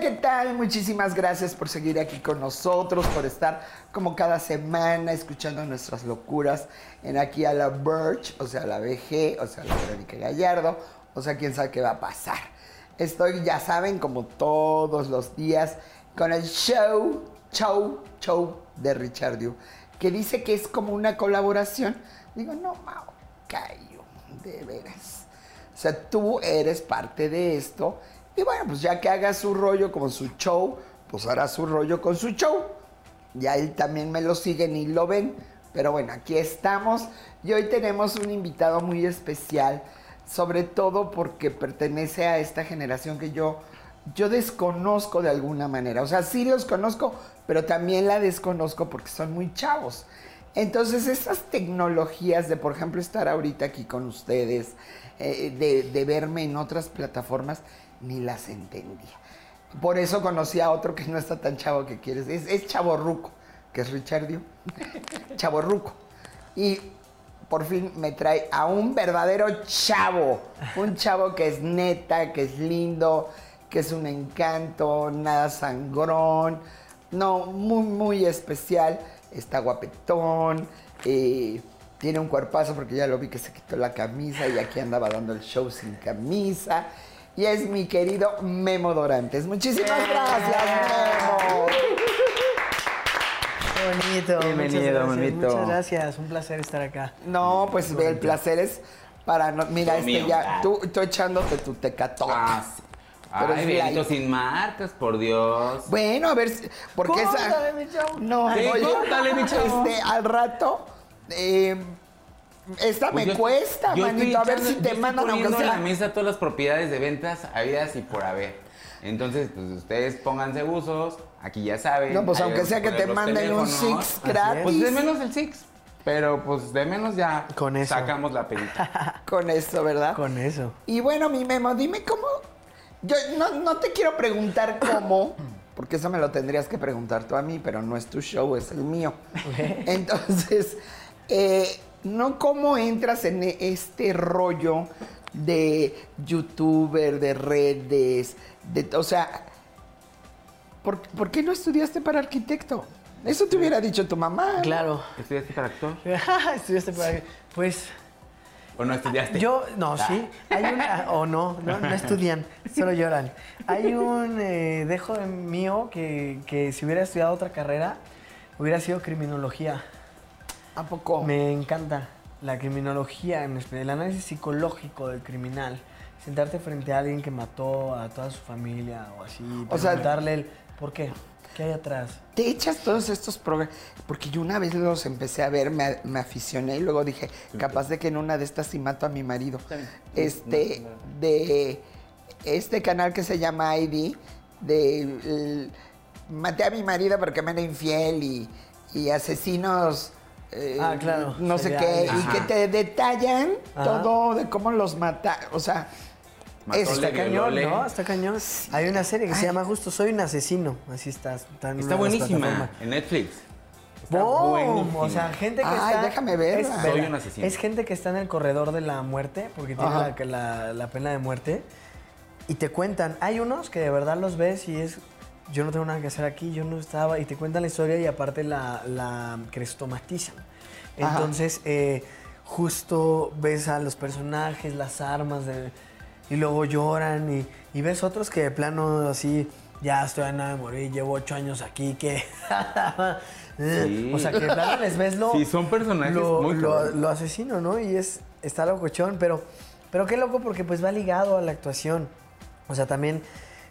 ¿qué tal? Muchísimas gracias por seguir aquí con nosotros, por estar como cada semana escuchando nuestras locuras en aquí a la Birch, o sea, la BG, o sea, la Verónica Gallardo, o sea, quién sabe qué va a pasar. Estoy, ya saben, como todos los días, con el show, show, show de Richard Yu, que dice que es como una colaboración. Digo, no, Mau, callo, de veras. O sea, tú eres parte de esto y bueno, pues ya que haga su rollo como su show, pues hará su rollo con su show. Y ahí también me lo siguen y lo ven. Pero bueno, aquí estamos. Y hoy tenemos un invitado muy especial. Sobre todo porque pertenece a esta generación que yo, yo desconozco de alguna manera. O sea, sí los conozco, pero también la desconozco porque son muy chavos. Entonces, estas tecnologías de, por ejemplo, estar ahorita aquí con ustedes, eh, de, de verme en otras plataformas, ni las entendía. Por eso conocí a otro que no está tan chavo que quieres. Es, es Chaborruco, que es Richardio. Chaborruco. Y por fin me trae a un verdadero chavo. Un chavo que es neta, que es lindo, que es un encanto, nada sangrón. No, muy, muy especial. Está guapetón. eh, tiene un cuerpazo porque ya lo vi que se quitó la camisa y aquí andaba dando el show sin camisa. Y es mi querido Memo Dorantes. Muchísimas gracias, Memo. Qué bonito. Bienvenido, muchas gracias. Muchas gracias, un placer estar acá. No, pues el placer es para no, mira, Todo este mío. ya, tú, tú echándote tu tecatote. Ah, sí. Pero Ay, es Benito, sin marcas, por Dios. Bueno, a ver, si- porque esa. Mi chavo. No, Sí, oye, cuéntale, mi chavo. Este, al rato. eh, esta Pues me yo- cuesta, yo estoy manito. A ver si te mandan aunque poniendo en la mesa todas las propiedades de ventas habidas y por haber. Entonces, pues ustedes pónganse usos, aquí ya saben. No, pues aunque sea a que te manden un six gratis. Pues de menos el six, pero pues de menos ya Con eso. sacamos la perita. Con eso, ¿verdad? Con eso. Y bueno, mi Memo, dime cómo. Yo no, no te quiero preguntar cómo, porque eso me lo tendrías que preguntar tú a mí, pero no es tu show, es el mío. Entonces, eh, no cómo entras en e- este rollo de youtuber, de redes, de, o sea, ¿por, por qué no estudiaste para arquitecto? Eso te hubiera dicho tu mamá. Claro. ¿Estudiaste para actor? Estudiaste para Pues ¿O no estudiaste? yo, no, Ah. sí. Hay una, o no, no, no estudian, solo lloran. Hay un eh, dejo de mío que, que si hubiera estudiado otra carrera, hubiera sido criminología. ¿A poco? Me encanta la criminología, el análisis psicológico del criminal. Sentarte frente a alguien que mató a toda su familia o así, O sea- el por qué, qué hay atrás. Te echas todos estos programas, porque yo una vez los empecé a ver, me, me aficioné y luego dije, capaz de que en una de estas sí mato a mi marido. Este, de este canal que se llama ID, de el- maté a mi marido porque me era infiel y, y asesinos, eh, Ah, claro, no sé qué, y que te detallan Ajá. todo de cómo los mata, o sea, Está cañón. ¿no? Está cañón. Hay una serie que se llama justo Soy un asesino. Así está. Está, en Está buenísima en Netflix. Buenísima. O sea, gente que Ay, está. déjame verla. es- Soy un asesino. Es gente que está en el corredor de la muerte, porque tiene la- la pena de muerte. Y te cuentan. Hay unos que de verdad los ves y es. Yo no tengo nada que hacer aquí, yo no estaba. Y te cuentan la historia y aparte la, la crestomatizan. Entonces, eh, justo ves a los personajes, las armas, de- y luego lloran. Y, y ves otros que de plano así. Ya estoy a nada de morir, llevo ocho años aquí, que... Sí. O sea, que de plano les ves lo... Sí, son personajes lo, muy lo, lo asesino, ¿no? Y es... Está locochón, pero... Pero qué loco porque pues va ligado a la actuación. O sea, también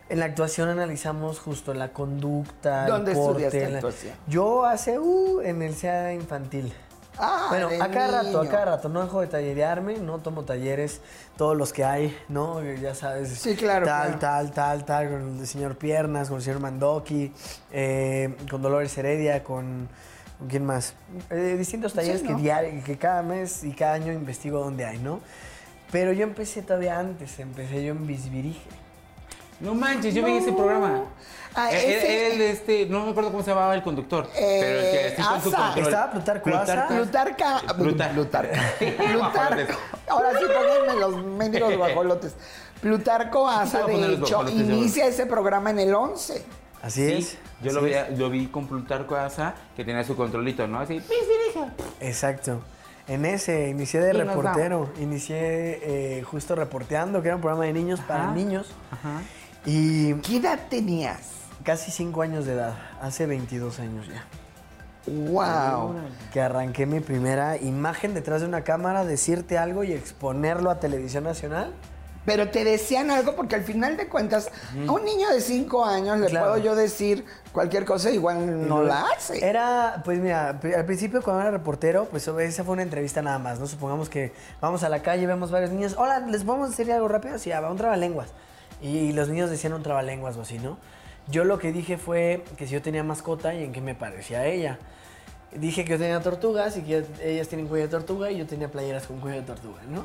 en la actuación analizamos justo la conducta, ¿Dónde el porte, estudiaste la- actuación? Yo hace... Uh, en el CEA infantil. ah, Bueno, a cada rato, a cada rato, no dejo de tallerearme, no tomo talleres, todos los que hay, ¿no? Ya sabes. Sí, claro, Tal, claro. tal, tal, tal, con el señor Piernas, con el señor Mandoki, eh, con Dolores Heredia, con. ¿Con quién más? Eh, distintos talleres Sí, que, ¿no? diario, que cada mes y cada año investigo dónde hay, ¿no? Pero yo empecé todavía antes, empecé yo en Bisbirige. No manches, yo vi ese programa. Ah, Eh, ese- Era el de este, no me acuerdo cómo se llamaba el conductor. pero el que Eh, con su Asa. control. Estaba Plutarco Asa. Plutarca. Plutar- Plutarca. Guajolotes. Plutarco. Ahora sí, pónganme los mendigos guajolotes. Plutarco Asa, de hecho, inicia ese programa en el 11. Así Sí, es. yo lo, lo vi con Plutarco Asa, que tenía su controlito, ¿no? Así, "Pis, dirige". es. Exacto. En ese inicié de reportero. Inicié eh, justo reporteando, que era un programa de niños para niños. Ajá. Y ¿Qué edad tenías? casi cinco años de edad. Hace 22 años ya. Wow. Que arranqué mi primera imagen detrás de una cámara, decirte algo y exponerlo a televisión nacional. Pero te decían algo porque al final de cuentas, a un niño de 5 años le Claro. puedo yo decir cualquier cosa, igual no la hace. Era, pues mira, al principio cuando era reportero, pues esa fue una entrevista nada más, ¿no? Supongamos que vamos a la calle, vemos varios niños, hola, ¿les podemos decir algo rápido? Sí, ah, va, un trabalenguas. Y los niños decían un trabalenguas o así, ¿no? Yo lo que dije fue que si yo tenía mascota y en qué me parecía a ella. Dije que yo tenía tortugas y que ellas tienen cuello de tortuga y yo tenía playeras con cuello de tortuga, ¿no?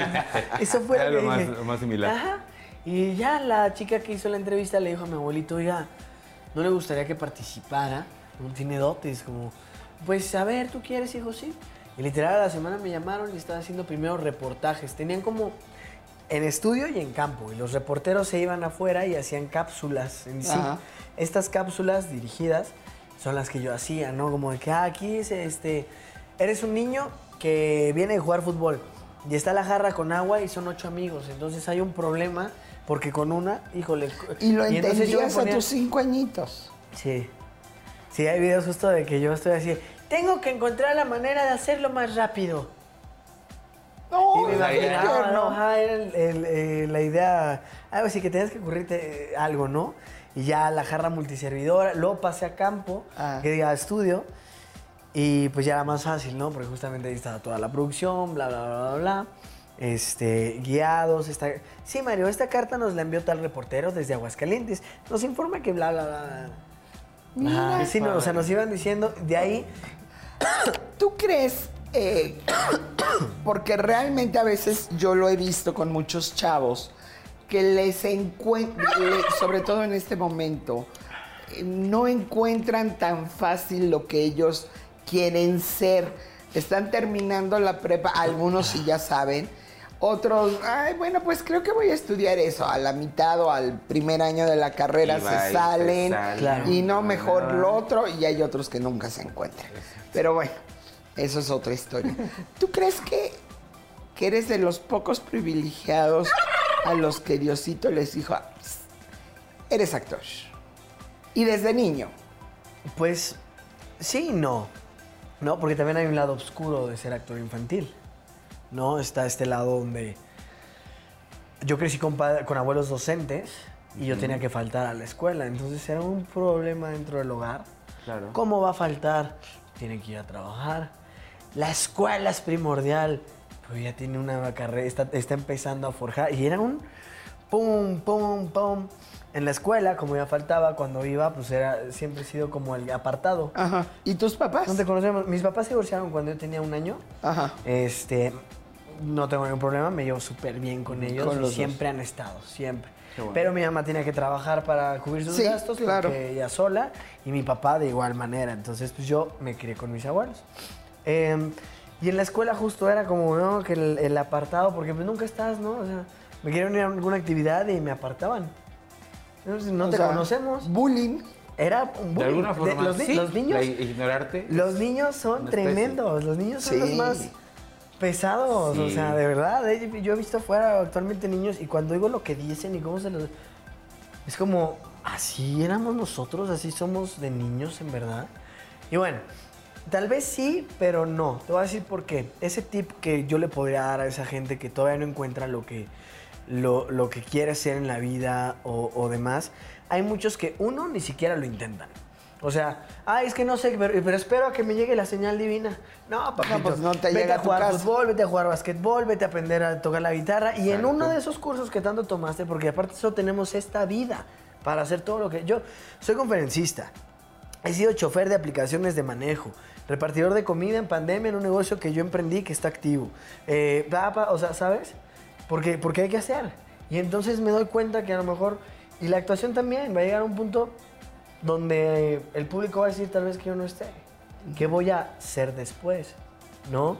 Eso fue Era lo que más- dije. lo más similar. Ajá. Y ya la chica que hizo la entrevista le dijo a mi abuelito, oiga, ¿no le gustaría que participara? No tiene dotes, como, pues a ver, ¿tú quieres, hijo? Sí. Y literal a la semana me llamaron y estaba haciendo primero reportajes. Tenían como en estudio y en campo. Y los reporteros se iban afuera y hacían cápsulas en sí. Ajá. Estas cápsulas dirigidas son las que yo hacía, ¿no? Como de que, ah, aquí es este. Eres un niño que viene de jugar fútbol y está la jarra con agua y son ocho amigos. Entonces hay un problema porque con una, híjole. Y lo entendías a tus 5 añitos. Sí. Sí, hay videos justo de que yo estoy así. Tengo que encontrar la manera de hacerlo más rápido. No, Y me imaginaba. ¿no? Ajá, era el- el, eh, la idea, algo así, que tenías que ocurrirte eh, algo, ¿no? Y ya la jarra multiservidora, luego pasé a campo, Ah. que diga estudio, y pues ya era más fácil, ¿no? Porque justamente ahí estaba toda la producción, bla, bla, bla, bla, bla. Este, guiados, esta... Sí, Mario, esta carta nos la envió tal reportero desde Aguascalientes. Nos informa que bla, bla, bla, bla. Mira. Sí, no, o sea, nos iban diciendo, de ahí, ¿Tú crees? Eh, porque realmente a veces yo lo he visto con muchos chavos que les encuentran, sobre todo en este momento, eh, no encuentran tan fácil lo que ellos quieren ser. Están terminando la prepa, algunos sí ya saben, otros, ay, bueno, pues creo que voy a estudiar eso. A la mitad o al primer año de la carrera y se se salen salen. Claro. y no mejor Ah. lo otro y hay otros que nunca se encuentran. Pero bueno, eso es otra historia. ¿Tú crees que, que eres de los pocos privilegiados a los que Diosito les dijo, "Ah, eres actor? Y desde niño. Pues sí y no. No, porque también hay un lado oscuro de ser actor infantil. ¿No? Está este lado donde yo crecí con, con abuelos docentes y yo tenía que faltar a la escuela. Entonces era un problema dentro del hogar. Claro. ¿Cómo va a faltar? Tiene que ir a trabajar. La escuela es primordial. Pero ya tiene una carrera, está, está empezando a forjar. Y era un pum, pum, pum. En la escuela, como ya faltaba, cuando iba, pues era, siempre he sido como el apartado. Ajá. ¿Y tus papás? No te conocemos. Mis papás se divorciaron cuando yo tenía un año. Ajá. Este, no tengo ningún problema, me llevo súper bien con ellos. Con y los siempre han estado, siempre. Bueno. Pero mi mamá tenía que trabajar para cubrir sus Sí, gastos, claro. ella sola, y mi papá de igual manera. Entonces, pues yo me crié con mis abuelos. Eh, y en la escuela justo era como, ¿no? Que el, el apartado, porque pues nunca estás, ¿no? O sea, me querían ir a alguna actividad y me apartaban. Entonces, no O te sea, conocemos. Bullying. Era un De bullying. alguna De- forma, los, ni- sí, los niños... la- ignorarte. Los niños son tremendos, los niños son los Sí. más pesados, o Sí. sea, de verdad. eh, Yo he visto afuera actualmente niños y cuando digo lo que dicen y cómo se los... Es como, así éramos nosotros, así somos de niños en verdad. Y bueno, tal vez sí, pero no. Te voy a decir por qué. Ese tip que yo le podría dar a esa gente que todavía no encuentra lo que, lo, lo que quiere hacer en la vida o, o demás, hay muchos que uno ni siquiera lo intentan. O sea, ay, es que no sé, pero, pero espero a que me llegue la señal divina. No, papito, pues no te vete a jugar casa. fútbol, vete a jugar basquetbol, vete a aprender a tocar la guitarra. Y en Exacto. uno de esos cursos que tanto tomaste, porque aparte solo tenemos esta vida para hacer todo lo que... Yo soy conferencista, he sido chofer de aplicaciones de manejo, repartidor de comida en pandemia en un negocio que yo emprendí que está activo. Eh, o sea, ¿sabes? Porque, porque hay que hacer. Y entonces me doy cuenta que a lo mejor Y la actuación también va a llegar a un punto donde el público va a decir tal vez que yo no esté. ¿Qué voy a ser después? ¿No?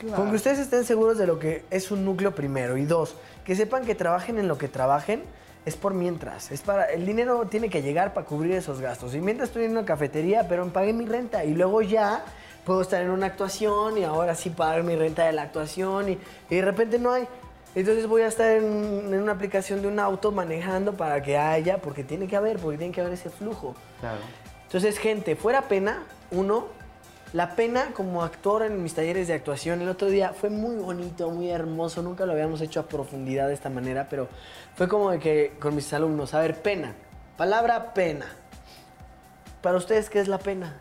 Claro. Con que ustedes estén seguros de lo que es un núcleo primero. Y dos, que sepan que trabajen en lo que trabajen es por mientras. Es para, el dinero tiene que llegar para cubrir esos gastos. Y mientras estoy en una cafetería, pero pagué mi renta. Y luego ya puedo estar en una actuación y ahora sí pagar mi renta de la actuación. Y, y de repente no hay. Entonces voy a estar en, en una aplicación de un auto manejando para que haya, porque tiene que haber, porque tiene que haber ese flujo. Claro. Entonces, gente, fuera pena, uno, la pena como actor en mis talleres de actuación el otro día fue muy bonito, muy hermoso, nunca lo habíamos hecho a profundidad de esta manera, pero fue como de que con mis alumnos, a ver, pena, palabra pena. Para ustedes, ¿qué es la pena?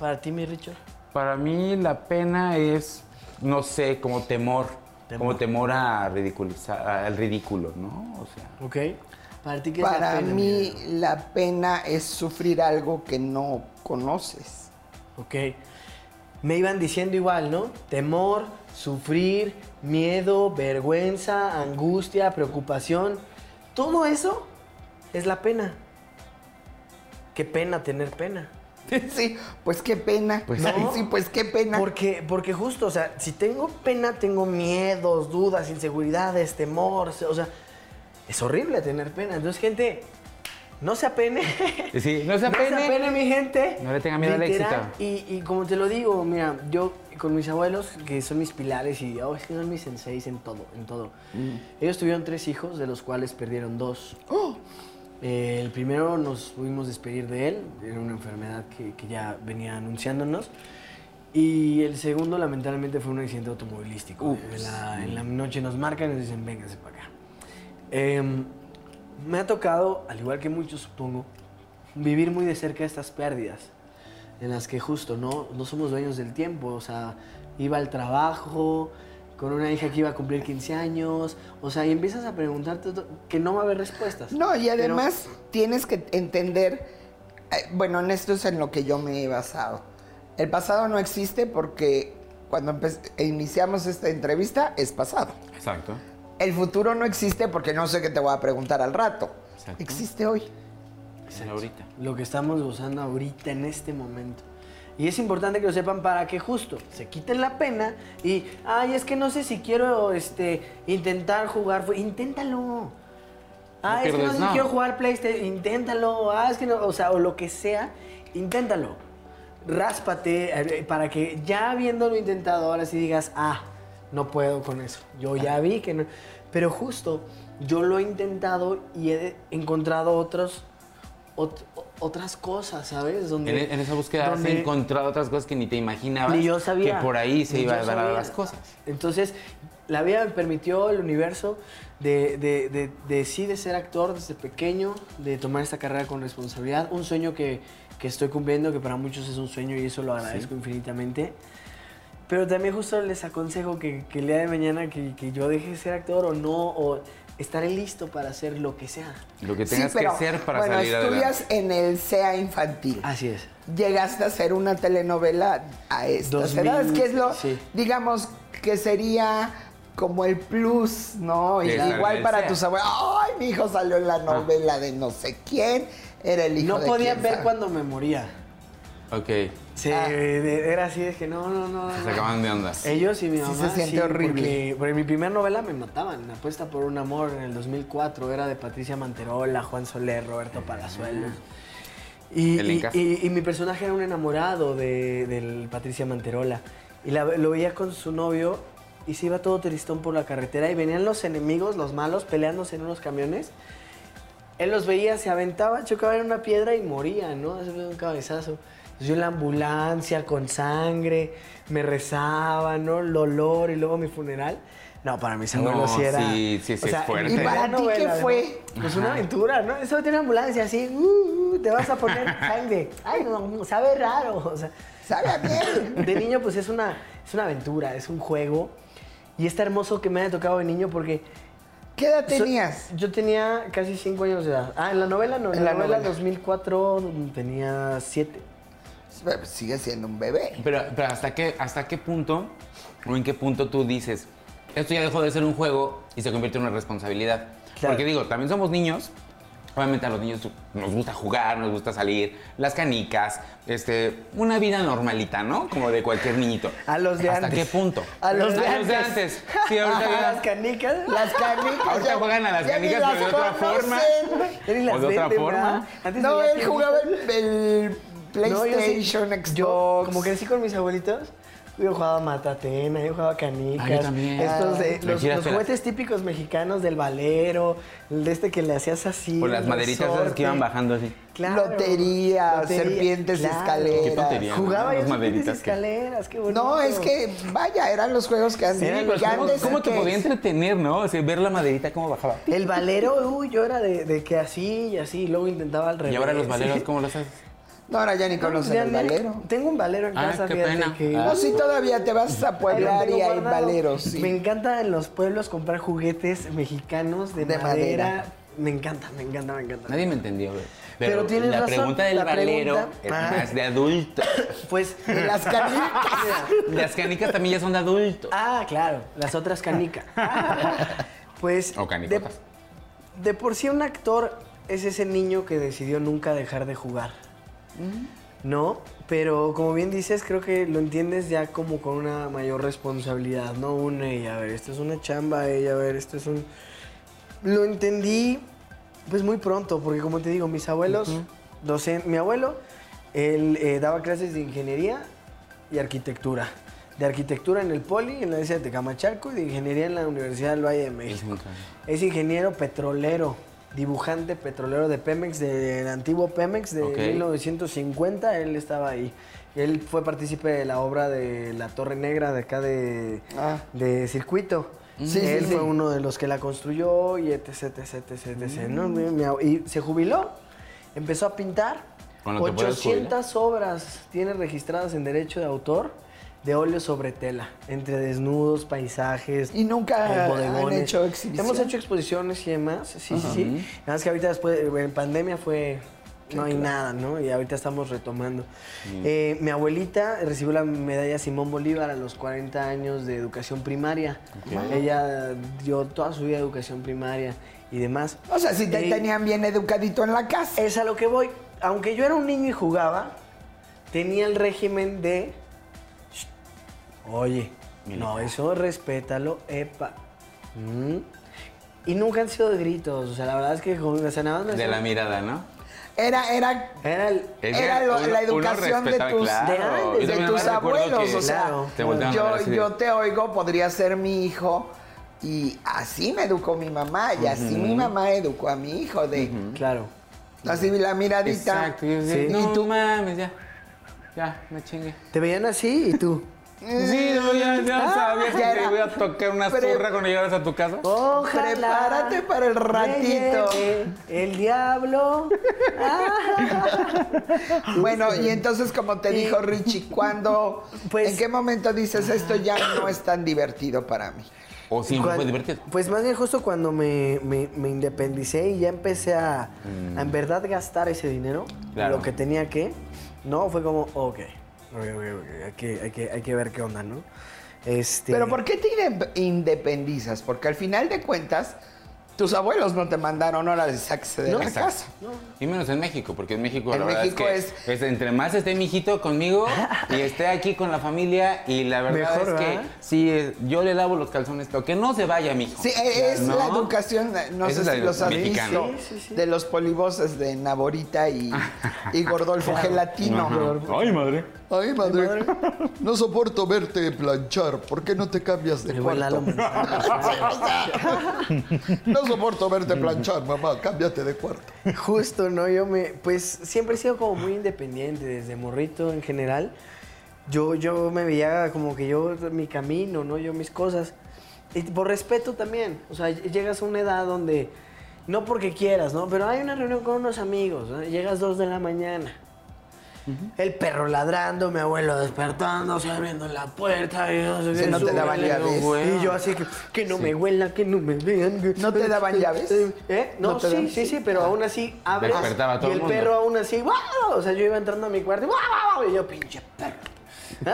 Para ti, mi Richard. Para mí la pena es, no sé, como temor. Temor. Como temor a ridiculizar, al ridículo, ¿no? O sea, ¿Ok? Para ti, ¿qué es la Para pena? mí la pena es sufrir algo que no conoces. Ok. Me iban diciendo igual, ¿no? Temor, sufrir, miedo, vergüenza, angustia, preocupación. Todo eso es la pena. Qué pena tener pena. Sí, pues qué pena. Pues ¿no? sí. Sí, pues qué pena. Porque, porque justo, o sea, si tengo pena, tengo miedos, dudas, inseguridades, temor. O sea, es horrible tener pena. Entonces, gente, no se apene. Sí, no se apene. No se apene, mi gente. No le tenga miedo al éxito. Y, y como te lo digo, mira, yo con mis abuelos, que son mis pilares y oh, es que son mis senseis en todo, en todo. Ellos tuvieron tres hijos, de los cuales perdieron dos. Eh, el primero nos pudimos despedir de él, era una enfermedad que, que ya venía anunciándonos. Y el segundo, lamentablemente, fue un accidente automovilístico. En la, en la noche nos marcan y nos dicen, vénganse para acá. Em, me ha tocado, al igual que muchos supongo, vivir muy de cerca estas pérdidas, en las que justo no, no somos dueños del tiempo, o sea, iba al trabajo con una hija que iba a cumplir 15 años, o sea, y empiezas a preguntarte que no va a haber respuestas. No, y Pero- además tienes que entender, eh, bueno, en esto es en lo que yo me he basado. El pasado no existe porque cuando iniciamos esta entrevista es pasado. Exacto. El futuro no existe porque no sé qué te voy a preguntar al rato. Exacto. Existe hoy. Es el ahorita. lo que estamos gozando ahorita en este momento. Y es importante que lo sepan para que justo se quiten la pena y, ay, es que no sé si quiero este, intentar jugar. Inténtalo. Ah, es que no sé si quiero jugar PlayStation. Inténtalo. Ah, es que no, o sea, o lo que sea, inténtalo. Ráspate eh, para que ya habiéndolo intentado, ahora sí digas, ah, no puedo con eso. Yo ya vi que no. Pero justo, yo lo he intentado y he encontrado otros ot- otras cosas, ¿sabes? Donde, En, en esa búsqueda has donde encontrado otras cosas que ni te imaginabas ni yo sabía. que por ahí se yo a dar las cosas. Entonces, la vida me permitió, el universo, de, de, de, de sí de ser actor desde pequeño, de tomar esta carrera con responsabilidad, un sueño que, que estoy cumpliendo, que para muchos es un sueño y eso lo agradezco infinitamente. Pero también justo les aconsejo que, que el día de mañana que, que yo deje de ser actor o no, o estaré listo para hacer lo que sea. Lo que Sí, tengas pero, que hacer para bueno, salir estudias adelante. en el SEA infantil. Así es. Llegaste a hacer una telenovela a estas 2000, edades, que es lo, sí. digamos, que sería como el plus, ¿no? Igual para SEA. tus abuelos, ay, mi hijo salió en la novela de no sé quién, era el hijo No de podía quién ver sabe. cuando me moría. Ok. Sí, Ah. era así, es que no, no, no. Se no. acaban de onda. Ellos y mi Sí mamá. se siente horrible. Porque, porque en mi primera novela me mataban. Apuesta por un amor en el 2004. Era de Patricia Manterola, Juan Soler, Roberto Palazuelos. Y, El y, y- y mi personaje era un enamorado de, del Patricia Manterola. Y la- lo veía con su novio y se iba todo tristón por la carretera. Y venían los enemigos, los malos, peleándose en unos camiones. Él los veía, se aventaba, chocaba en una piedra y moría, ¿no? Fue un cabezazo. Yo en la ambulancia con sangre, me rezaba, ¿no? El olor y luego mi funeral. No, para mis abuelos No, sí era. sí, sí, sí, es fuerte. ¿Y para ti qué fue? ¿no? Pues una aventura, ¿no? Eso tiene ambulancia así, uh, uh, te vas a poner sangre. Ay, no, sabe raro. O sea, Sabe a miel. de niño, pues es una, es una aventura, es un juego. Y está hermoso que me haya tocado de niño porque ¿Qué edad So- tenías? yo tenía casi cinco años de edad. Ah, en la novela no. En, En la, la novela, novela. 2004 tenía siete. Sigue siendo un bebé. Pero, pero ¿hasta, qué, ¿hasta qué punto o en qué punto tú dices, esto ya dejó de ser un juego y se convierte en una responsabilidad? Claro. Porque digo, también somos niños Obviamente a los niños nos gusta jugar, nos gusta salir, las canicas, este, una vida normalita, ¿no? Como de cualquier niñito. A los de ¿Hasta antes. qué punto? A los de a los de antes. Sí, ahorita ya- las canicas. Las canicas. Ahorita ya- juegan a las canicas, pero de otra forma. O de otra forma. Antes No, él jugaba el, el No, yo sí- PlayStation, Xbox. Yo, como crecí con mis abuelitos, yo jugaba matatena, yo jugaba canicas. Ah, yo también. Estos de- los, juguetes típicos mexicanos del valero, el de este que le hacías así. Por las maderitas esas que iban bajando así. Claro. Lotería, serpientes, escaleras. Qué. Jugaba Unas yo serpientes que- escaleras, qué bonito. No, es que, vaya, eran los juegos que antes. Sí, ¿cómo, cómo te podía entretener, no? O sea, ver la maderita cómo bajaba. El valero, uy, yo era de, de que así y así, y luego intentaba al revés. Y ahora los valeros, sí. ¿cómo los haces? No, ahora ya ni No, conocen ya el valero. Tengo un valero en Ah, casa, qué fíjate pena. que... Ah. No, sí, todavía te vas a pueblar y hay guardado. valeros, sí. Me encanta en los pueblos comprar juguetes mexicanos de, De madera. madera. Me encanta, me encanta, me encanta. Nadie me entendió, güey. Pero Pero, tienes la razón, pregunta del la valero pregunta- es Ah. más de adulto. Pues Las canicas. Las canicas también ya son de adulto. Ah, claro, las otras canicas. pues O de por sí un actor es ese niño que decidió nunca dejar de jugar. ¿No? Pero como bien dices, creo que lo entiendes ya como con una mayor responsabilidad, ¿no? Un, "Ey, a ver, esto es una chamba, ey, a ver, esto es un... Lo entendí pues muy pronto, porque como te digo, mis abuelos, docen- mi abuelo, él eh, daba clases de ingeniería y arquitectura. De arquitectura en el Poli, en la Universidad de Tecamachalco, y de ingeniería en la Universidad del Valle de México. Es ingeniero petrolero, dibujante petrolero de Pemex, del antiguo Pemex de Ok. 1950, él estaba ahí. Él fue partícipe de la obra de la Torre Negra de acá de, Ah. de Circuito. Sí, él sí, fue sí. uno de los que la construyó y etc, etc, etc, ab- Y se jubiló, empezó a pintar. ¿Con lo que puedes 800 obras tiene registradas en derecho de autor de óleo sobre tela, entre desnudos, paisajes. Y nunca eh, han hecho exhibición. Hemos hecho exposiciones y demás, sí, sí, sí. Nada más que ahorita después, en pandemia fue... No hay nada, ¿no? Y ahorita estamos retomando. Eh, mi abuelita recibió la medalla Simón Bolívar a los 40 años de educación primaria. Ella dio toda su vida educación primaria y demás. O sea, si te Eh, tenían bien educadito en la casa. es a lo que voy. Aunque yo era un niño y jugaba, tenía el régimen de. "Shh, Oye, no, eso respétalo, epa. Mm. Y nunca han sido de gritos. O sea, la verdad es que con o sea, nada más me De la mirada, ¿no? Era, era, Era el. Es que era lo- uno- la educación de tus, claro. de de abuelos. que O sea, Claro. yo, te oigo, podría ser mi hijo. Y así me educó mi mamá. Y así mi mamá educó a mi hijo. De Claro. así la miradita. Exacto. Y yo decía, Sí. no ¿Y tú? mames, ya. Ya, me chingue. Te veían así y tú. Sí, no, ya, ya Ah, sabía que te iba a tocar una Pre- zurra cuando llegaras a tu casa. Ojalá Prepárate para el ratito. El diablo. Bueno, y entonces como te dijo Richie, ¿cuándo, Pues- en qué momento dices esto ya no es tan divertido para mí? O siempre Cuan- fue divertido. Pues más bien justo cuando me, me- me independicé y ya empecé a, a en verdad gastar ese dinero, Claro. lo que tenía que, no, fue como, ok, hay, que, hay, que, hay que ver qué onda, ¿no? Este, Pero ¿por qué te inde- independizas? Porque al final de cuentas, tus abuelos no te mandaron órale, sáquese de No, la Exacto. casa. Y menos en México, porque en México En la verdad México es que es entre más esté mi hijito conmigo y esté aquí con la familia y la verdad Mejor, es que ¿verdad? sí, yo le lavo los calzones, pero que no se vaya mi hijo. Sí, e- es ¿No? la educación, eh, no Esa sé si la los has mexicana. visto, Sí, sí, sí. de los polivoces de Naborita y, y Gordolfo Gelatino. Ajá. Ay, madre. Ay, madre, no soporto verte planchar. ¿Por qué no te cambias de cuarto? Mendoza. No soporto verte planchar, mamá. Cámbiate de cuarto. Justo, ¿no? Yo me, pues siempre he sido como muy independiente, desde morrito en general. Yo, yo me veía como que yo, mi camino, ¿no? Yo mis cosas. Y por respeto también. O sea, llegas a una edad donde, no porque quieras, ¿no? Pero hay una reunión con unos amigos, ¿no? Llegas dos de la mañana. El perro ladrando, mi abuelo despertándose, abriendo la puerta. Y no, sé Sí, qué, no te daban llaves. güey. Y yo así que, que no me huela, que no me vean. que- ¿No te daban llaves? ¿Eh? No, ¿No te sí, daban- sí, sí, pero aún así abres Despertaba todo y el el mundo. perro aún así, ¡guau! O sea, yo iba entrando a mi cuarto y, ¡guau, guau, guau! y yo, pinche perro.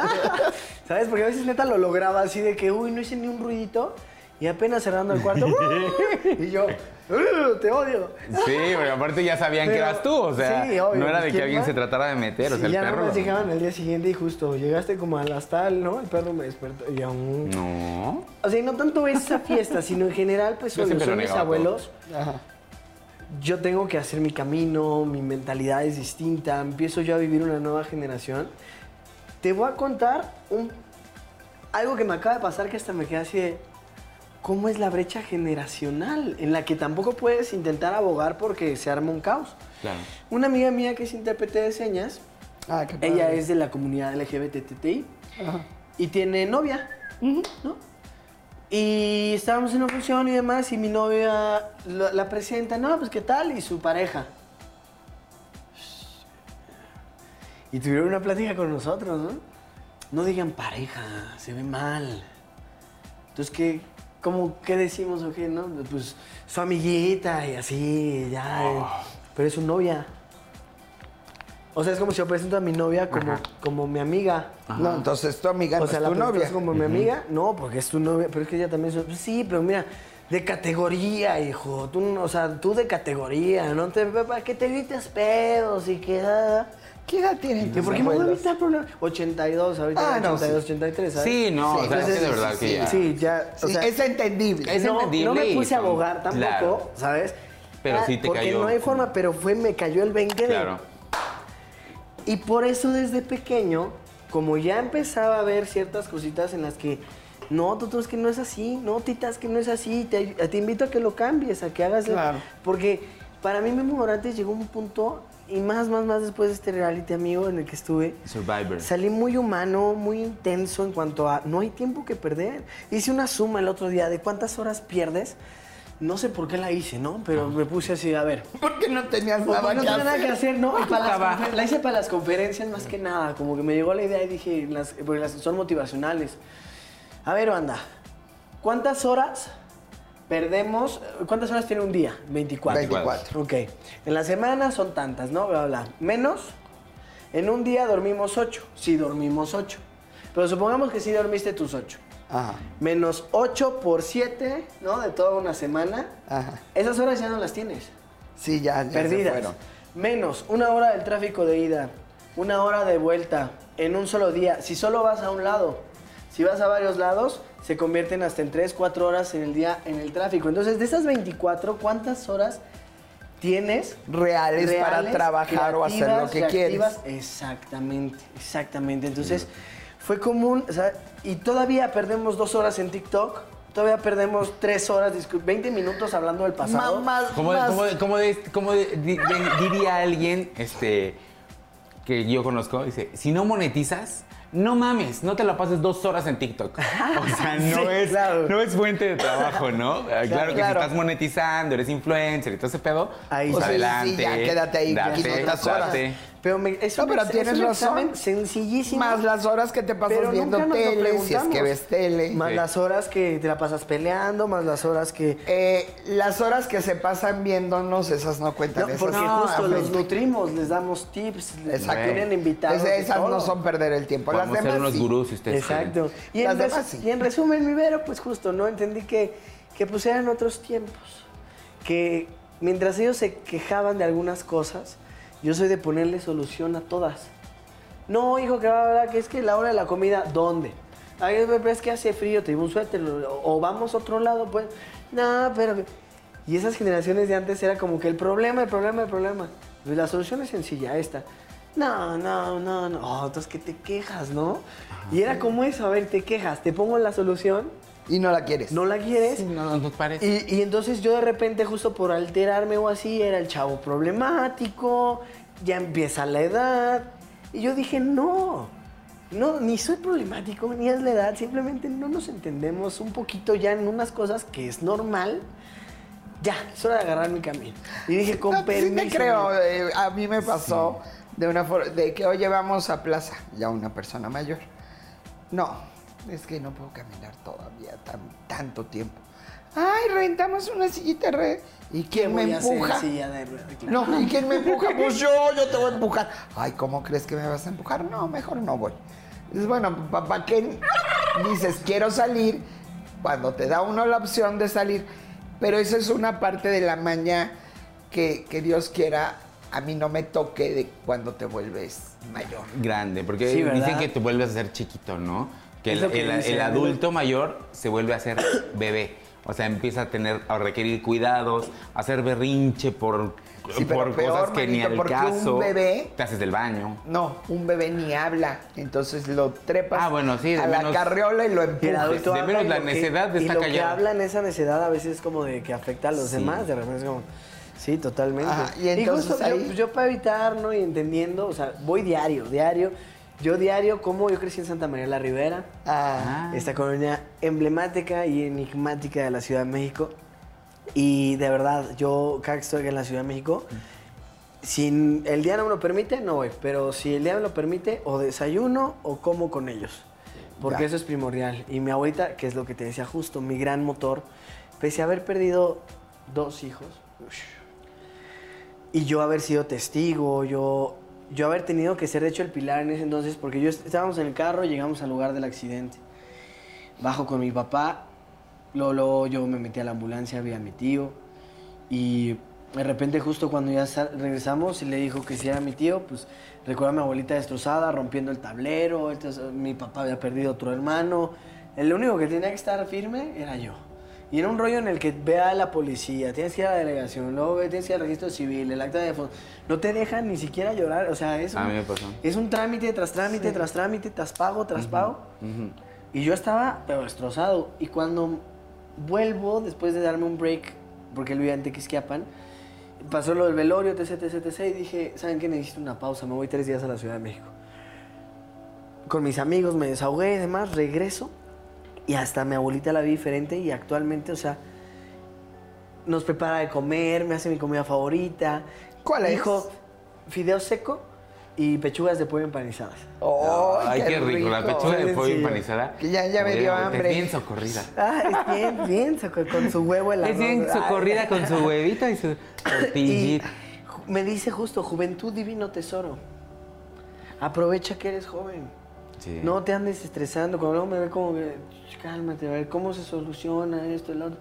¿Sabes? Porque a veces neta lo lograba así de que, uy, no hice ni un ruidito. Y apenas cerrando el cuarto, y yo, "Uh, te odio. Sí, porque aparte ya sabían que eras tú, o sea, sí, obvio, no era de que ¿quién alguien más? se tratara de meter, o Sí, sea, el ya perro. no me lo- llegaban al día siguiente y justo llegaste como a las tal, ¿no? El perro me despertó y aún... No. O sea, y no tanto esa fiesta, sino en general, pues cuando son mis abuelos, Ajá. yo tengo que hacer mi camino, mi mentalidad es distinta, empiezo yo a vivir una nueva generación. Te voy a contar un, algo que me acaba de pasar que hasta me queda así de, ¿cómo es la brecha generacional? En la que tampoco puedes intentar abogar porque se arma un caos. Claro. Una amiga mía que es intérprete de señas, Ah, qué padre. ella es de la comunidad LGBTTI Ajá. y tiene novia, ¿no? Y estábamos en una función y demás y mi novia la, la presenta, no, pues qué tal, y su pareja. Y tuvieron una plática con nosotros, ¿no? No digan pareja, se ve mal. Entonces, ¿qué, cómo, ¿qué decimos o qué, no? Pues su amiguita y así, ya. eh, Pero es su novia. O sea, es como si yo presento a mi novia como, como mi amiga. No, entonces tu amiga no O sea, es la tu novia. presentas como mi amiga. No, porque es tu novia. Pero es que ella también es... Sí, pero mira, de categoría, hijo. Tú, o sea, tú de categoría. No te... ¿Para qué te gritas pedos y que... ah, ¿Qué edad tienen ¿Que tus ¿Por qué me voy a abuelos? gritar problema? 82, ahorita Ah, no, 82, sí. 83, ¿sabes? Sí, no, o sea, entonces, es que de verdad que ya. Sí, ya... o Sí, sea, es entendible. Es no, entendible no me puse a abogar tampoco, claro. ¿sabes? Pero sí te porque cayó no hay forma, pero fue, me cayó el 20 de... Claro. Y por eso desde pequeño, como ya empezaba a ver ciertas cositas en las que, no, Toto, es que no es así, no, Tita, es que no es así, te, te invito a que lo cambies, a que hagas... el- Claro. Porque para mí Memo Morantes llegó a un punto, y más, más, más después de este reality amigo en el que estuve, Survivor. Salí muy humano, muy intenso en cuanto a no hay tiempo que perder. Hice una suma el otro día de cuántas horas pierdes. No sé por qué la hice, ¿no? Pero me puse así, a ver. Porque no tenías nada no que tenía nada que hacer. ¿no? Y para las la hice para las conferencias más que nada. Como que me llegó la idea y dije, las, porque las son motivacionales. A ver, banda, ¿cuántas horas perdemos? ¿Cuántas horas tiene un día? 24. 24. Ok. En la semana son tantas, ¿no? Bla, bla. Menos. En un día dormimos 8. Sí, dormimos 8. Pero supongamos que sí dormiste tus 8. Ajá, Menos 8 por 7, ¿no? De toda una semana. ajá. Esas horas ya no las tienes. Sí, ya, ya Perdidas. Menos una hora del tráfico de ida, una hora de vuelta en un solo día. Si solo vas a un lado, si vas a varios lados, se convierten hasta en 3, 4 horas en el día en el tráfico. Entonces, de esas 24, ¿cuántas horas tienes? Reales, para trabajar o hacer lo que reactivas? quieres. Exactamente, exactamente. Entonces, fue común, o sea, y todavía perdemos dos horas en TikTok. Todavía perdemos tres horas, discu- 20 minutos hablando del pasado. Mamás, ¿Cómo, más- cómo- cómo de- cómo de- di- de- diría alguien este, que yo conozco? Dice, si no monetizas, no mames, no te la pases dos horas en TikTok. O sea, no, Sí, es, claro. no es fuente de trabajo, ¿no? Claro, que claro. si estás monetizando, eres influencer y todo ese pedo, Ahí pues sí, sí, adelante. ya, quédate ahí, date, otras horas. date. Pero me, es No, un pero ex- tienes es un razón. examen sencillísimo. Más las horas que te pasas pero viendo nunca nos lo tele, si es que ves tele. Más Sí. las horas que te la pasas peleando, más las horas que... Eh, las horas que se pasan viéndonos, esas no cuentan. No, esas porque no, justo los nutrimos, les damos tips, les tienen invitados. Esas, y esas no son perder el tiempo. Las Podemos ser demás unos sí. gurús si ustedes Exacto. Y en, demás sí. y en resumen, mi Vero, pues justo, ¿no? Entendí que, que pues eran otros tiempos. Que mientras ellos se quejaban de algunas cosas, yo soy de ponerle solución a todas. No, hijo, que va a hablar que es que la hora de la comida, ¿dónde? Ay, es que hace frío, te llevo un suéter, o, o vamos a otro lado, pues. No, pero... Y esas generaciones de antes era como que el problema, el problema, el problema. Pues la solución es sencilla, esta. No, no, no, no. Oh, entonces que te quejas, ¿no? Y era como eso, a ver, te quejas, te pongo la solución, Y no la quieres. no la quieres. Sí, no, no nos parece. Y, y entonces yo de repente, justo por alterarme o así, era el chavo problemático, ya empieza la edad. Y yo dije, no, no, ni soy problemático, ni es la edad, simplemente no nos entendemos un poquito ya en unas cosas que es normal. Ya, es hora de agarrar mi camino. Y dije, con No, sí te creo. eh, a mí me pasó de una forma, de que, oye, vamos a plaza, ya una persona mayor. No, es que no puedo caminar todavía tan, tanto tiempo. Ay, rentamos una sillita de red. ¿Y ¿Qué quién me empuja? de? Claro. No, ¿y quién me empuja? Pues yo, yo te voy a empujar. Ay, ¿cómo crees que me vas a empujar? No, mejor no voy. Dices, bueno, ¿para qué dices quiero salir? cuando te da uno la opción de salir. Pero esa es una parte de la maña que, que Dios quiera a mí no me toque de cuando te vuelves mayor. Grande, porque dicen que te vuelves a ser chiquito, ¿no? Que el, que el- el ¿no? adulto mayor se vuelve a ser bebé. O sea, empieza a tener, a requerir cuidados, a hacer berrinche por, Sí, por peor, cosas que ni manito, al porque un caso. bebé- Te haces del baño. No, un bebé ni habla, entonces lo trepas Ah, bueno, sí, de a la menos- carriola y lo Y empujas. de habla menos y la lo que- necedad y lo que callado. habla en esa necedad a veces es como de que afecta a los Sí. demás, de repente es como... Sí, totalmente. Ajá, y entonces justo ahí- yo, pues, yo para evitar, ¿no? Y entendiendo, o sea, voy diario, diario. Yo diario, como yo crecí en Santa María la Ribera, Ah, esta colonia emblemática y enigmática de la Ciudad de México. Y de verdad, yo cada que estoy en la Ciudad de México, si el día no me lo permite, no voy. Pero si el día me lo permite, o desayuno o como con ellos. Porque Ya. eso es primordial. Y mi abuelita, que es lo que te decía justo, mi gran motor, pese a haber perdido dos hijos, y yo haber sido testigo, yo, yo haber tenido que ser de hecho el pilar en ese entonces, porque yo est- estábamos en el carro, llegamos al lugar del accidente. Bajo con mi papá, luego, yo me metí a la ambulancia, vi a mi tío, y de repente justo cuando ya sa- regresamos y le dijo que si era mi tío, pues recuerdo a mi abuelita destrozada, rompiendo el tablero, entonces mi papá había perdido otro hermano, el único que tenía que estar firme era yo. Y era un rollo en el que ve a la policía, tienes que ir a la delegación, luego ve- tienes que ir al registro civil, el acta de defunción. No te dejan ni siquiera llorar, o sea, es A un, mí me pasó. es un trámite tras trámite, tras trámite, tras pago, tras pago. Ujú. Y yo estaba, pero destrozado. Y cuando vuelvo, después de darme un break, porque él vivía en Tequisquiapan, pasó lo del velorio, etc, etc, etc, y dije, ¿saben qué? Necesito una pausa, me voy tres días a la Ciudad de México. Con mis amigos me desahogué y demás, regreso, y hasta mi abuelita la vi diferente, y actualmente, o sea, nos prepara de comer, me hace mi comida favorita. ¿Cuál es? Dijo, fideo seco y pechugas de pollo empanizadas. ¡Ay, qué rico. La pechuga de pollo empanizada. Que ya- ya me dio hambre. Es bien socorrida. Ah, es bien, bien, soco- con su huevo en la Es bien socorrida con su huevito y su tortillita. me dice justo, juventud divino tesoro. Aprovecha que eres joven. Sí. No te andes estresando. Cuando luego me ve como que, "Ch, cálmate, a ver cómo se soluciona esto, el otro.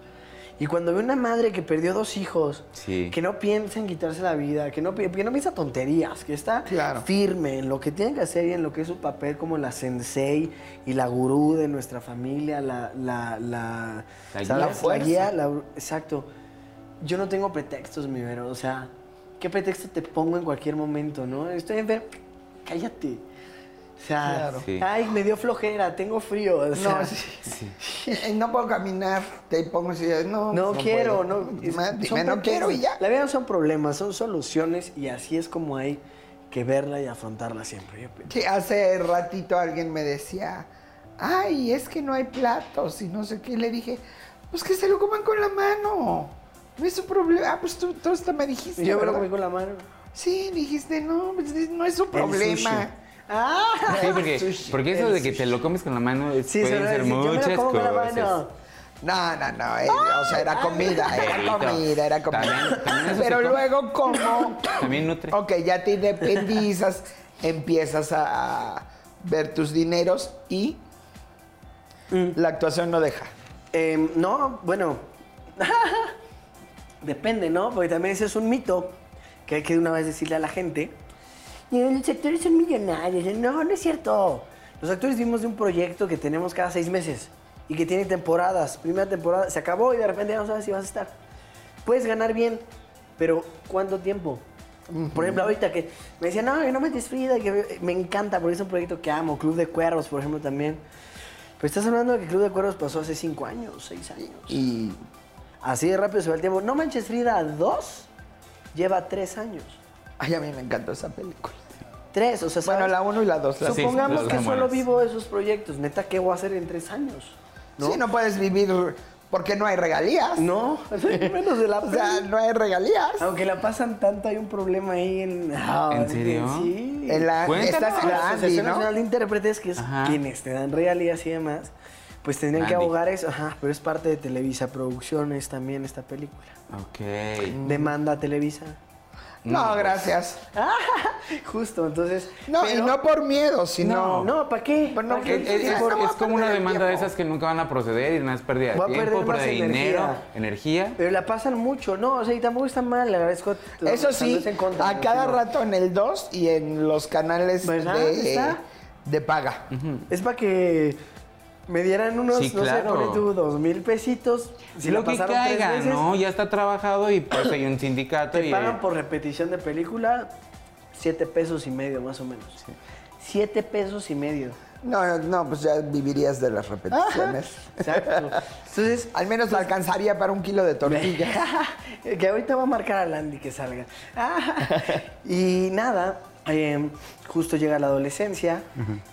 Y cuando ve una madre que perdió dos hijos, Sí. que no piensa en quitarse la vida, que no, pi- que no piensa tonterías, que está Claro. firme en lo que tiene que hacer y en lo que es su papel como la sensei y la gurú de nuestra familia, la... La, la, La guía. La fuerza. guía, la- exacto. Yo no tengo pretextos, mi Vero. O sea, ¿qué pretexto te pongo en cualquier momento, no? Estoy enfermo. Cállate. O sea, Claro. Sí. ay, me dio flojera, tengo frío. O sea, No, sí. Eh, no puedo caminar, te pongo así, no. No, quiero, puedo. no. Dime, no quiero y ya. La vida no son problemas, son soluciones y así es como hay que verla y afrontarla siempre. Yo pienso. Sí, hace ratito alguien me decía, ay, es que no hay platos y no sé qué. Y le dije, pues que se lo coman con la mano. No es su problema. Ah, pues tú, tú hasta me dijiste. Yo me lo comí con la mano. Sí, dijiste, no, pues, no es su problema. Ah, Sí, porque, Sushi. porque eso de que te lo comes con la mano es- sí, pueden se ser decir, yo me muchas lo como con la cosas. mano. No, no, no. eh, o sea, era comida, era Perrito. comida, era comida. También- también eso Pero luego, como. También nutre. Ok, ya te independizas, empiezas a ver tus dineros y Mm. la actuación no deja. Em, no, bueno. Depende, ¿no? Porque también ese es un mito que hay que de una vez decirle a la gente. "Y Los actores son millonarios. No, no es cierto. Los actores vivimos de un proyecto que tenemos cada seis meses y que tiene temporadas. Primera temporada se acabó y de repente ya no sabes si vas a estar. Puedes ganar bien, pero ¿cuánto tiempo? Por ejemplo, ahorita que me decían, no, que no me desfrida, que me encanta porque es un proyecto que amo. Club de Cuervos, por ejemplo, también. Pero estás hablando de que Club de Cuervos pasó hace cinco años, seis años. Y Así de rápido se va el tiempo. No Manches Frida 2 lleva tres años. ay, a mí me encantó esa película. Tres, o sea, Bueno, ¿sabes? la uno y la dos. La Sí, Supongamos las que solo buenas. vivo esos proyectos. Neta, ¿qué voy a hacer en tres años? ¿No? Sí, no puedes vivir porque no hay regalías. No, menos de la O sea, no hay regalías. Aunque la pasan tanto, hay un problema ahí en... ¿En serio? Sí. En la, estás en la la Andy, Asociación ¿no? Nacional de Intérpretes, que es Ajá. quienes te dan regalías y demás, pues tendrían que Andy. abogar eso. Ajá, pero es parte de Televisa Producciones también esta película. Ok. Demanda a Televisa. No, gracias. Justo, entonces. No, y no por miedo, sino... No, ¿para qué? No, ¿Pa' qué? Es, como una demanda de esas que nunca van a proceder y nada es pérdida de tiempo, pérdida de dinero, energía. Pero la pasan mucho, ¿no? O sea, y tampoco está mal, le agradezco. Eso sí, contra, a cada Sino- rato en el 2 y en los canales ¿Verdad? de, ¿Está? de paga. Es para que me dieran unos, Sí, no sé, tú, dos mil pesitos. Si lo que caiga, veces, ¿no? Ya está trabajado y pues hay un sindicato Te y... pagan por repetición de película siete pesos y medio, más o menos. Siete pesos y medio. No, no, pues ya vivirías de las repeticiones. Exacto. Entonces, Al menos te alcanzaría para un kilo de tortilla. que ahorita va a marcar a Landy que salga. y nada, eh, justo llega la adolescencia,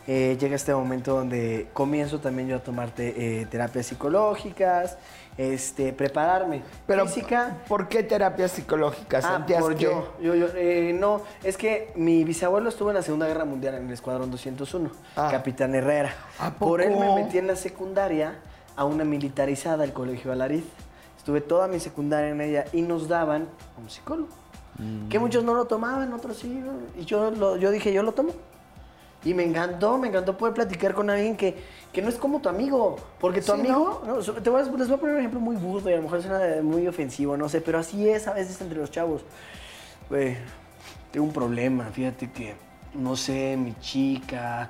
eh, llega este momento donde comienzo también yo a tomarte eh, terapias psicológicas, este, prepararme. Pero, física. ¿por qué terapia psicológica? Ah, ¿Sentías por que- yo, yo, yo, eh, no, es que mi bisabuelo estuvo en la Segunda Guerra Mundial en el Escuadrón 201, Ah. Capitán Herrera. ¿A Por él me metí en la secundaria a una militarizada, el Colegio Alariz. Estuve toda mi secundaria en ella y nos daban un psicólogo. Mm. Que muchos no lo tomaban, otros sí. Y yo, lo- yo dije, yo lo tomo. Y me encantó, me encantó poder platicar con alguien que, que no es como tu amigo. Porque tu Sí, amigo, te voy a- les voy a poner un ejemplo muy burdo y a lo mejor suena muy ofensivo, no sé, pero así es a veces entre los chavos. Güey, tengo un problema, fíjate que, no sé, mi chica.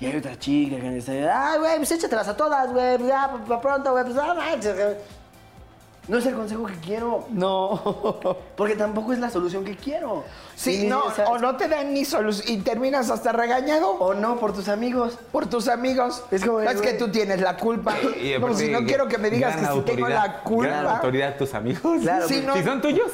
Y hay otra chica que me dice, ah, güey, pues échatelas a todas, güey, pues ya, para pronto, güey, pues ah, manches, güey". No es el consejo que quiero, No. porque tampoco es la solución que quiero. Sí, Y, no, o sea, o no te dan ni solución y terminas hasta regañado O no, por tus amigos. por tus amigos. Es como, No es que tú tienes la culpa. Y Como si no quiero que me digas que gran si tengo la Gran culpa. autoridad tus amigos. Claro, pues, no. Si son tuyos,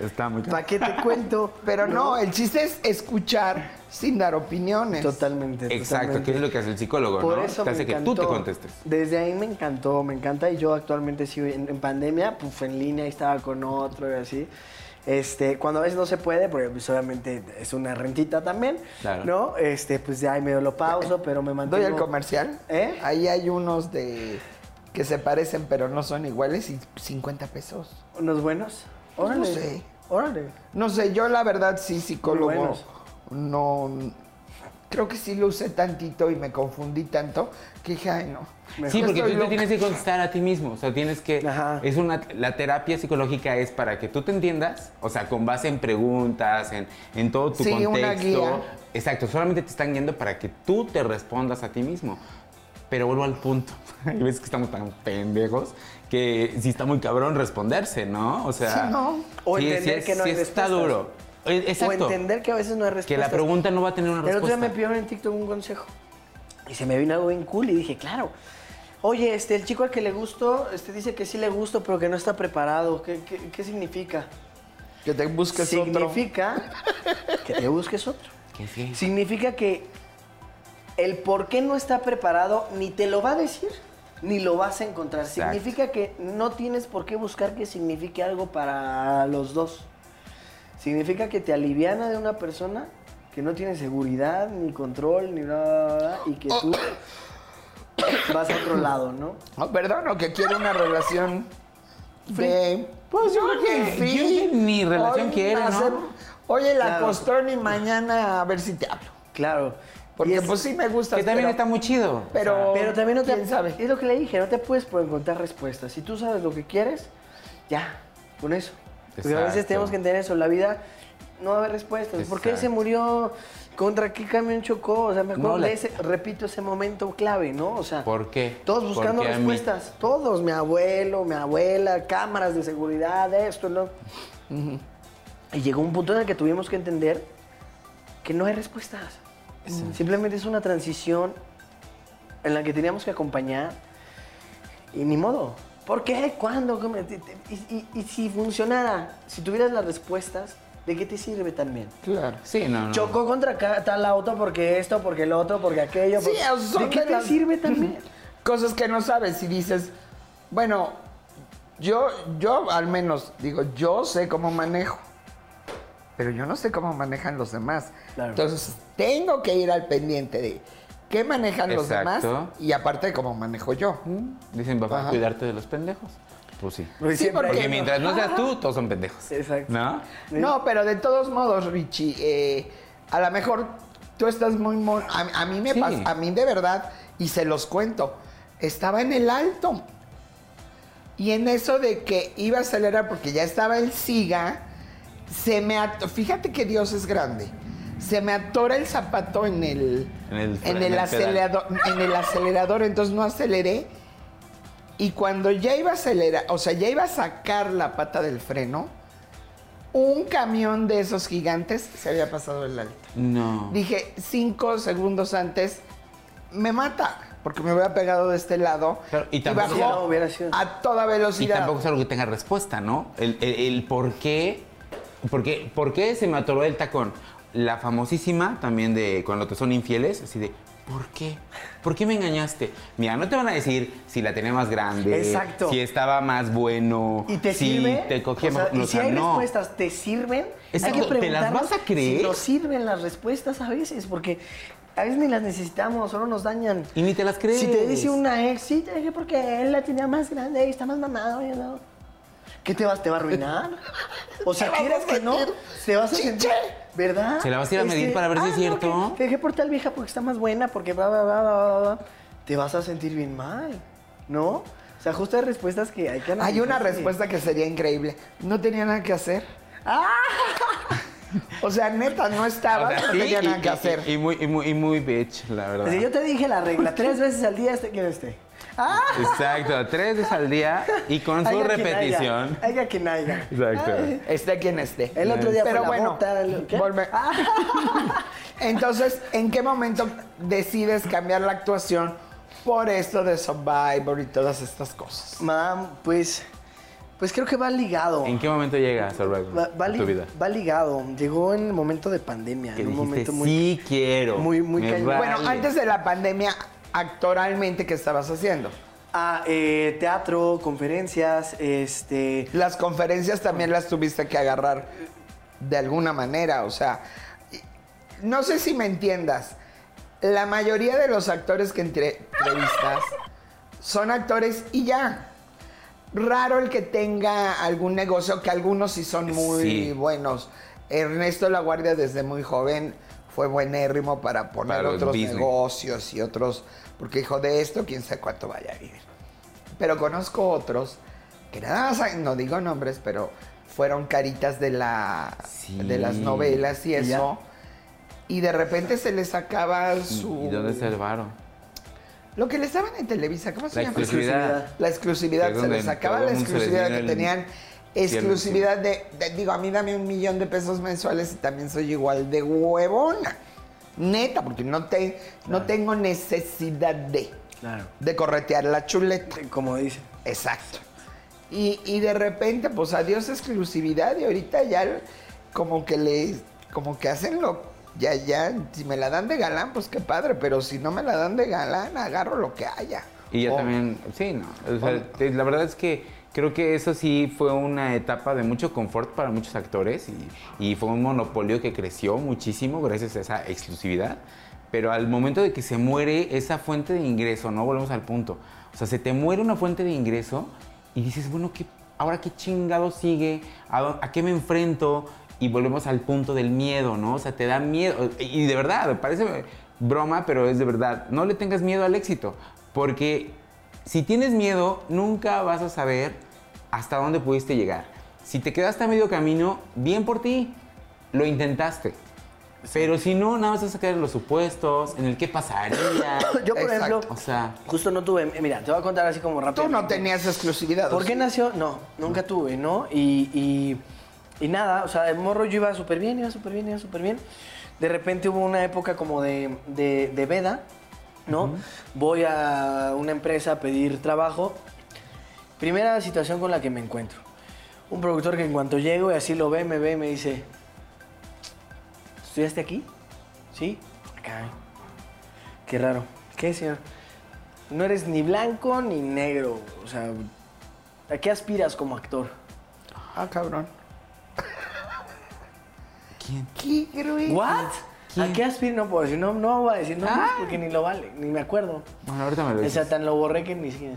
está muy ¿Para qué te cuento? Pero no, el chiste es escuchar sin dar opiniones. Totalmente. Exacto, totalmente. que es lo que hace el psicólogo, Por ¿no? eso Te me hace que encantó. tú te contestes. Desde ahí me encantó, me encanta. Y yo actualmente sigo en, en pandemia, pues en línea, ahí estaba con otro y así. Este, cuando a veces no se puede, porque pues, obviamente es una rentita también, Claro. ¿no? Este, pues ya ahí medio lo pauso, pero me mantengo... Doy el comercial. ¿Eh? Ahí hay unos de que se parecen pero no son iguales y 50 pesos. ¿Unos buenos? Pues no Órale. sé. Órale. No sé, yo la verdad sí psicólogo no creo que sí lo usé tantito y me confundí tanto que dije, ay no. Mejor. Sí, porque tú te tienes que contestar a ti mismo. O sea, tienes que. Ajá. Es una. La terapia psicológica es para que tú te entiendas, o sea, con base en preguntas, en, en todo tu Sí, contexto. una guía. Exacto, solamente te están guiando para que tú te respondas a ti mismo. Pero vuelvo al punto. Hay veces que estamos tan pendejos que sí está muy cabrón responderse, ¿no? O sea. Sí, ¿no? O sí, entender sí que no hay sí está duro. Eh, Exacto. O entender que a veces no hay que respuesta. la pregunta no va a tener una El otro día respuesta. me pidieron en TikTok un consejo. Y se me vino algo bien cool y dije, claro. Oye, este, el chico al que le gusto, este, dice que sí le gusto, pero que no está preparado. ¿Qué, qué, qué significa? Que te busques otro. significa que te busques otro. Que sí. Significa que el por qué no está preparado ni te lo va a decir, ni lo vas a encontrar. Exacto. Significa que no tienes por qué buscar que signifique algo para los dos. Significa que te aliviana de una persona que no tiene seguridad, ni control, ni nada, y que tú vas a otro lado, ¿no? Oh, perdón, o que quiere una relación de... Pues yo creo que- que ni relación quiere, ¿no? hacer- Oye, la Claro. costón y mañana a ver si te hablo. Claro. Porque es- pues sí me gusta. Que también pero, está muy chido. Pero, Pero también no te... ¿quién sabe? Es lo que le dije, no te puedes por encontrar respuestas. Si tú sabes lo que quieres, ya, con eso. Porque a veces tenemos que entender eso. La vida no va a haber respuestas. ¿Por qué él se murió? ¿Contra qué camión chocó? O sea, me acuerdo No, la- de ese, repito, ese momento clave, ¿no? O sea, ¿Por qué? todos buscando respuestas. Todos, mi abuelo, mi abuela, cámaras de seguridad, esto, ¿no? Y llegó un punto en el que tuvimos que entender que no hay respuestas. Simplemente es una transición en la que teníamos que acompañar y ni modo. ¿Por qué? ¿Cuándo? ¿Cómo? Y, y- y si funcionara, si tuvieras las respuestas, ¿de qué te sirve también? Claro. Sí, no, no. Chocó contra tal auto porque esto, porque el otro, porque aquello. Sí, por- son ¿De qué te sirve también? Cosas que no sabes y dices, bueno, yo, yo al menos digo, yo sé cómo manejo, pero yo no sé cómo manejan los demás. Claro. Entonces, tengo que ir al pendiente de qué manejan los demás y aparte de cómo manejo yo. Dicen, papá, Ajá. cuidarte de los pendejos. Pues sí. Pues Sí, siempre- porque- Porque mientras no seas tú, todos son pendejos. Exacto. ¿No? No, pero de todos modos, Richie, eh, a lo mejor tú estás muy... mon- A, a mí me Sí. pasa, a mí de verdad, y se los cuento, estaba en el alto. Y en eso de que iba a acelerar porque ya estaba el SIGA, se me Fíjate que Dios es grande. Se me atora el zapato en el, En el- en en el el acelerador, en el acelerador, entonces no aceleré. Y cuando ya iba a acelerar, o sea, ya iba a sacar la pata del freno, un camión de esos gigantes se había pasado el alto. No. Dije, cinco segundos antes, me mata, porque me hubiera pegado de este lado. Y tampoco- bajó No, hubiera sido. a toda Y velocidad. tampoco es algo que tenga respuesta, ¿no? El, el- el por qué. ¿Por qué, por qué se me atoró el tacón? La famosísima también de cuando te son infieles, así de, ¿por qué? ¿Por qué me engañaste? Mira, no te van a decir si la tenía más grande, Exacto. si estaba más bueno, ¿Y te si sirve? te cogía O sea, más- y o si sea, hay no. respuestas, ¿te sirven? Exacto, hay que ¿te las vas a creer? Si nos sirven las respuestas a veces, porque a veces ni las necesitamos, solo nos dañan. Y ni te las crees. Si te dice una ex, sí, te dije porque él la tenía más grande y está más mamado. no. ¿Qué te vas? ¿Te va a arruinar? O sea, ¿quieres que no? Te vas a sentir. ¿verdad? Se la vas a ir a medir para ver si es no, cierto. que Te dejé por tal vieja porque está más buena, porque bla, bla, bla, bla, bla, bla. Te vas a sentir bien mal, ¿no? O sea, justo hay respuestas que hay que analizar. Hay una respuesta que sería increíble. No tenía nada que hacer. ¡Ah! O sea, neta, no estaba, O sea, no sí, tenía y- nada que y- hacer. Y, muy, y, muy, y muy bitch, la verdad. Así, yo te dije la regla, tres veces al día esté quien esté. ¡Ah! Exacto, tres veces al día y con su Haya quien repetición. Haya, haya quien haya. Exacto. Ay. Esté quien esté. El otro día Pero fue la bueno, bota, el- ¿qué? volve- Ah. Entonces, ¿en qué momento decides cambiar la actuación por esto de Survivor y todas estas cosas? Mam, pues, pues creo que va ligado. ¿En qué momento llega Survivor Va, va li- tu vida? va ligado. Llegó en el momento de pandemia. En un dijiste, momento muy. sí quiero. muy- muy vale". Bueno, antes de la pandemia, actoralmente, ¿qué estabas haciendo? Ah, eh, teatro, conferencias, este. Las conferencias también las tuviste que agarrar de alguna manera, o sea, no sé si me entiendas. La mayoría de los actores que entre- entrevistas son actores y ya. Raro el que tenga algún negocio, que algunos sí son muy Sí. buenos. Ernesto La Guardia desde muy joven fue buenérrimo para poner Para otros business. negocios y otros, porque hijo de esto, quién sabe cuánto vaya a vivir. Pero conozco otros que nada más, no digo nombres, pero fueron caritas de, la, Sí. de las novelas y Y ya. eso. Y de repente se les acaba su... ¿Y dónde está el varo? Lo que les daban en Televisa, ¿cómo se La llama? exclusividad. La exclusividad, Que es se les acaba todo la se exclusividad que el tenían. Exclusividad de, de- digo, a mí dame un millón de pesos mensuales y también soy igual de huevona. Neta, porque no, te, no tengo necesidad de, Claro. de corretear la chuleta. Como dicen. Exacto. Y, y de repente, pues adiós exclusividad y ahorita ya como que le, como que hacen lo, ya, ya, si me la dan de galán, pues qué padre, pero si no me la dan de galán, agarro lo que haya. Y ya O- también, sí, no. O sea, te- la verdad es que creo que eso sí fue una etapa de mucho confort para muchos actores y, y fue un monopolio que creció muchísimo gracias a esa exclusividad. Pero al momento de que se muere esa fuente de ingreso, ¿no? Volvemos al punto. O sea, se te muere una fuente de ingreso y dices, bueno, ¿qué, ahora qué chingado sigue? ¿A, a qué me enfrento? Y volvemos al punto del miedo, ¿no? O sea, te da miedo. Y de verdad, parece broma, pero es de verdad. No le tengas miedo al éxito. Porque si tienes miedo, nunca vas a saber hasta dónde pudiste llegar. Si te quedaste a medio camino, bien por ti, lo intentaste. Pero si no, nada más vas a quedar en los supuestos, en el qué pasaría. Yo, por Exacto. ejemplo, O sea, justo no tuve. Mira, te voy a contar así como rápido. Tú no tenías exclusividad. ¿Por ¿o qué nació? No, nunca tuve, ¿no? Y, y, y nada, o sea, el morro yo iba súper bien, iba súper bien, iba súper bien. De repente hubo una época como de, de, de veda, ¿no? Voy a una empresa a pedir trabajo. Primera situación con la que me encuentro. Un productor que en cuanto llego y así lo ve, me ve y me dice, ¿estudiaste aquí? Sí. Acá. Qué raro. ¿Qué, señor? No eres ni blanco ni negro. O sea, ¿a qué aspiras como actor? Ah, cabrón. ¿quién? ¿Qué, güey? ¿What? ¿A qué aspiro? No puedo decir, no, no voy a decir nombres porque ni lo vale, ni me acuerdo. Bueno, ahorita me lo O dices. sea, tan lo borré que ni siquiera.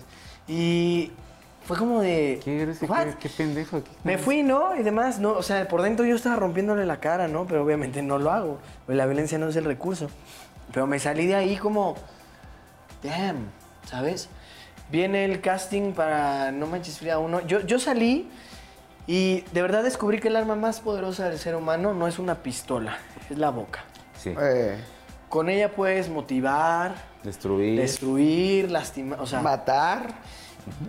Y fue como de. ¿Qué, eres? Qué pendejo? ¿Qué- Me fui, ¿no? Y demás, ¿no? O sea, por dentro yo estaba rompiéndole la cara, ¿no? Pero obviamente no lo hago. Pues la violencia no es el recurso. Pero me salí de ahí como. Damn, ¿sabes? Viene el casting para No Manches Frida 1. Yo, yo salí y de verdad descubrí que el arma más poderosa del ser humano no es una pistola, es la boca. Sí. Eh, Con ella puedes motivar, Destruir. destruir, lastimar. O sea, matar.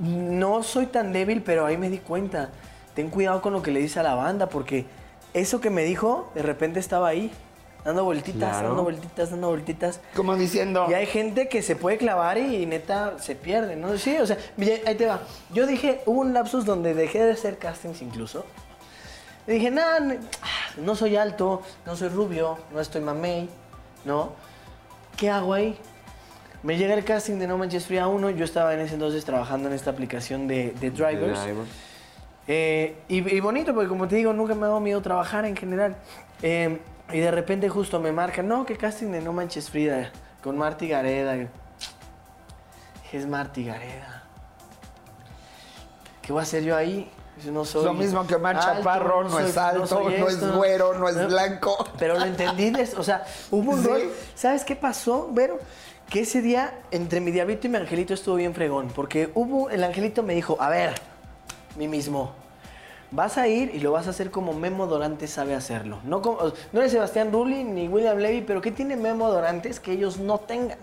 no soy tan débil, pero ahí me di cuenta. Ten cuidado con lo que le dice a la banda, porque eso que me dijo, de repente estaba ahí, dando vueltitas, Claro. dando vueltitas, dando vueltitas. Como diciendo. Y hay gente que se puede clavar y, neta se pierde, ¿no? Sí, o sea, ahí te va. Yo dije, hubo un lapsus donde dejé de hacer castings incluso. Y dije, nada, no soy alto, no soy rubio, no estoy mamey, ¿no? ¿Qué hago ahí? Me llega el casting de No Manches Frida 1, yo estaba en ese entonces trabajando en esta aplicación de, de drivers. Driver. Eh, y, y bonito, porque como te digo, nunca me ha dado miedo trabajar en general. Eh, y de repente justo me marcan, no, que casting de No Manches Frida, con Marty Gareda. Y, Es Marty Gareda. ¿Qué voy a hacer yo ahí? No soy Lo mismo que Omar alto, Chaparro, no, soy- es alto, no, es esto". güero, no es blanco. Pero lo entendí, o sea, hubo un rol. ¿Sabes qué pasó, Vero? Que ese día, entre mi diablito y mi angelito, estuvo bien fregón. Porque hubo, el angelito me dijo, a ver, mí mismo, vas a ir y lo vas a hacer como Memo Dorantes sabe hacerlo. No, como, no eres Sebastián Rulli ni William Levy, pero ¿qué tiene Memo Dorantes que ellos no tengan?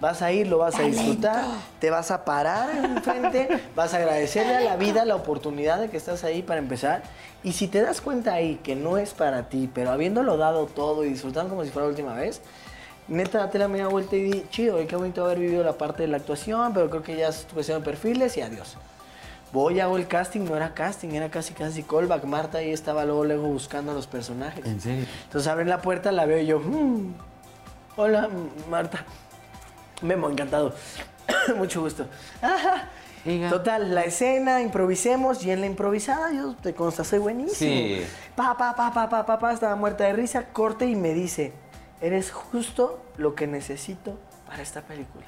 Vas a ir, lo vas a disfrutar, te vas a parar enfrente, vas a agradecerle a la vida la oportunidad de que estás ahí para empezar. Y si te das cuenta ahí que no es para ti, pero habiéndolo dado todo y disfrutando como si fuera la última vez, neta, date la media vuelta y di, chido, y qué bonito haber vivido la parte de la actuación, pero creo que ya es cuestión de perfiles y adiós. Voy, hago el casting, no era casting, era casi casi callback. Marta ahí estaba luego, luego buscando a los personajes. ¿En serio? Entonces abren la puerta, la veo y yo, "Mm, hola, Marta. Memo, encantado. Mucho gusto. Ajá. Diga. Total, la escena, improvisemos y en la improvisada yo te consta, soy buenísimo. Sí. Pa, pa, pa, pa, pa, pa, pa, estaba muerta de risa, corte y me dice, eres justo lo que necesito para esta película.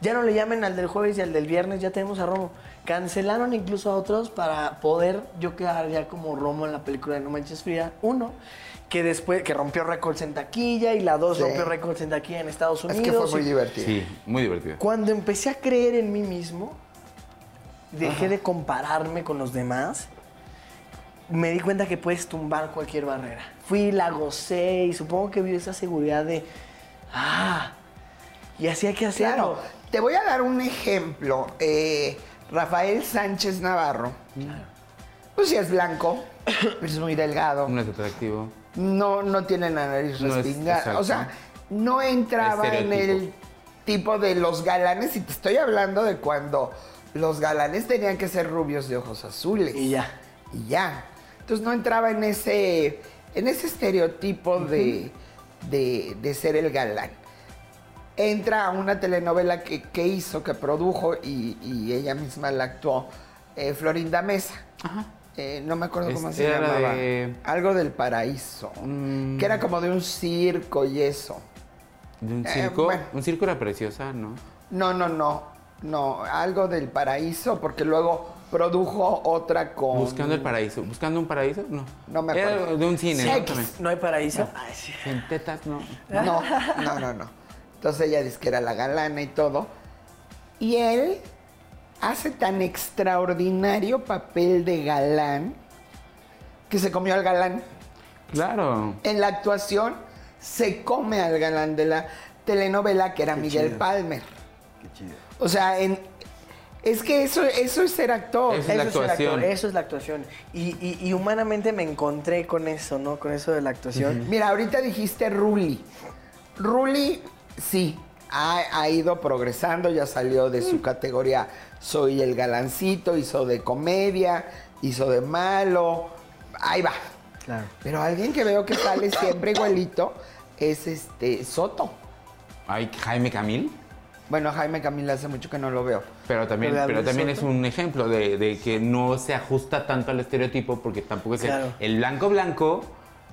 Ya no le llamen al del jueves y al del viernes, ya tenemos a Romo. Cancelaron incluso a otros para poder yo quedar ya como Romo en la película de No Manches Frida. Uno, que después, que rompió récords en taquilla y la dos Sí. rompió récords en taquilla en Estados Es Unidos. que fue muy divertido. Sí, muy divertido. Cuando empecé a creer en mí mismo, dejé de compararme con los demás, me di cuenta que puedes tumbar cualquier barrera. Fui, la gocé y supongo que vi esa seguridad de, ah, y así hay que hacerlo. Claro, te voy a dar un ejemplo. Eh, Rafael Sánchez Navarro. Pues sí es blanco, pero es muy delgado. No es atractivo. No, no tiene la nariz No es- respingada. o sea, no entraba en el tipo de los galanes. Y te estoy hablando de cuando los galanes tenían que ser rubios de ojos azules. Y ya. Y ya. Entonces no entraba en ese, en ese estereotipo de, de- de ser el galán. Entra a una telenovela que, que hizo, que produjo y, y ella misma la actuó, eh, Florinda Mesa. Eh, no me acuerdo cómo se era llamaba. de- Algo del paraíso. Mm. Que era como de un circo y eso. De un Eh, circo. bueno. Un circo era preciosa, ¿no? No, no, no. No, algo del paraíso, porque luego produjo otra con. Buscando el paraíso. ¿Buscando un paraíso? No. No me Era acuerdo. de un cine, ¿no? También. ¿No hay paraíso? Ay, sí. Sin tetas, no. No, no, no, no. Entonces ella dice que era la galana y todo. Y él hace tan extraordinario papel de galán que se comió al galán. Claro. En la actuación se come al galán de la telenovela que era Miguel Palmer. Qué chido. O sea, en, es que eso, eso es ser actor. Eso es la actuación. actor, eso es la actuación. Y, y- y humanamente me encontré con eso, ¿no? Con eso de la actuación. Mira, ahorita dijiste Ruli. Ruli, sí, ha, ha ido progresando, ya salió de su categoría Soy el galancito, hizo de comedia, hizo de malo, ahí va. Claro. Pero alguien que veo que sale siempre igualito es este Soto. Ay, Jaime Camil. Bueno, Jaime Camila hace mucho que no lo veo. Pero también, Pero también es un ejemplo de, de que no se ajusta tanto al estereotipo porque tampoco es el, blanco blanco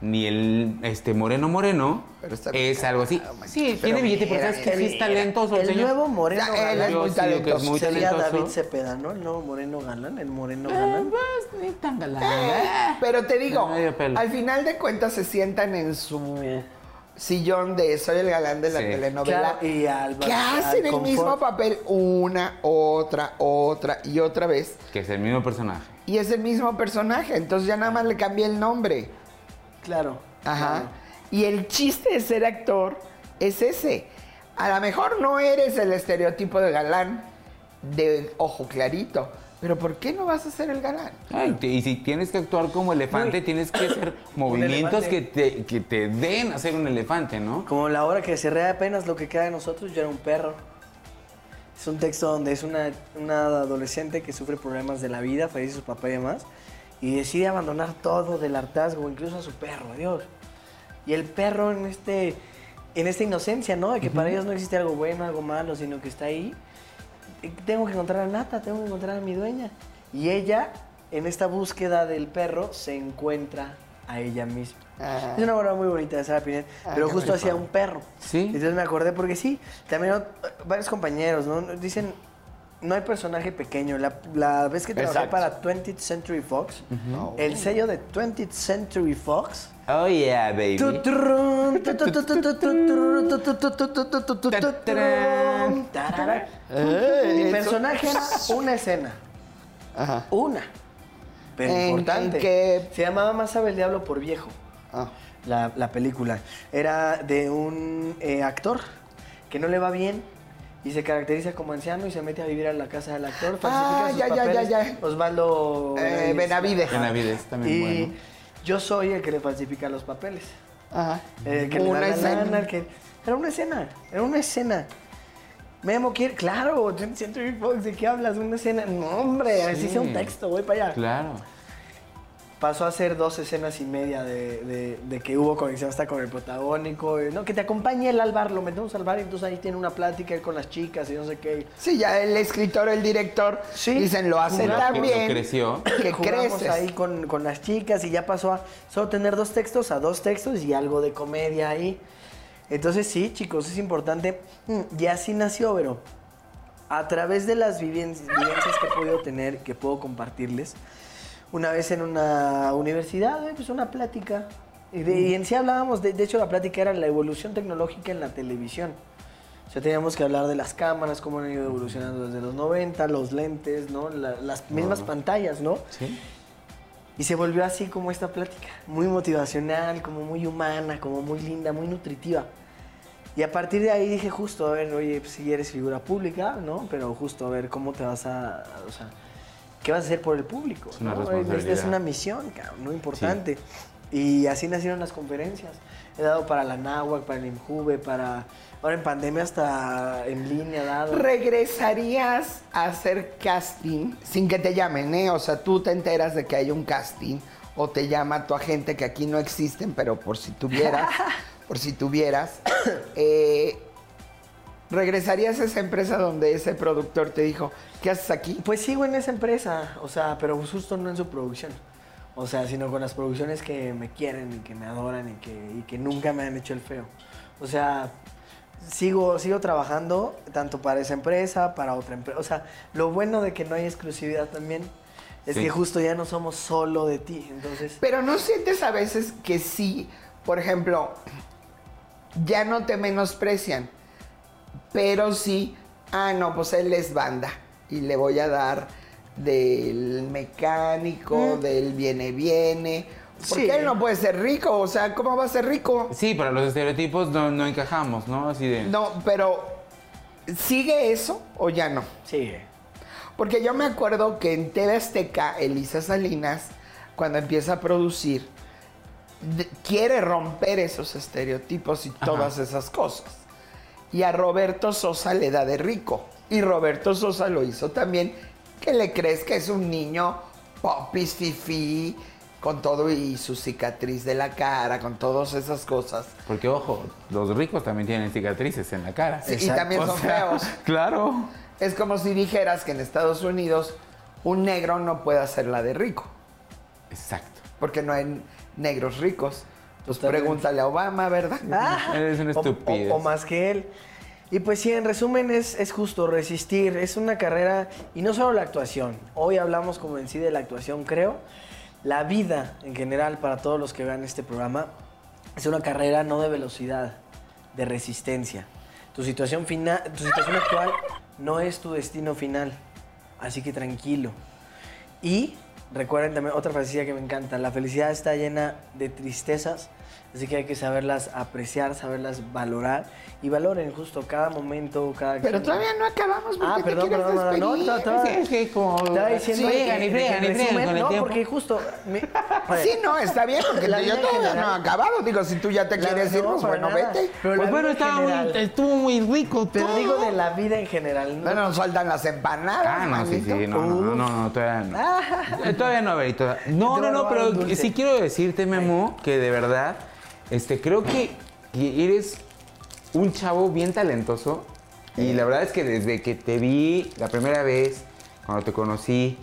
ni el este moreno moreno Pero está bien es algo así. cagado, Sí, tiene billete, pero sabes que sí es talentoso el, nuevo moreno Ya, él es galán Yo muy que es muy sería talentoso. David Cepeda, ¿no? El nuevo moreno galán, el moreno Eh, galán. pues, ni tan galán. Eh, eh. Pero te digo, al final de cuentas se sientan en su sillón de soy el galán de la Sí. telenovela. Claro, y que al hacen el confort. mismo papel una, otra, otra y otra vez. Que es el mismo personaje. Y es el mismo personaje, entonces ya nada más le cambié el nombre. Claro. Ajá. claro. Y el chiste de ser actor es ese. A lo mejor no eres el estereotipo de galán de ojo clarito, pero ¿por qué no vas a ser el galán? Te- y si tienes que actuar como elefante, tienes que hacer movimientos que te, que te den a ser un elefante, ¿no? Como la hora que cerré apenas lo que queda de nosotros, yo era un perro. Es un texto donde es una, una adolescente que sufre problemas de la vida, fallece su papá y demás, y decide abandonar todo del hartazgo, incluso a su perro, adiós. Y el perro en este en esta inocencia, ¿no? De que para ellos no existe algo bueno, algo malo, sino que está ahí. Y Tengo que encontrar a Nata, tengo que encontrar a mi dueña. Y ella, en esta búsqueda del perro, se encuentra a ella misma. Ah. Es una obra muy bonita de Sara Pinel, Ah, pero justo hacía un perro. Sí. Entonces me acordé porque sí, también varios compañeros, ¿no? Dicen, no hay personaje pequeño. La, vez que trabajé para 20th Century Fox, el sello de 20th Century Fox. Oh yeah, baby. Mi personaje era una escena. Ajá. Una. Pero importante. Que... Se llamaba Más sabe el diablo por viejo. La, película. Era de un actor que no le va bien y se caracteriza como anciano y se mete a vivir a la casa del actor. Ah, falsifica sus ya, ya, ya, papeles. ya. Osvaldo Eh, Benavides. Benavides también Y bueno. yo soy el que le falsifica los papeles. Ajá. El que le Una da la escena. lana, el que... Era una escena, era una escena. Memo quiere, claro, Century Fox, ¿de qué hablas? Una escena. No, hombre, así sea un texto, voy para allá. Claro. Pasó a ser dos escenas y media de, de- de que hubo conexión hasta con el protagónico. eh, ¿no? Que te acompañe él al bar, lo metemos al bar y entonces ahí tiene una plática él con las chicas y no sé qué. Sí, ya el escritor, el director, Sí. dicen, lo hace Jugamos. tan Que- bien que creció. que creces. ahí con, con las chicas y ya pasó a solo tener dos textos a dos textos y algo de comedia ahí. Entonces sí, chicos, es importante. Mm, Y así nació, pero a través de las vivien- vivencias que he podido tener, que puedo compartirles, una vez en una universidad, pues una plática. Y, de- y en sí hablábamos, de, de hecho la plática era la evolución tecnológica en la televisión. O sea, teníamos que hablar de las cámaras, cómo han ido evolucionando desde los 90, los lentes, ¿no? La- las mismas pantallas, ¿no? Sí. Y se volvió así como esta plática, muy motivacional, como muy humana, como muy linda, muy nutritiva. Y a partir de ahí dije justo, a ver, oye, pues, si eres figura pública, ¿no? Pero justo a ver cómo te vas a, o sea, ¿qué vas a hacer por el público? Es una ¿no? responsabilidad. Es una misión, cabrón, muy importante. Y así nacieron las conferencias. He dado para la NAWAC, para el INJUVE, para... Ahora en pandemia hasta en línea dado. ¿Regresarías a hacer casting sin que te llamen, eh? O sea, tú te enteras de que hay un casting o te llama tu agente que aquí no existen, pero por si tuvieras, por si tuvieras, eh, ¿regresarías a esa empresa donde ese productor te dijo, ¿qué haces aquí? Pues sigo en esa empresa, o sea, pero justo no en su producción. O sea, sino con las producciones que me quieren y que me adoran y que, y que nunca me han hecho el feo. O sea, sigo, sigo trabajando tanto para esa empresa, para otra empresa. O sea, lo bueno de que no hay exclusividad también es Sí. que justo ya no somos solo de ti. Entonces, Pero no sientes a veces que sí, por ejemplo, ya no te menosprecian, pero sí, ah, no, pues él es banda y le voy a dar del mecánico, del viene viene, porque Sí. él no puede ser rico, o sea, ¿cómo va a ser rico? Sí, para los estereotipos no, no encajamos, ¿no? Así de. No, pero ¿sigue eso o ya no? sí. Porque yo me acuerdo que en TV Azteca, Elisa Salinas, cuando empieza a producir, quiere romper esos estereotipos y todas esas cosas. Y a Roberto Sosa le da de rico. Y Roberto Sosa lo hizo también, que le crees que es un niño popis, fifi, con todo y su cicatriz de la cara, con todas esas cosas. Porque, ojo, los ricos también tienen cicatrices en la cara. Sí, y también O son sea, feos. Claro. Es como si dijeras que en Estados Unidos un negro no puede hacer la de rico. Exacto. porque no hay negros ricos. Pues Totalmente. pregúntale a Obama, ¿verdad? Eres un O- estúpido. O, o más que él. Y pues sí, en resumen es, es justo resistir. Es una carrera, y no solo la actuación. Hoy hablamos como en sí de la actuación, creo. La vida en general para todos los que vean este programa es una carrera no de velocidad, de resistencia. Tu situación, final, tu situación actual no es tu destino final. Así que tranquilo. Y recuerden también otra frasecilla que me encanta, la felicidad está llena de tristezas, así que hay que saberlas apreciar, saberlas valorar y valoren justo cada momento, cada Pero todavía no acabamos porque Ah, te perdón, quieres perdón, no, no, no, estaba- Es que como... Estaba diciendo Sí, y fregan y en fregan resumen, con el no, tiempo. porque justo Sí, no, está bien, porque La yo todavía no he acabado. Digo, si tú ya te la- quieres ir, no, pues bueno, nada. vete. Pero Pues bueno, estaba muy, estuvo muy rico Pero todo. digo de la vida en general. ¿no? Bueno, nos faltan las empanadas. Ah, no, sí, sí, no, no, no, no, todavía no. Eh, Todavía no, Berito. No, no, no, pero sí quiero decirte, Memo, que de verdad, este, creo que eres un chavo bien talentoso. Y la verdad es que desde que te vi la primera vez, cuando te conocí,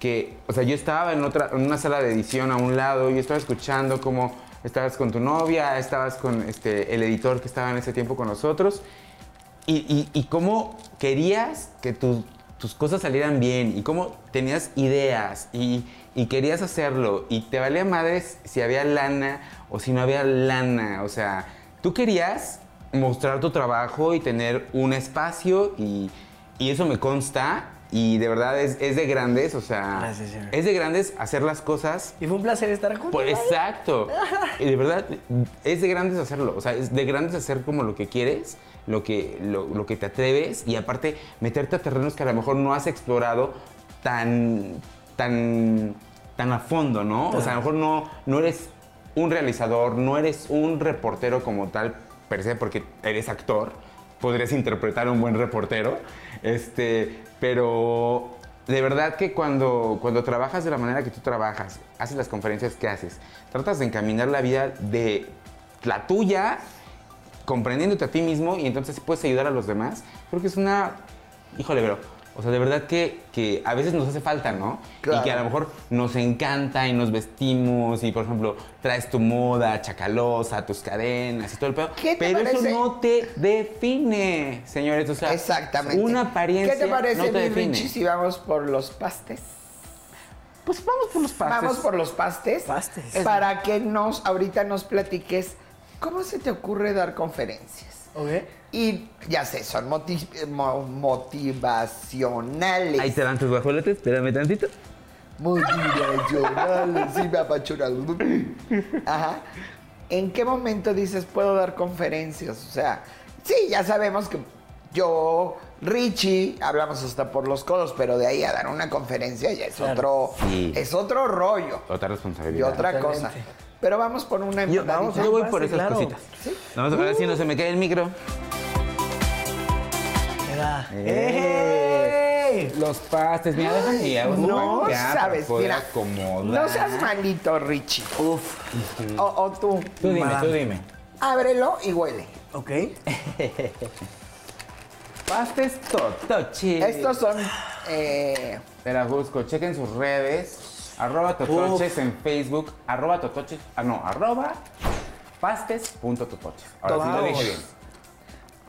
que, o sea, yo estaba en otra, en una sala de edición a un lado, yo estaba escuchando cómo estabas con tu novia, estabas con este, el editor que estaba en ese tiempo con nosotros, y, y- cómo querías que tu- tus cosas salieran bien, y cómo tenías ideas, y, y querías hacerlo, y te valía madres si había lana o si no había lana, o sea, tú querías mostrar tu trabajo y tener un espacio, y, y eso me consta, y de verdad es, es de grandes, o sea, Gracias, señor. es de grandes hacer las cosas Y fue un placer estar juntos. pues exacto. Y de verdad, es de grandes hacerlo. O sea, es de grandes hacer como lo que quieres, lo que, lo, lo que te atreves y aparte meterte a terrenos que a lo mejor no has explorado tan, tan, tan a fondo, ¿no? O sea, a lo mejor no, no eres un realizador, no eres un reportero como tal, per se, porque eres actor. Podrías interpretar a un buen reportero. Este, pero de verdad que cuando, cuando trabajas de la manera que tú trabajas, haces las conferencias que haces, tratas de encaminar la vida de la tuya, comprendiéndote a ti mismo y entonces puedes ayudar a los demás, creo que es una... Híjole, pero... O sea, de verdad que, que a veces nos hace falta, ¿no? Claro. Y que a lo mejor nos encanta y nos vestimos y, por ejemplo, traes tu moda chacalosa, tus cadenas y todo el pedo. ¿Qué te pero eso parece? no te define, señores. O sea, Exactamente. una apariencia ¿Qué te parece, no te mi define. Richie, si vamos por los pastes? Pues vamos por los pastes. Vamos por los pastes. Pastes. Para que nos, ahorita nos platiques cómo se te ocurre dar conferencias. Y ya sé, son moti- mo- motivacionales. Ahí te dan tus guajolotes, espérame tantito. Motivacionales, sí me apachura. Ajá. ¿En qué momento dices puedo dar conferencias? O sea, sí, ya sabemos que yo, Richie, hablamos hasta por los codos, pero de ahí a dar una conferencia ya es otro, Sí. es otro rollo Otra y responsabilidad. otra Totalmente. cosa. Pero vamos por una Yo, yo voy por esas claro. cositas. Vamos a ver si no se me cae el micro. Era. ¡Eh! ¡Ey! Los pastes, mira, déjame y hago No sabes, mira, acomodar. no seas malito, Richie. Uf. O, o tú, Tú dime, Madame. tú dime. ábrelo y huele. Ok. Pastes Totochi. Estos son eh, Te las busco, chequen sus redes. Arroba Totoches en Facebook. Arroba Totoches. Ah, no, arroba pastes.totoches. Ahora sí lo dije bien.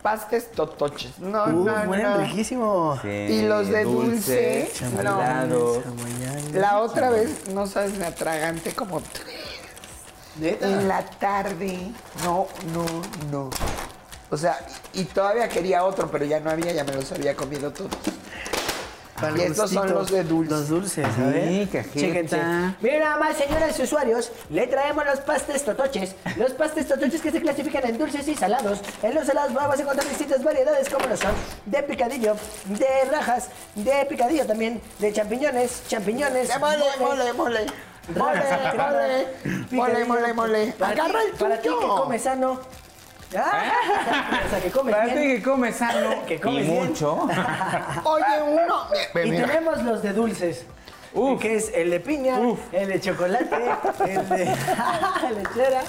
pastes totoches. No, Uf, no, no. riquísimo. Sí, Y los de dulce, no. salado. La otra vez, no sabes, me atraganté como tres. ¿Neta? En la tarde. No, no, no. O sea, y todavía quería otro, pero ya no había, ya me los había comido todos. Para y estos son los de dulce. Los dulces, Sí, a ver. Chéquense. Miren nada más, señores usuarios, le traemos los pastes totoches. Los pastes totoches que se clasifican en dulces y salados. En los salados vamos a encontrar distintas variedades como lo son de picadillo, de rajas, de picadillo también, de champiñones, champiñones. De mole, mole, mole. Mole, mole. Mole, mole, mole. Para ti- Agarra el Para ti que tuyo. come sano. Ah, o sea, que come bien. que sano Que y bien. mucho. Oye, uno. Y mira. tenemos los de dulces. Uf. Que es el de piña, el de chocolate, el de lechera.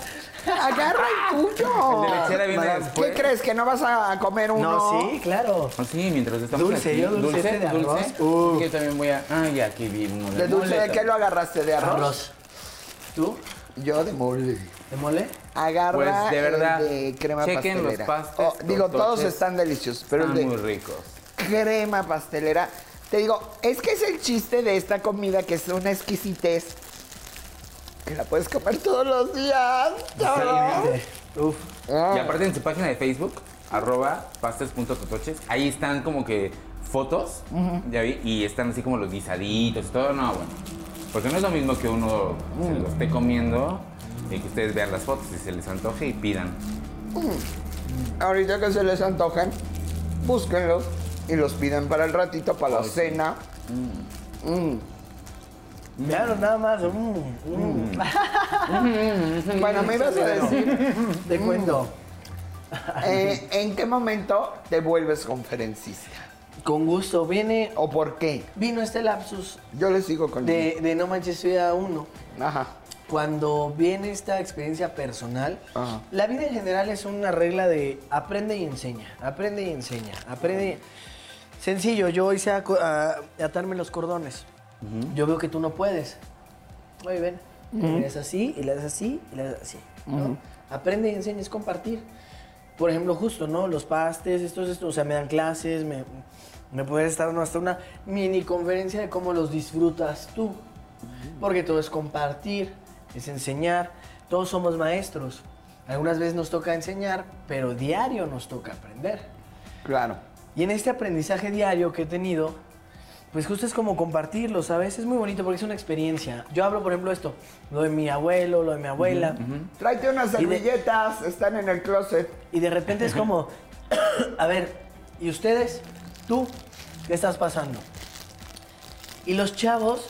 Agarra el tuyo. El de lechera viene después. ¿Qué crees? ¿Que no vas a comer uno? No, sí, claro. Oh, sí, mientras estamos Dulce, aquí. yo dulcete de arroz. dulce. Yo también voy a... Ah, ya, aquí vi uno de ¿De dulce de qué lo agarraste? ¿De arroz? Arroz. ¿Tú? Yo de mole. ¿De mole? Agarra Pues, de el verdad, de crema chequen los pastelera. pastes, Oh, digo, todos están deliciosos, pero Están el de muy ricos. crema pastelera, te digo, es que es el chiste de esta comida que es una exquisitez. Que la puedes comer todos los días. Uf. Ah. Y aparte en su página de Facebook, arroba pastes.totoches, ahí están como que fotos, ya vi, y están así como los guisaditos y todo, no, bueno. Porque no es lo mismo que uno se lo esté comiendo y que ustedes vean las fotos y se les antoje y pidan. Ahorita que se les antojen, búsquenlos y los piden para el ratito, para la Ay, sí. cena. Mm. Claro, nada más. mm, mm. Bueno, me ibas a decir, Te cuento. eh, ¿en qué momento te vuelves conferencista? Con gusto. Viene, ¿O por qué? vino este lapsus Yo les sigo con de, de No Manches Vida 1. Ajá. Cuando viene esta experiencia personal, Ajá. la vida en general es una regla de aprende y enseña, aprende y enseña, aprende. Sencillo, yo hice a, a- atarme los cordones. Yo veo que tú no puedes. Oye, ven, le das así, y le das así, y le das así. ¿no? Aprende y enseña, es compartir. Por ejemplo, justo, ¿no? Los pastes, estos, estos, o sea, me dan clases, me, me puedes dar hasta una mini conferencia de cómo los disfrutas tú. Porque todo es compartir, es enseñar. Todos somos maestros. Algunas veces nos toca enseñar, pero diario nos toca aprender. Claro. Y en este aprendizaje diario que he tenido, pues justo es como compartirlo, ¿sabes? Es muy bonito porque es una experiencia. Yo hablo, por ejemplo, esto, lo de mi abuelo, lo de mi abuela. Tráete unas Y de- servilletas, están en el closet. Y de repente es como, a ver, ¿y ustedes? ¿Tú? ¿Qué estás pasando? Y los chavos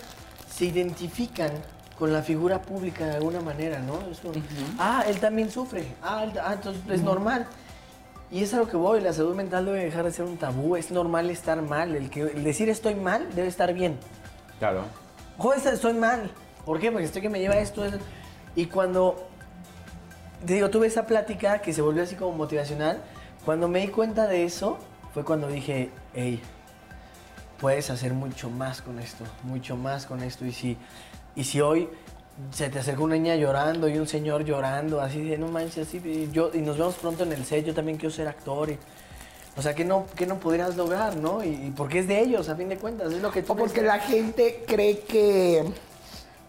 se identifican con la figura pública de alguna manera, ¿no? Es como, Ah, él también sufre. Ah, él- ah, entonces es normal. Y es a lo que voy, la salud mental debe dejar de ser un tabú. Es normal estar mal. El, que, el decir estoy mal debe estar bien. Claro. Joder, estoy mal. ¿Por qué? Porque estoy que me lleva esto, eso. Y cuando, te digo, tuve esa plática que se volvió así como motivacional, cuando me di cuenta de eso, fue cuando dije, hey, puedes hacer mucho más con esto, mucho más con esto. Y si, y si hoy se te acerca una niña llorando y un señor llorando, así de, no manches, así, y yo, y nos vemos pronto en el set, yo también quiero ser actor. y- o sea, que no, que no pudieras lograr, ¿no? Y, y porque es de ellos, a fin de cuentas, es lo que tú O porque la gente cree que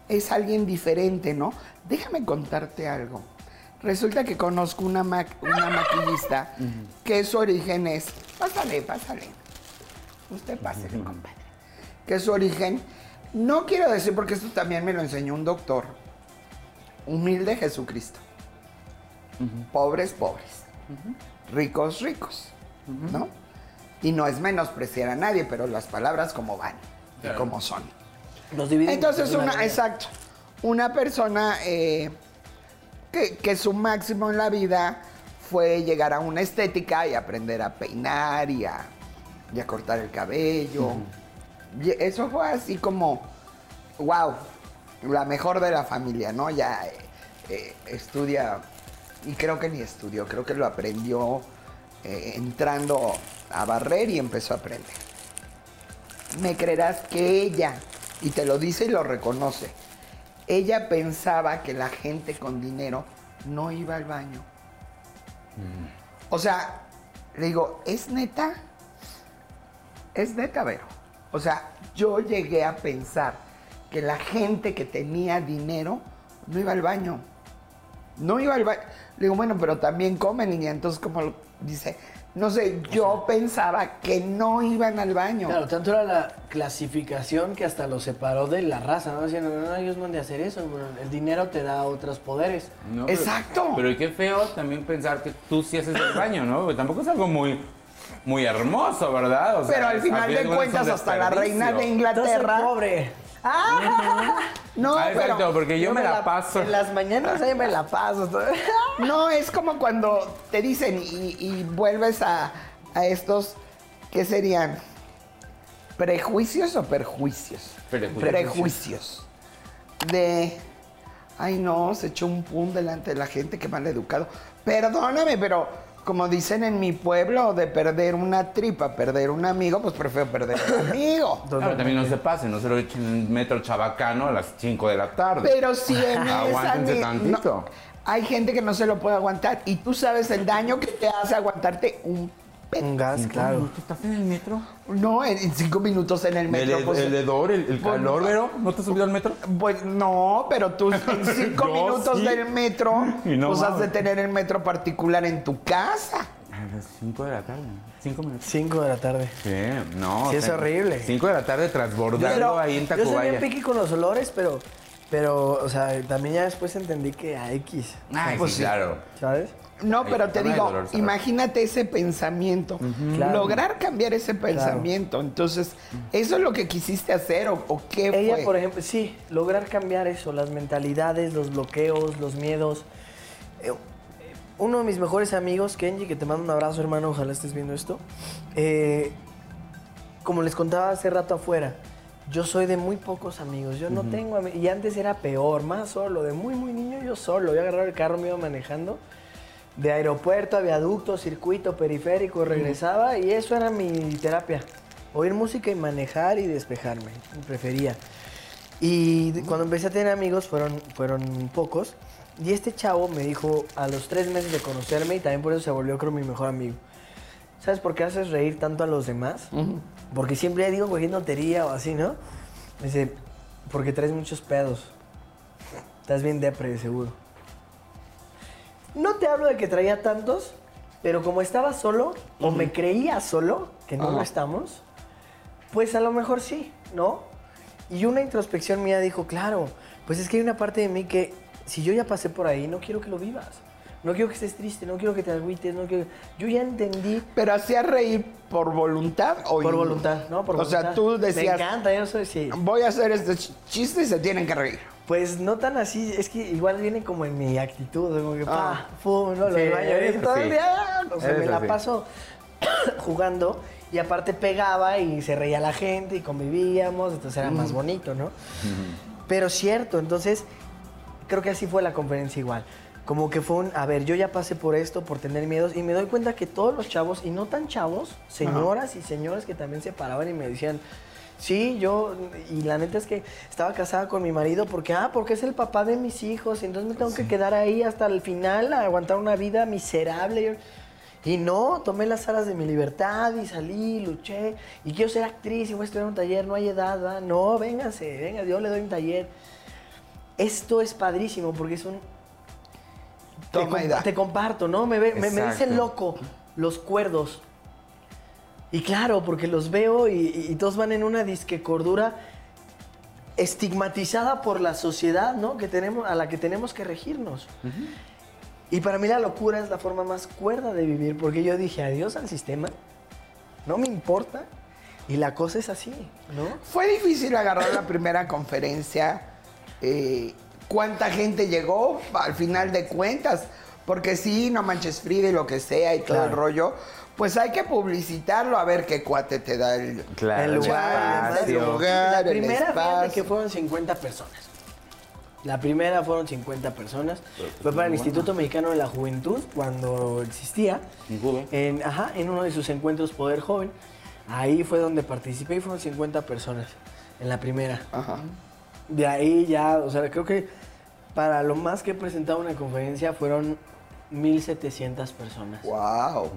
es alguien diferente, ¿no? Déjame contarte algo. Resulta que conozco una, ma- una maquillista que su origen es... Pásale, pásale. Usted pásale, compadre. Que su origen... No quiero decir, porque esto también me lo enseñó un doctor. Humilde Jesucristo. Pobres, pobres. Ricos, ricos. ¿No? Y no es menospreciar a nadie, pero las palabras como van y como son. Dividen Entonces, una, manera. exacto, una persona eh, que, que su máximo en la vida fue llegar a una estética y aprender a peinar y a, y a cortar el cabello. Eso fue así como, wow, la mejor de la familia, ¿no? Ya eh, eh, estudia, y creo que ni estudió, creo que lo aprendió eh, entrando a barrer y empezó a aprender me creerás que ella, y te lo dice y lo reconoce, ella pensaba que la gente con dinero no iba al baño. O sea, le digo, ¿es neta? Es neta, Vero. O sea, yo llegué a pensar que la gente que tenía dinero no iba al baño. No iba al baño. Le digo, bueno, pero también comen y entonces como lo dice, no sé, yo pensaba que no iban al baño. Claro, tanto era la clasificación que hasta lo separó de la raza, ¿no? Decían, no, no, ellos no han de hacer eso, bueno, el dinero te da otros poderes. No, pero- Exacto. Pero qué feo también pensar que tú sí haces el baño, ¿no? Porque tampoco es algo muy, muy hermoso, ¿verdad? O sea, Pero al final de cuentas, hasta la reina de. Inglaterra. Entonces, pobre. No, Ah, exacto, pero porque yo, me la, paso. En las mañanas ahí me la paso. no es como cuando te dicen y, y vuelves a, a estos que serían prejuicios o perjuicios. Prejuicios. Prejuicios. De ay no, se echó un pum delante de la gente, qué mal educado. Perdóname, pero como dicen en mi pueblo, de perder una tripa, perder un amigo, pues prefiero perder un amigo. Claro, también no se pasen, no se lo echen en metro chabacano a las 5 de la tarde. Pero si en esa Aguántense ni- tantito. no, hay gente que no se lo puede aguantar y tú sabes el daño que te hace aguantarte un Un gas, claro. ¿Estás en el metro? No, en, en cinco minutos en el metro. el, pues, el hedor, el, el pues, calor, Vero. ¿No te has subido al metro? Pues no, pero tú en cinco minutos sí. del metro, no pues has de tener el metro particular en tu casa. A las 5 de la tarde. 5 minutos. 5 de la tarde. Sí, no. Sí, es horrible. 5 de la tarde transbordando Pero ahí en yo soy bien Tacubaya. piqui con los olores, pero, pero, o sea, también ya después entendí que a X, Ay, Pues sí, sí. claro. ¿sabes? No, pero te digo, imagínate ese pensamiento, Claro. lograr cambiar ese pensamiento. Entonces, ¿eso es lo que quisiste hacer o, o qué Ella, fue? por ejemplo, sí, lograr cambiar eso, las mentalidades, los bloqueos, los miedos. Eh, Uno de mis mejores amigos, Kenji, que te mando un abrazo, hermano, ojalá estés viendo esto. eh, como les contaba hace rato afuera, yo soy de muy pocos amigos. Yo no tengo ami- Y antes era peor, más solo. De muy, muy niño yo solo. Yo agarraba el carro, me iba manejando. De aeropuerto a viaducto, circuito, periférico, regresaba y eso era mi terapia. Oír música y manejar y despejarme. Prefería. Y cuando empecé a tener amigos fueron, fueron pocos. Y este chavo me dijo a los tres meses de conocerme y también por eso se volvió creo mi mejor amigo. ¿Sabes por qué haces reír tanto a los demás? Porque siempre digo cualquier tontería o así, ¿no? Me dice, porque traes muchos pedos. Estás bien depre, de seguro. No te hablo de que traía tantos, pero como estaba solo, o me creía solo, que no lo estamos, pues a lo mejor sí, ¿no? Y una introspección mía dijo, claro, pues es que hay una parte de mí que si yo ya pasé por ahí, no quiero que lo vivas. No quiero que estés triste, no quiero que te agüites, no quiero... Yo ya entendí ¿Pero hacías reír por voluntad o por voluntad, ¿no? Por o voluntad. sea, tú decías, Me encanta, yo soy sí. voy a hacer este ch- chiste y se tienen que reír. Pues no tan así, es que igual viene como en mi actitud, como que Ah. pa, pum, no, lo Sí, y todo el día, o sea, me la así. paso jugando y aparte pegaba y se reía la gente y convivíamos, entonces era más bonito, ¿no? Pero cierto, entonces creo que así fue la conferencia igual. Como que fue un, a ver, yo ya pasé por esto, por tener miedos, y me doy cuenta que todos los chavos, y no tan chavos, señoras y señores que también se paraban y me decían, sí, yo, y la neta es que estaba casada con mi marido porque, ah, porque es el papá de mis hijos, y entonces me tengo que quedar ahí hasta el final a aguantar una vida miserable. Y no, tomé las alas de mi libertad y salí, luché, y quiero ser actriz y voy a estudiar un taller, no hay edad, ¿verdad? No, vénganse, venga, yo le doy un taller. Esto es padrísimo porque es un... te, Toma comp- da. te comparto, ¿no? Me, ve- me, me dicen loco los cuerdos. Y claro, porque los veo y, todos van en una disque cordura estigmatizada por la sociedad, ¿no? Que tenemos, a la que tenemos que regirnos. Y para mí la locura es la forma más cuerda de vivir, porque yo dije adiós al sistema, no me importa, y la cosa es así, ¿no? Fue difícil agarrar la primera conferencia. eh, ¿Cuánta gente llegó al final de cuentas? Porque sí, no manches Frida y lo que sea y todo el rollo. Pues hay que publicitarlo a ver qué cuate te da el, Claro, el lugar, el espacio. lugar, La primera, fíjate que fueron 50 personas. La primera fueron 50 personas. Fue para el Instituto Mexicano de la Juventud cuando existía. En, ajá, en uno de sus encuentros Poder Joven. Ahí fue donde participé y fueron 50 personas en la primera. Ajá. De ahí ya, o sea, creo que para lo más que he presentado una conferencia fueron 1700 personas. Wow,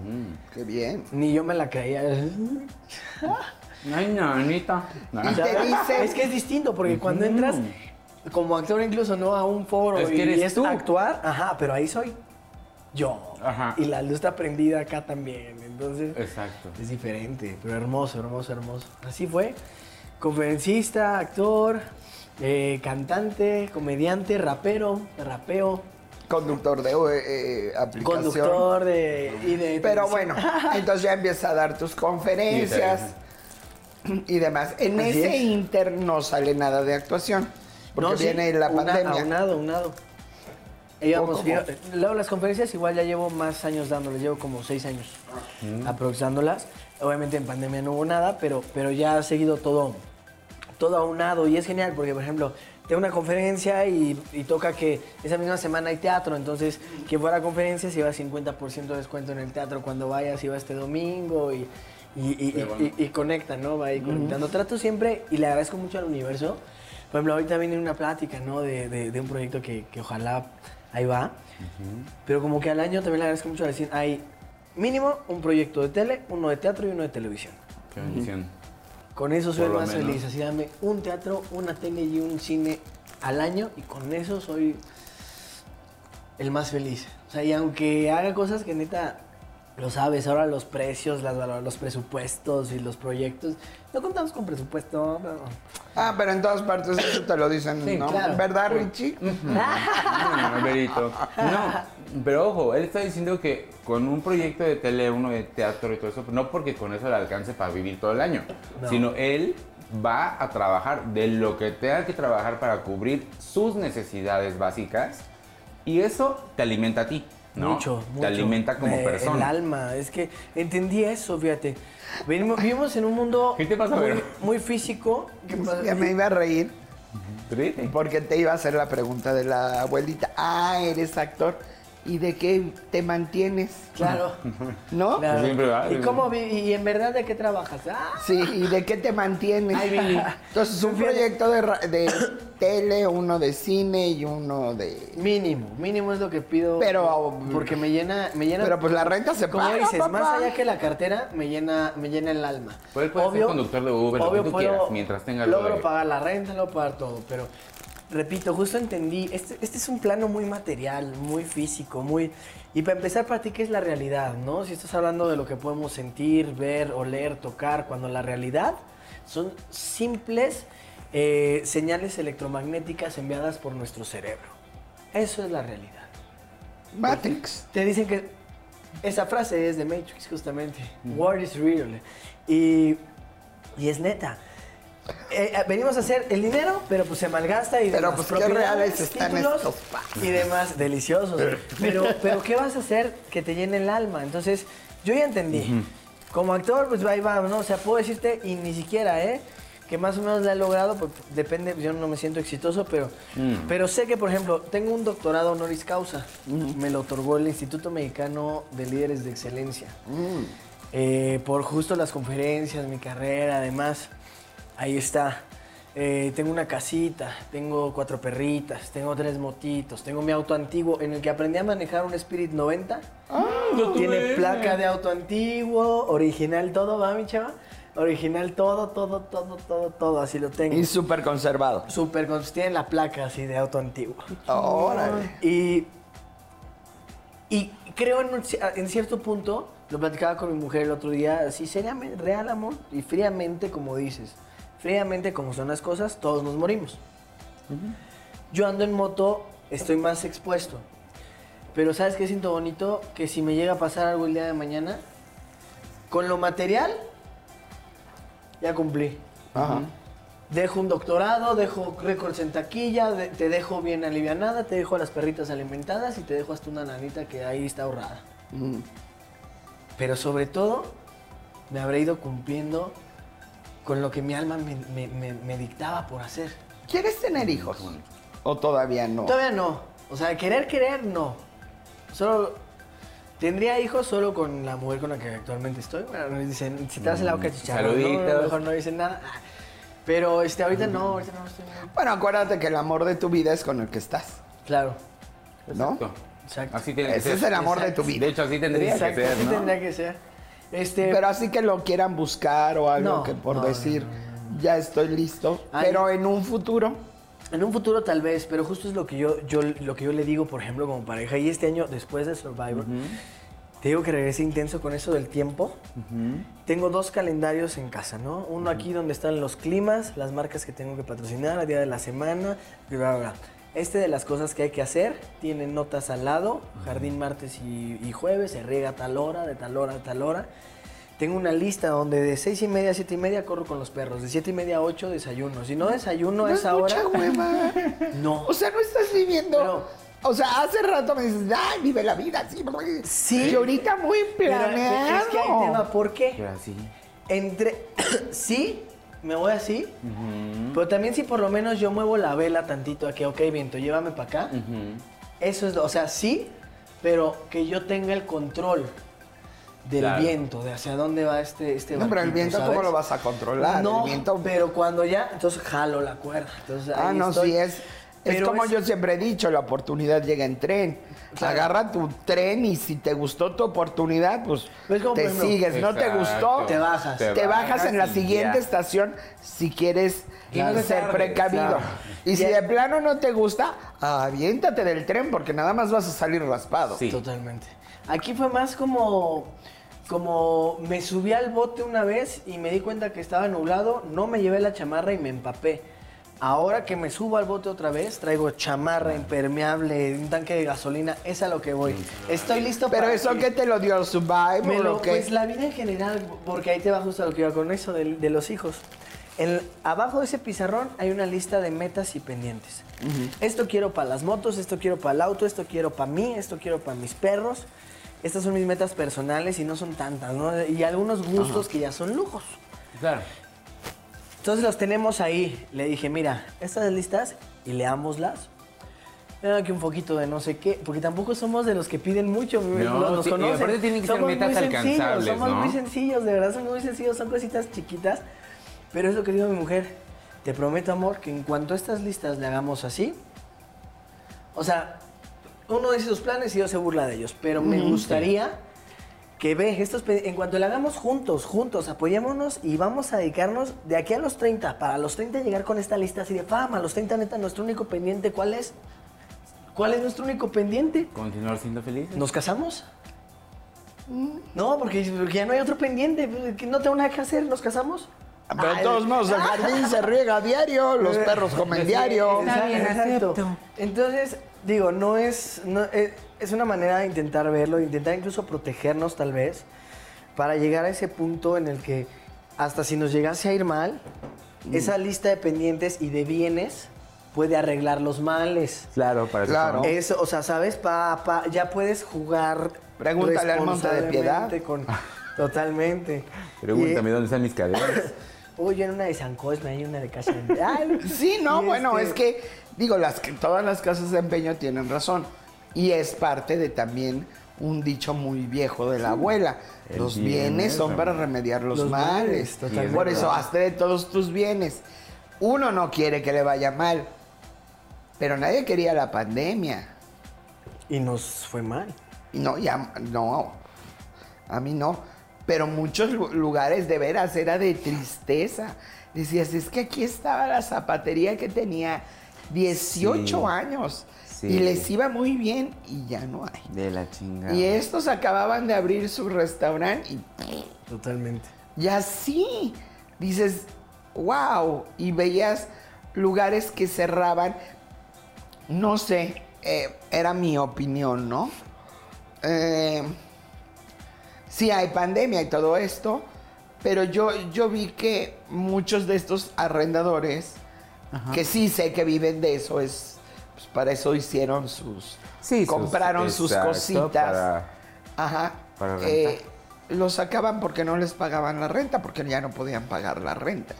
qué bien. Ni yo me la creía. Ay, nanita. Y te dice- Es que es distinto, porque cuando entras como actor incluso, ¿no? A un foro Es que y eres es tú. actuar, ajá, pero ahí soy yo. Ajá. Y la luz está prendida acá también, entonces Exacto. es diferente, pero hermoso, hermoso, hermoso. Así fue. Conferencista, actor, eh, cantante, comediante, rapero, rapeo, Conductor de eh, aplicación. conductor de, y de Pero bueno, entonces ya empieza a dar tus conferencias y demás. En Así ese es. inter no sale nada de actuación, porque No, sí, viene la una- pandemia. Aunado, aunado. ¿Cómo? yo- luego las conferencias igual ya llevo más años dándolas, llevo como seis años aproximándolas. Obviamente en pandemia no hubo nada, pero, pero ya ha seguido todo, todo aunado y es genial porque, por ejemplo, tengo una conferencia y, y toca que esa misma semana hay teatro, entonces quien fuera a conferencia se lleva 50% de descuento en el teatro cuando vayas, iba este domingo y, y, y- y- y- y conecta, ¿no? Va ahí conectando. Trato siempre y le agradezco mucho al universo. Por ejemplo, ahorita viene una plática, ¿no? De, de- de un proyecto que, que ojalá ahí va. Pero como que al año también le agradezco mucho a decir, hay mínimo un proyecto de tele, uno de teatro y uno de televisión. Qué bendición. Con eso soy más menos. feliz. Así dame un teatro, una tele y un cine al año y con eso soy el más feliz. O sea, y aunque haga cosas que neta lo sabes, ahora los precios, las, los presupuestos y los proyectos, no contamos con presupuesto. pero- Ah, pero en todas partes eso te lo dicen, Sí, ¿no? claro. ¿Verdad, Richie? No, Berito. No, pero ojo, él está diciendo que con un proyecto de tele, uno de teatro y todo eso, no porque con eso le alcance para vivir todo el año, No. sino él va a trabajar de lo que tenga que trabajar para cubrir sus necesidades básicas y eso te alimenta a ti, ¿no? Mucho, mucho. Te alimenta como Eh, El persona. alma, es que entendí eso, fíjate. Vivimos, vivimos en un mundo ¿Qué te pasa, muy, físico. ¿Qué pasa? Ya me iba a reír porque te iba a hacer la pregunta de la abuelita. Ah, eres actor. ¿Y de qué te mantienes? Claro. ¿No? claro. Siempre va, ¿Y, cómo, ¿Y en verdad de qué trabajas? Ah, Sí, ¿y de qué te mantienes? Ay. Entonces, un proyecto de, ra- de tele, uno de cine y uno de... Mínimo, mínimo es lo que pido. Pero- porque me llena, me llena. Pero pues la renta se Como paga, dices, papá. más allá que la cartera, me llena, me llena el alma. Pues puede ser conductor de Uber, lo que tú puedo- quieras, mientras tenga lo Logro de- pagar la renta, logro pagar todo, pero repito, justo entendí, este, este es un plano muy material, muy físico, muy... Y para empezar, para ti, ¿qué es la realidad, no? Si estás hablando de lo que podemos sentir, ver, oler, tocar, cuando la realidad son simples eh, señales electromagnéticas enviadas por nuestro cerebro. Eso es la realidad. Matrix. Te dicen que esa frase es de Matrix, justamente. What is real? Y, y es neta. Eh, eh, venimos a hacer el dinero, pero pues se malgasta y Pero, demás. pues, qué reales están títulos estos Y demás, deliciosos. Pero, pero, ¿qué vas a hacer que te llene el alma? Entonces, yo ya entendí. Como actor, pues ahí va, ¿no? O sea, puedo decirte, y ni siquiera, ¿eh? Que más o menos la he logrado, pues depende, yo no me siento exitoso, pero, pero sé que, por ejemplo, tengo un doctorado honoris causa. Me lo otorgó el Instituto Mexicano de Líderes de Excelencia. Eh, por justo las conferencias, mi carrera, además. Ahí está. Eh, tengo una casita, tengo cuatro perritas, tengo tres motitos, tengo mi auto antiguo en el que aprendí a manejar un Spirit 90. Tiene placa de auto antiguo, original todo, ¿va mi chava? Original todo, todo, todo, todo, todo, así lo tengo. Y súper conservado. Súper, con- tiene la placa así de auto antiguo. Órale. Y, y creo en, un en cierto punto, lo platicaba con mi mujer el otro día, así seriamente, real amor, y fríamente como dices, fríamente como son las cosas, todos nos morimos. Yo ando en moto, estoy más expuesto. Pero ¿sabes qué siento bonito? Que si me llega a pasar algo el día de mañana, con lo material, ya cumplí. Ajá. Dejo un doctorado, dejo récords en taquilla, de- te dejo bien alivianada, te dejo a las perritas alimentadas y te dejo hasta una nanita que ahí está ahorrada. Pero sobre todo, me habré ido cumpliendo con lo que mi alma me, me- me- me dictaba por hacer. ¿Quieres tener hijos? ¿O todavía no? Todavía no. O sea, querer, querer, no. Solo tendría hijos solo con la mujer con la que actualmente estoy. Bueno, me dicen, si te hace la boca chicharrón, ¿no? Saluditos. mejor no dicen nada. Pero este, ahorita no, ahorita no estoy muy- Bueno, acuérdate que el amor de tu vida es con el que estás, Claro, ¿no? Exacto. Así tiene que Ese ser. es el amor de Exacto. tu vida. De hecho, así tendría Exacto, que ser, así ¿no? tendría que ser. Este, Pero así que lo quieran buscar o algo No, que por no, no, decir, ya estoy listo. Ay. Pero en un futuro, En un futuro tal vez, pero justo es lo que yo, yo, lo que yo le digo, por ejemplo, como pareja. Y este año, después de Survivor, te digo que regresé intenso con eso del tiempo. Tengo dos calendarios en casa, ¿no? Uno aquí donde están los climas, las marcas que tengo que patrocinar, el día de la semana, y bla, bla, bla. Este de las cosas que hay que hacer, tiene notas al lado, jardín martes y, y jueves, se riega a tal hora, de tal hora a tal hora. Tengo una lista donde de seis y media a siete y media corro con los perros, de siete y media a ocho desayuno. Si no desayuno a no es esa hora, mucha hueva. no. O sea, no estás viviendo. Pero- o sea, hace rato me dices, ay, vive la vida así. Sí. Y ahorita muy Pero, planeado. es que hay tema, ¿por qué? Pero así. Entre, sí, me voy así, pero también si por lo menos yo muevo la vela tantito a que, ok, viento, llévame para acá. Eso es, lo- o sea, sí, pero que yo tenga el control del Claro. viento, de hacia dónde va este, este No, pero el viento, ¿sabes? ¿cómo lo vas a controlar? No, el viento. pero cuando ya, entonces jalo la cuerda. Entonces, Ah, ahí no, estoy. sí es. Es como es- yo siempre he dicho, la oportunidad llega en tren. Agarra tu tren y si te gustó tu oportunidad, pues Es como, por te ejemplo, sigues. ¿No te gustó? Te bajas. Te, bajas en la siguiente ya. estación si quieres ser precavido. claro. Y si de plano no te gusta, aviéntate del tren porque nada más vas a salir raspado. Sí. Totalmente. Aquí fue más como, como me subí al bote una vez y me di cuenta que estaba nublado, no me llevé la chamarra y me empapé. Ahora que me subo al bote otra vez, traigo chamarra impermeable, un tanque de gasolina, es a lo que voy. Estoy listo Pero para eso que- que te lo dio Survivor me lo- o qué? Pues la vida en general, porque ahí te va justo a lo que iba con eso de, de los hijos. El- abajo de ese pizarrón hay una lista de metas y pendientes. Esto quiero para las motos, esto quiero para el auto, esto quiero para mí, esto quiero para mis perros. Estas son mis metas personales y no son tantas, ¿no? Y algunos gustos que ya son lujos. Claro. Entonces los tenemos ahí. Le dije, mira, estas listas y leámoslas. Aquí un poquito de no sé qué, porque tampoco somos de los que piden mucho, No, nos sí, conocen. aparte tienen que ser metas muy sencillos, alcanzables, Somos ¿no? muy sencillos, de verdad, son muy sencillos, son cositas chiquitas. Pero es lo que digo a mi mujer, te prometo, amor, que en cuanto a estas listas le hagamos así, o sea, uno dice sus planes y yo se burla de ellos, pero me gustaría que ve, estos, en cuanto le hagamos juntos, juntos, apoyémonos y vamos a dedicarnos de aquí a los 30, para los 30 llegar con esta lista así de fama, a los 30 neta, nuestro único pendiente, ¿cuál es? ¿Cuál es nuestro único pendiente? Continuar siendo felices. ¿Nos casamos? No, porque, porque ya no hay otro pendiente, pues, no tengo nada que hacer, ¿nos casamos? Pero de todos modos, el jardín se riega a diario, los perros comen diario. Está bien, Exacto. Entonces, digo, no es, no, es, es una manera de intentar verlo, de intentar incluso protegernos tal vez, para llegar a ese punto en el que hasta si nos llegase a ir mal, esa lista de pendientes y de bienes puede arreglar los males. Claro, para eso Claro. Eso, o sea, ¿sabes? Pa, pa- ya puedes jugar. Pregúntale al Monte de Piedad. Con, totalmente. Pregúntame Y- dónde están mis cadenas. Uy, yo en una de San Cosme, hay una de Casa de Ay, Sí, no, y bueno, este- es que, digo, las que todas las casas de empeño tienen razón. Y es parte de también un dicho muy viejo de la abuela. El los bien bienes es son para remediar. los, Los males. males. Por eso, hazte de todos tus bienes. Uno no quiere que le vaya mal, pero nadie quería la pandemia. Y nos fue mal. Y no, ya, no, a mí no. Pero muchos lu- lugares de veras era de tristeza. Decías, es que aquí estaba la zapatería que tenía 18 Sí. años Sí. y les iba muy bien y ya no hay. De la chingada. Y estos acababan de abrir su restaurante y, Totalmente. y así dices, wow. Y veías lugares que cerraban. No sé, eh, era mi opinión, ¿no? Eh, sí hay pandemia y todo esto, pero yo, yo vi que muchos de estos arrendadores, que sí sé que viven de eso, es pues, para eso hicieron sus... Sí, compraron sus exacto, cositas. para- Ajá. para rentar. eh, los sacaban porque no les pagaban la renta, porque ya no podían pagar la renta.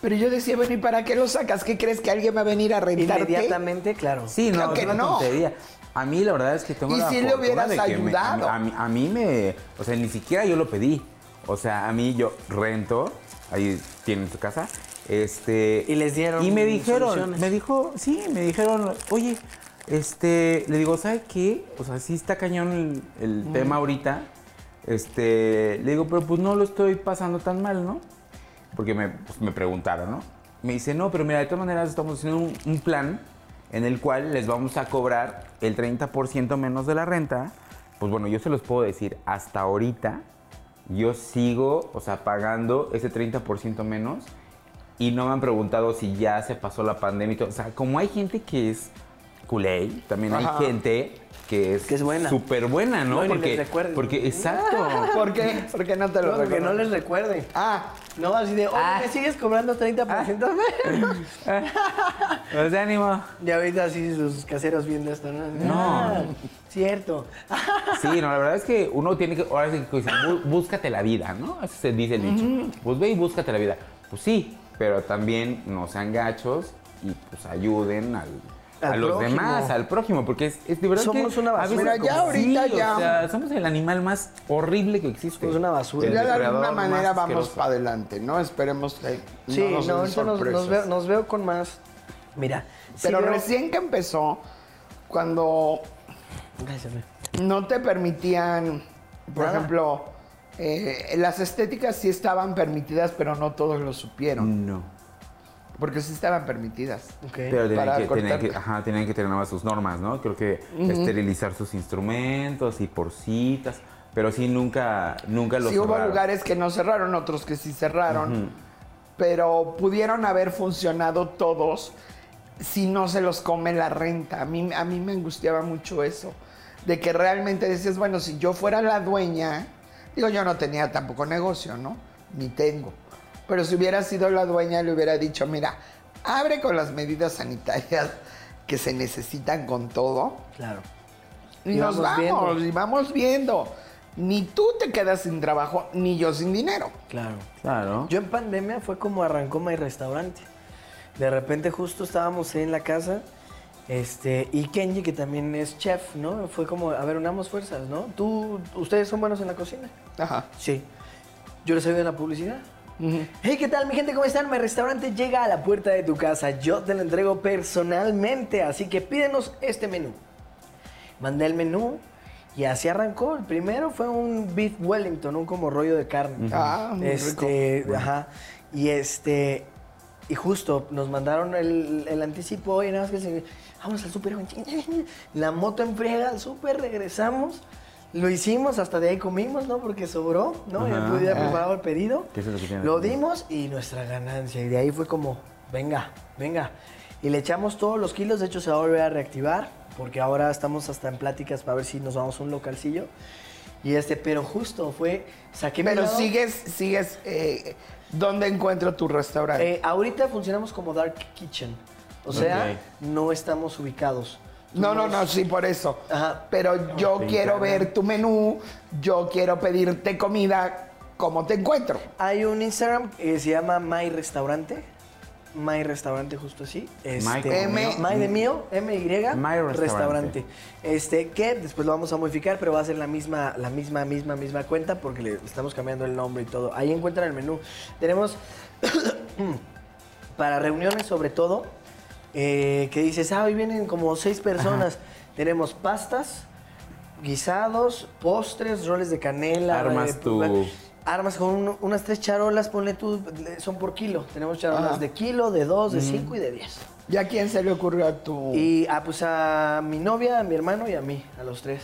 Pero yo decía, bueno, ¿y para qué los sacas? ¿Qué crees que alguien va a venir a rentarte? Inmediatamente, claro. Sí, Claro no, que es una no. tontería. A mí la verdad es que tengo Y la si le hubieras de que me- ayudado. a, mí, a mí me... O sea, ni siquiera yo lo pedí. O sea, a mí yo rento, ahí tienen su casa, este... Y les dieron Y me dijeron, soluciones. me dijo, sí, me dijeron, oye, este... Le digo, ¿sabe qué? O sea, sí está cañón el, el tema ahorita. Este... Le digo, pero pues no lo estoy pasando tan mal, ¿no? Porque me, pues, me preguntaron, ¿no? Me dice, no, pero mira, de todas maneras estamos haciendo un, un plan en el cual les vamos a cobrar el 30% menos de la renta. Pues bueno, yo se los puedo decir, hasta ahorita yo sigo, o sea, pagando ese 30% menos y no me han preguntado si ya se pasó la pandemia y todo. O sea, como hay gente que es culé, también Ajá. hay gente que es Que es buena. súper buena, ¿no? No, porque, les porque, exacto. ¿Por qué? Porque no te lo No, que no les recuerde. Ah, No, así de, oye, Ah. ¿me sigues cobrando 30% menos? Pues de ánimo. Y ahorita así sus caseros viendo esto, ¿no? No. Ah, cierto. Sí, no, la verdad es que uno tiene que, ahora sí que dicen, "Bú- búscate la vida, ¿no? Así se dice el dicho. Pues ve y búscate la vida. Pues sí, pero también no sean gachos y pues ayuden al, a los prójimo. demás, al prójimo, porque es, es de verdad Somos que una basura. ya como- ahorita sí, ya. O sea, somos el animal más horrible que existe. Somos una basura. El ya de alguna manera vamos para adelante, ¿no? Esperemos que Sí, no nos no, ahorita nos, nos veo, nos veo con más, Mira, Pero sí veo- recién que empezó, cuando Gracias, no te permitían, por Nada. ejemplo, eh, las estéticas sí estaban permitidas, pero no todos lo supieron. No. Porque sí estaban permitidas. Ok. Pero tenían que, tenían, que, ajá, tenían que tener nada más sus normas, ¿no? Creo que esterilizar sus instrumentos y por citas. Pero sí, nunca, nunca los Sí hubo cerraron. lugares que no cerraron, otros que sí cerraron, pero pudieron haber funcionado todos si no se los come la renta. A mí, a mí me angustiaba mucho eso, de que realmente decías, bueno, si yo fuera la dueña, digo, yo no tenía tampoco negocio, ¿no? Ni tengo. Pero si hubiera sido la dueña, le hubiera dicho, mira, abre con las medidas sanitarias que se necesitan con todo. Claro. Y, Y nos vamos viendo. y vamos viendo. Ni tú te quedas sin trabajo, ni yo sin dinero. Claro. Claro. Yo en pandemia fue como arrancó mi restaurante. De repente justo estábamos ahí en la casa, este, y Kenji, que también es chef, ¿no? Fue como, a ver, unamos fuerzas, ¿no? ¿Tú, ¿Ustedes son buenos en la cocina? Ajá. Sí. Yo les ayudo en la publicidad. Hey, ¿qué tal mi gente? ¿Cómo están? Mi restaurante llega a la puerta de tu casa. Yo te lo entrego personalmente, así que pídenos este menú. Mandé el menú y así arrancó. El primero fue un beef wellington, un como rollo de carne. Ah, muy este, ajá. Y este y justo nos mandaron el, el anticipo y nada más que se, vamos al súper. La moto en friega al súper, regresamos. Lo hicimos, hasta de ahí comimos, ¿no? Porque sobró, ¿no? Ya Ajá. pude haber preparado el pedido. Es lo que tiene Lo dimos y nuestra ganancia. Y de ahí fue como, venga, venga. Y le echamos todos los kilos. De hecho, se va a volver a reactivar. Porque ahora estamos hasta en pláticas para ver si nos vamos a un localcillo. Y este, pero justo fue, saqué mi Pero lado. sigues, sigues, eh, ¿dónde encuentro tu restaurante? Eh, ahorita funcionamos como Dark Kitchen. O sea, no estamos ubicados. no, no, no, sí, por eso. Ajá. Pero yo Te quiero ver tu menú, yo quiero pedirte comida, ¿cómo te encuentro? Hay un Instagram que se llama My Restaurante. My Restaurante, justo así. Este, M-. My de mío, M-Y. My Restaurante. Este, que después lo vamos a modificar, pero va a ser la misma, la misma, misma, misma cuenta porque le estamos cambiando el nombre y todo. Ahí encuentran el menú. Tenemos para reuniones sobre todo, eh, que dices, ah, hoy vienen como seis personas. Tenemos pastas, guisados, postres, roles de canela. Armas eh, tu- Armas con un- unas tres charolas, ponle tú, le- son por kilo. Tenemos charolas Ajá. de kilo, de dos, de cinco y de diez. ¿Y a quién se le ocurrió a tu...? Y ah, pues a mi novia, a mi hermano y a mí, a los tres.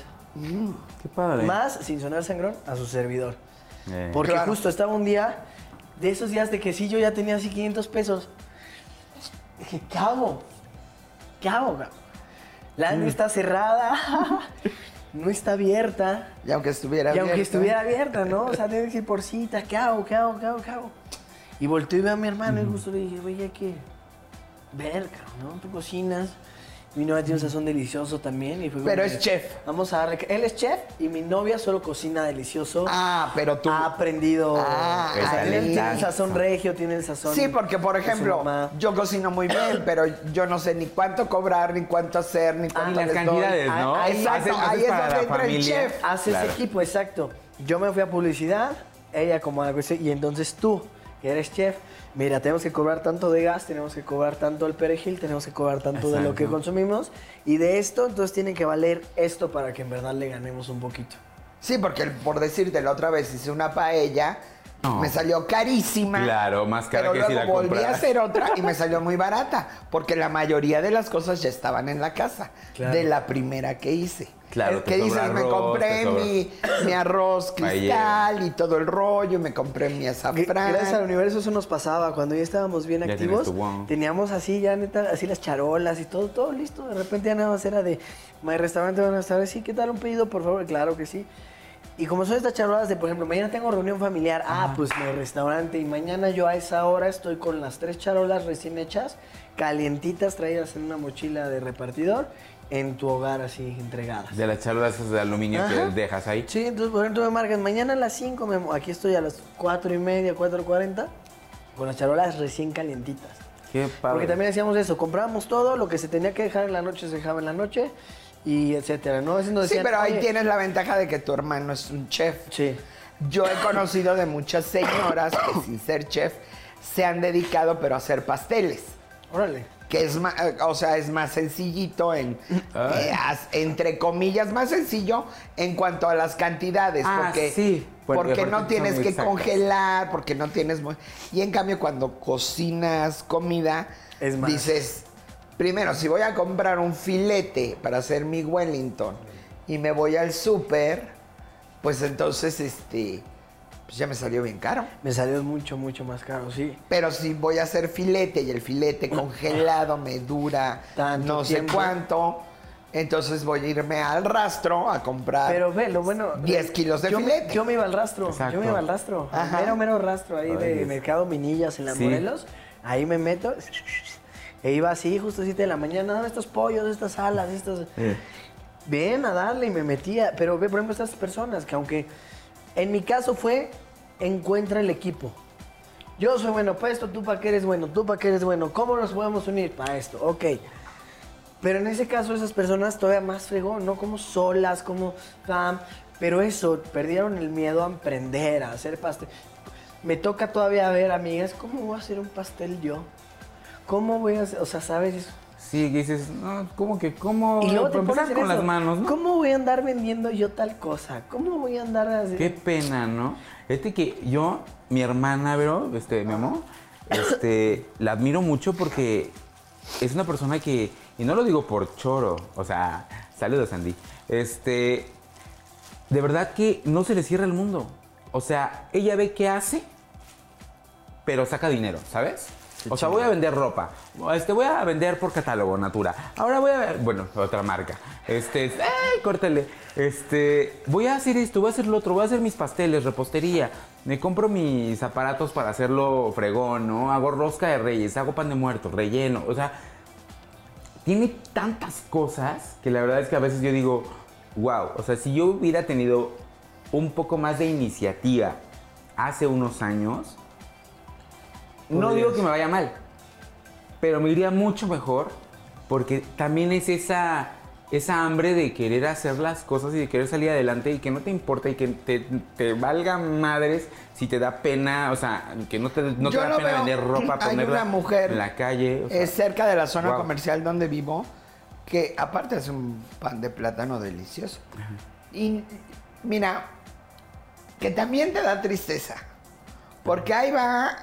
Qué padre. Más, sin sonar sangrón, a su servidor. Eh. Porque Claro. justo estaba un día, de esos días de que sí, yo ya tenía así 500 pesos. Dije, ¿qué hago? ¿Qué hago? La. ANDA está cerrada, no está abierta. Y aunque estuviera Y aunque abierta. estuviera abierta, ¿no? O sea, tengo que ir por cita, ¿qué hago? ¿Qué hago? ¿Qué hago? ¿Qué hago? Y volteé y veo a mi hermano y justo le dije, oye, hay que ver, cabrón, ¿no? Tú cocinas. Mi novia tiene un sazón delicioso también. Y fue Pero que, es chef. Vamos a darle. Él es chef y mi novia solo cocina delicioso. Ah, pero tú... Ha aprendido. Ah, o sea, tiene, ahí. tiene el sazón regio, tiene el sazón. Sí, porque por ejemplo, yo cocino muy bien, pero yo no sé ni cuánto cobrar, ni cuánto hacer, ni cuánto las les doy. cantidades, ¿no? Ah, Exacto, Haces- haces ahí es donde entra el chef. Hace Claro. ese equipo, exacto. Yo me fui a publicidad, ella como algo así, y entonces tú, eres chef, mira, tenemos que cobrar tanto de gas, tenemos que cobrar tanto el perejil, tenemos que cobrar tanto de lo que consumimos, y de esto, entonces tiene que valer esto para que en verdad le ganemos un poquito. Sí, porque por decirte, la otra vez hice una paella, No. me salió carísima. Claro, más cara pero que luego si la volví compras. a hacer otra y me salió muy barata, porque la mayoría de las cosas ya estaban en la casa, Claro. de la primera que hice. Claro, que dices, me compré mi, mi arroz cristal y todo el rollo, me compré mi azafrán. Gracias al universo eso nos pasaba. Cuando ya estábamos bien Ya activos, teníamos así ya neta, así las charolas y todo, todo listo. De repente ya nada más era de, my restaurante, buenas tardes, sí, ¿qué tal un pedido, por favor? Claro que sí. Y como son estas charolas de, por ejemplo, mañana tengo reunión familiar, ah, pues mi restaurante, y mañana yo a esa hora estoy con las tres charolas recién hechas, calientitas, traídas en una mochila de repartidor, en tu hogar así entregadas. De las charolas esas de aluminio Ajá. que dejas ahí. Sí, entonces por ejemplo me marcas, mañana a las 5, Memo, aquí estoy a las 4 y media, 4.40, con las charolas recién calientitas. Qué padre. Porque también decíamos eso, comprábamos todo, lo que se tenía que dejar en la noche se dejaba en la noche, y etcétera, ¿no? Nos Sí, decían, pero ahí tienes la ventaja de que tu hermano es un chef. Sí. Yo he conocido de muchas señoras que sin ser chef se han dedicado pero a hacer pasteles. Órale. que es más, o sea, es más sencillito en, eh, entre comillas, más sencillo en cuanto a las cantidades, Ah, porque, sí, porque- no tienes que congelar, porque no tienes, y en cambio cuando cocinas comida, Es más. dices, primero, si voy a comprar un filete para hacer mi Wellington y me voy al súper, pues entonces, este, pues ya me salió bien caro. Me salió mucho, mucho más caro, sí. Pero si voy a hacer filete y el filete congelado me dura Tanto no sé cuánto, entonces voy a irme al rastro a comprar Pero ve, lo bueno. 10 kilos de yo, filete. Yo me iba al rastro. Exacto. Yo me iba al rastro. al. Mero, mero rastro ahí Ay, de Dios. Mercado Minillas en la Sí. Morelos. Ahí me meto. E iba así, justo a 7 de la mañana. Dame estos pollos, estas alas, estos. Bien, a darle y me metía. Pero ve, por ejemplo, estas personas que aunque en mi caso fue encuentra el equipo. Yo soy bueno para esto, tú para qué eres bueno, tú para qué eres bueno. ¿Cómo nos podemos unir para esto? Ok. Pero en ese caso esas personas todavía más fregón, ¿no? Como solas, como fam. Pero eso, perdieron el miedo a emprender, a hacer pastel. Me toca todavía ver, amigas, ¿cómo voy a hacer un pastel yo? ¿Cómo voy a hacer? O sea, ¿sabes? Sí, que dices, no, ¿cómo que? ¿Cómo? Y luego te pones con eso. las manos, ¿no? ¿Cómo voy a andar vendiendo yo tal cosa? ¿Cómo voy a andar así? Qué pena, ¿no? Este que yo, mi hermana, bro, este, mi amor, este, la admiro mucho porque es una persona que, y no lo digo por choro, o sea, saludos Andy, este, de verdad que no se le cierra el mundo. O sea, ella ve qué hace, pero saca dinero, ¿sabes? O sea, voy a vender ropa. Este, voy a vender por catálogo, Natura. Ahora voy a, bueno, otra marca. Este, ¡ay, córtale! Este, voy a hacer esto, voy a hacer lo otro, voy a hacer mis pasteles, repostería. Me compro mis aparatos para hacerlo fregón, ¿no? Hago rosca de reyes, hago pan de muerto, relleno. O sea, tiene tantas cosas que la verdad es que a veces yo digo, wow, o sea, si yo hubiera tenido un poco más de iniciativa hace unos años, no digo que me vaya mal, pero me iría mucho mejor porque también es esa, esa hambre de querer hacer las cosas y de querer salir adelante y que no te importa y que te, te valga madres si te da pena, o sea, que no te, no te Yo da lo pena veo, vender ropa, hay ponerla una mujer en la calle. o sea, Es cerca de la zona Wow. comercial donde vivo, que aparte es un pan de plátano delicioso. Y mira, que también te da tristeza, porque ahí va,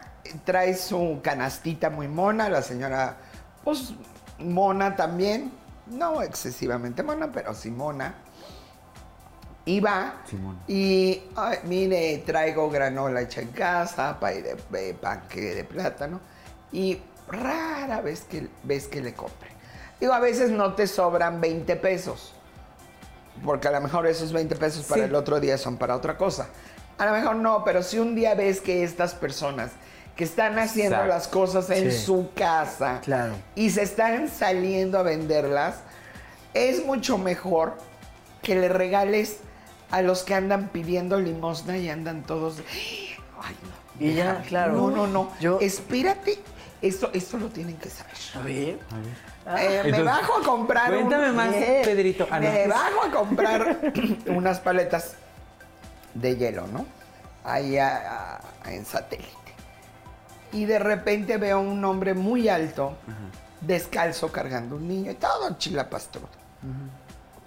trae su canastita muy mona, la señora, pues mona también, no excesivamente mona, pero sí mona. Y va, Sí, mona. y ay, mire, traigo granola hecha en casa, pay de, de panque de plátano, y rara vez que ves que le compre. Digo, a veces no te sobran 20 pesos, porque a lo mejor esos 20 pesos para Sí. el otro día son para otra cosa. A lo mejor no, pero si un día ves que estas personas que están haciendo Exacto. las cosas en Sí. su casa Claro. y se están saliendo a venderlas, es mucho mejor que le regales a los que andan pidiendo limosna y andan todos. de, Ay, no. Y ya, déjame". claro. No, no, no. Yo- Espérate. Esto, esto lo tienen que saber. A ver. Eh, me bajo a comprar. un- cuéntame más, Bien. Pedrito. Ah, no. Me bajo a comprar unas paletas de hielo, ¿no? Ahí a- a- en satélite. Y de repente veo a un hombre muy alto, descalzo, cargando un niño, y todo chilapastrudo.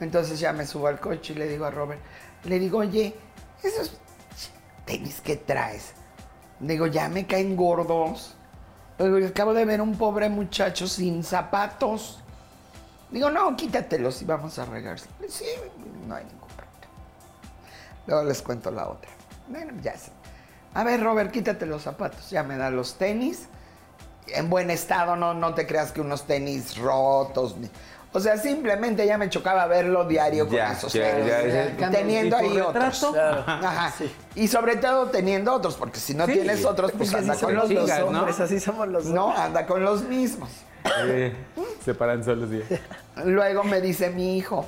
Entonces ya me subo al coche y le digo a Robert, le digo, oye, esos tenis que traes, digo, ya me caen gordos. Digo, acabo de ver un pobre muchacho sin zapatos. Digo, no, quítatelos y vamos a regarse. Sí, no hay ningún problema. Luego les cuento la otra. Bueno, ya sé. A ver, Robert, quítate los zapatos. Ya me da los tenis. En buen estado, no, no te creas que unos tenis rotos. ni- O sea, simplemente ya me chocaba verlo diario con Ya, esos ya, tenis. ya, ya. Teniendo ¿Y tu ahí otros. Ajá. Y sobre todo teniendo otros, porque si no Sí. tienes otros, pues Porque anda con los los chingas, ¿no? hombres, así somos los No, hombres. anda con los mismos. Eh, se paran solos y Luego me dice mi hijo,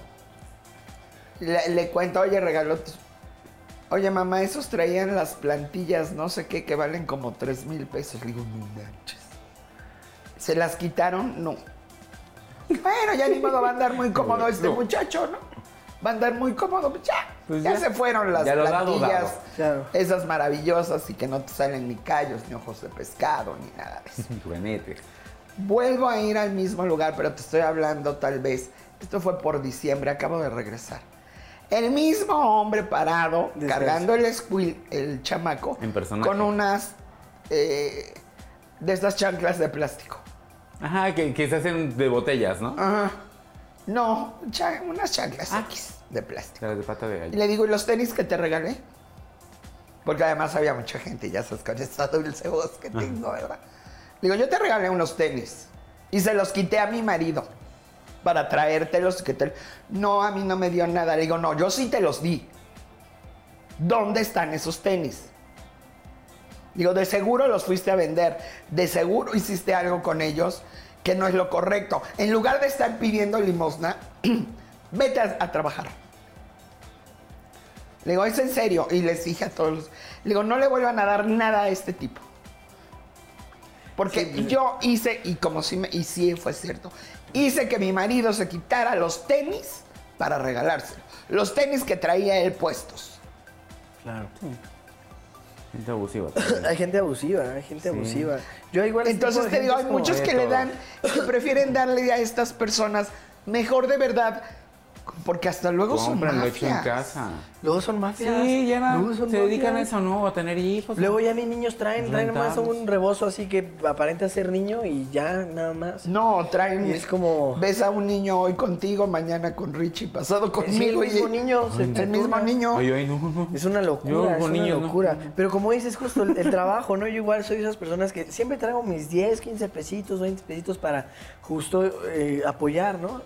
le, le cuento, oye, regaló, tus- oye mamá, esos traían las plantillas, no sé qué, que valen como 3 mil pesos. Le digo, no manches. ¿Se las quitaron? No. Bueno, ya ni modo va a andar muy cómodo este No. muchacho, ¿no? Va a andar muy cómodo, pues ya. Pues ya, ya. se fueron las dado, plantillas, dado. Esas maravillosas y que no te salen ni callos, ni ojos de pescado, ni nada de eso. Vuelvo a ir al mismo lugar, pero te estoy hablando tal vez, esto fue por diciembre, acabo de regresar. El mismo hombre parado, cargando el squil, el chamaco, En con unas eh, de estas chanclas de plástico. Ajá, que, que se hacen de botellas, ¿no? Ajá. No, cha- unas chanclas X de plástico. Las de pata de Y gallo. le digo, ¿y los tenis que te regalé? Porque además había mucha gente, ya sabes, con esta dulce voz que tengo, ¿verdad? Digo, yo te regalé unos tenis y se los quité a mi marido para traértelos. Que te... No, a mí no me dio nada. Le digo, no, yo sí te los di. ¿Dónde están esos tenis? Digo, de seguro los fuiste a vender, de seguro hiciste algo con ellos que no es lo correcto. En lugar de estar pidiendo limosna, vete a, a trabajar. Le digo, es en serio. Y les dije a todos, los- le digo, no le vuelvan a dar nada a este tipo. Porque yo hice, y como sí, me, y sí fue cierto, hice que mi marido se quitara los tenis para regalárselos. Los tenis que traía él puestos. Claro. Gente abusiva. Hay gente abusiva, hay gente abusiva. Yo igual... este Entonces te digo, hay muchos que le dan, que prefieren darle a estas personas mejor de verdad, porque hasta luego son Compran hecho en mafias. casa. Luego son mafias. Sí, ya Luego son se dedican a eso, ¿no? A tener hijos. Luego ya mis niños traen, traen más un rebozo así que aparenta ser niño y ya nada más. No, traen. Y es como- Ves a un niño hoy contigo, mañana con Richie, pasado Sí, conmigo. el mismo y- niño. El mismo niño. Ay, ay, no, no. Es una Yo locura, es con una niños no. locura. Pero como dices, justo el, el trabajo, ¿no? Yo igual soy de esas personas que siempre traigo mis 10, 15 pesitos, 20 pesitos para justo eh, apoyar, ¿no?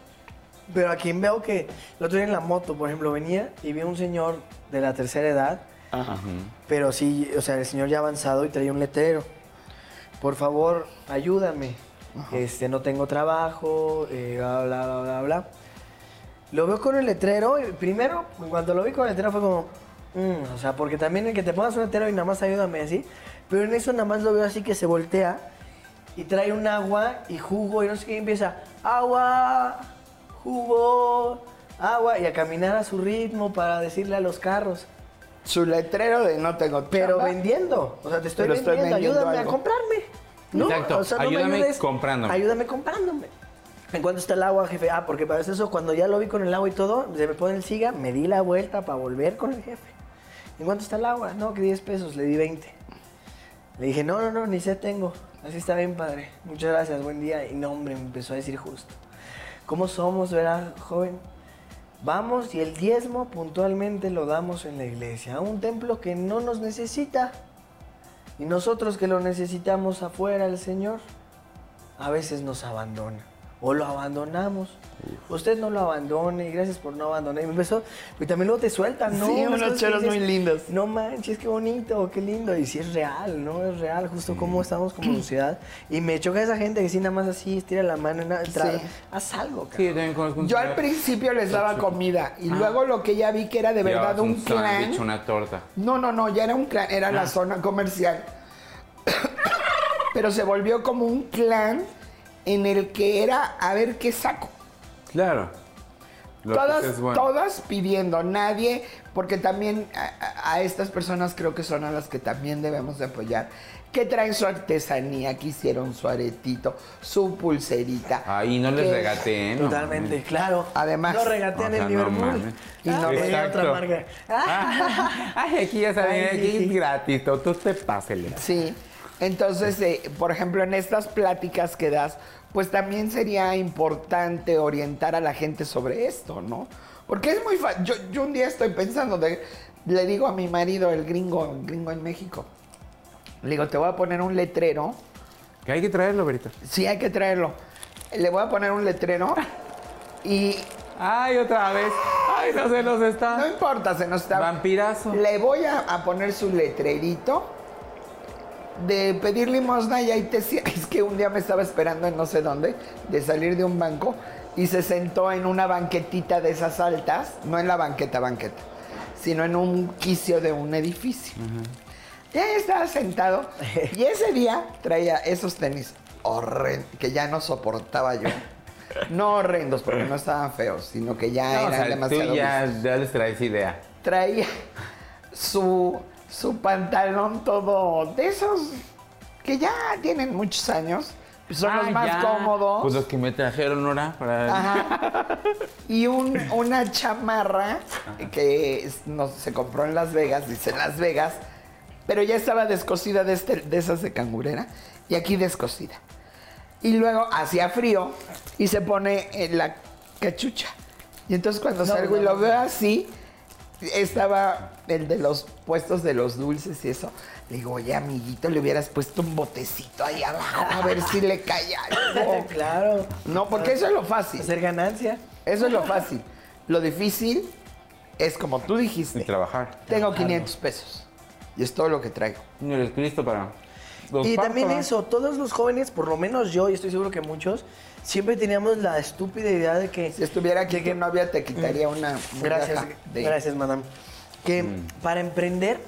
Pero a quien veo que el otro día en la moto, por ejemplo, venía y vi a un señor de la tercera edad, pero sí, o sea, el señor ya avanzado y traía un letrero. Por favor, ayúdame. Este, no tengo trabajo, eh, bla, bla, bla, bla, bla. Lo veo con el letrero y primero, cuando lo vi con el letrero fue como, mm, o sea, porque también el que te pongas un letrero y nada más ayúdame así, pero en eso nada más lo veo así que se voltea y trae un agua y jugo y no sé qué y empieza, agua, jugo, agua y a caminar a su ritmo para decirle a los carros. Su letrero de no tengo Pero vendiendo. O sea, te estoy vendiendo. ayúdame algo. a comprarme. ¿no? Exacto, O sea, no me ayúdame ayudes, comprándome. Ayúdame comprándome. ¿En cuánto está el agua, jefe? Ah, porque para eso, cuando ya lo vi con el agua y todo, se me pone el siga, me di la vuelta para volver con el jefe. ¿En cuánto está el agua? No, que 10 pesos, le di 20. Le dije, no, no, no, ni sé tengo. Así está bien, padre. Muchas gracias, buen día. Y no, hombre, me empezó a decir justo. ¿Cómo somos, verdad, joven? Vamos y el diezmo puntualmente lo damos en la iglesia, a un templo que no nos necesita. Y nosotros que lo necesitamos afuera, el Señor, a veces nos abandona. O lo abandonamos. Usted no lo abandone gracias por no abandonar. Y me empezó, y también luego te sueltan, ¿no? Sí, Unas unos dices, muy lindos. No manches, qué bonito, qué lindo. Y sí es real, ¿no? Es real, justo cómo estamos como sociedad. Y me choca esa gente que sí nada más así estira la mano nada, Sí. haz algo, Sí, cabrón. yo también conozco un Yo al principio les daba comida y Ah. luego lo que ya vi que era de verdad llevaba un clan. sándwich, una torta. No, no, no, ya era un clan, era Ah. la zona comercial. Pero se volvió como un clan en el que era a ver qué saco. Claro. Lo que Todas, es bueno. todas pidiendo, nadie, porque también a, estas personas creo que son a las que también debemos de apoyar, que traen su artesanía, que hicieron su aretito, su pulserita. Ahí no les regateen. no Totalmente, claro. Además- No regatean O sea, en no Liverpool. mames. y no Ah, tenía exacto. otra marca. Ay, aquí ya saben, aquí sí. es gratis, tú tú te pásele. Sí. Entonces, eh, por ejemplo, en estas pláticas que das, pues también sería importante orientar a la gente sobre esto, ¿no? Porque es muy fácil. Yo, yo un día estoy pensando, de, le digo a mi marido, el gringo, el gringo en México, le digo, te voy a poner un letrero. Que hay que traerlo, Berito. Sí, hay que traerlo. Le voy a poner un letrero y Ay, otra vez. Ay, no se nos no está. importa, se nos está... Vampirazo. Le voy a, a poner su letrerito de pedir limosna y ahí te Es que un día me estaba esperando en no sé dónde, de salir de un banco, y se sentó en una banquetita de esas altas, no en la banqueta, banqueta, sino en un quicio de un edificio. Ya estaba sentado, y ese día traía esos tenis horrendos, que ya no soportaba yo. No horrendos, porque no estaban feos, sino que ya No, o eran sea, demasiado tú ya, ya les traes idea. traía su, su pantalón todo de esos que ya tienen muchos años, son los Ah, más ya. cómodos. Pues los que me trajeron ahora para. Ajá. Y un- una chamarra que no, se compró en Las Vegas, dice Las Vegas, pero ya estaba descosida de, este, de esas de cangurera y aquí descosida. Y luego hacía frío y se pone en la cachucha. Y entonces cuando No, salgo y lo no. veo así, estaba el de los puestos de los dulces y eso. Le digo, oye, amiguito, le hubieras puesto un botecito ahí abajo a ver si le cae algo. claro. No, porque eso es lo fácil. Hacer ganancia. Eso es lo fácil. Lo difícil es como tú Y dijiste. trabajar. Tengo 500 pesos. Y es todo lo que traigo. No eres Cristo para. los Y también eso, todos los jóvenes, por lo menos yo, y estoy seguro que muchos, siempre teníamos la estúpida idea de que... Si estuviera aquí que no había, te quitaría una Gracias, de- gracias, madame. Que Mm. para emprender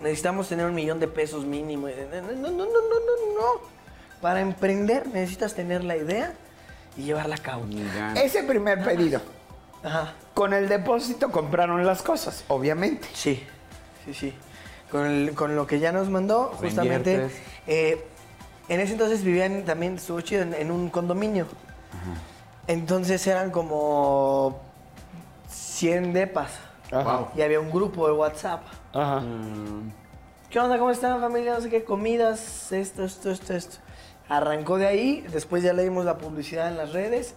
necesitamos tener un millón de pesos mínimo. No, no, no, no, no, no, no. Para emprender necesitas tener la idea y llevarla a cabo. Ese primer pedido. Ajá. Con el depósito compraron las cosas, obviamente. Sí, sí, sí. Con, el- con lo que ya nos mandó, justamente. Eh, en ese entonces vivían también, estuvo chido, en, en un condominio. Entonces eran como 100 depas. Wow. Y había un grupo de WhatsApp. Ajá. Mm, ¿Qué onda? ¿Cómo están familia? No sé qué, comidas, esto, esto, esto, esto. Arrancó de ahí, después ya le dimos la publicidad en las redes.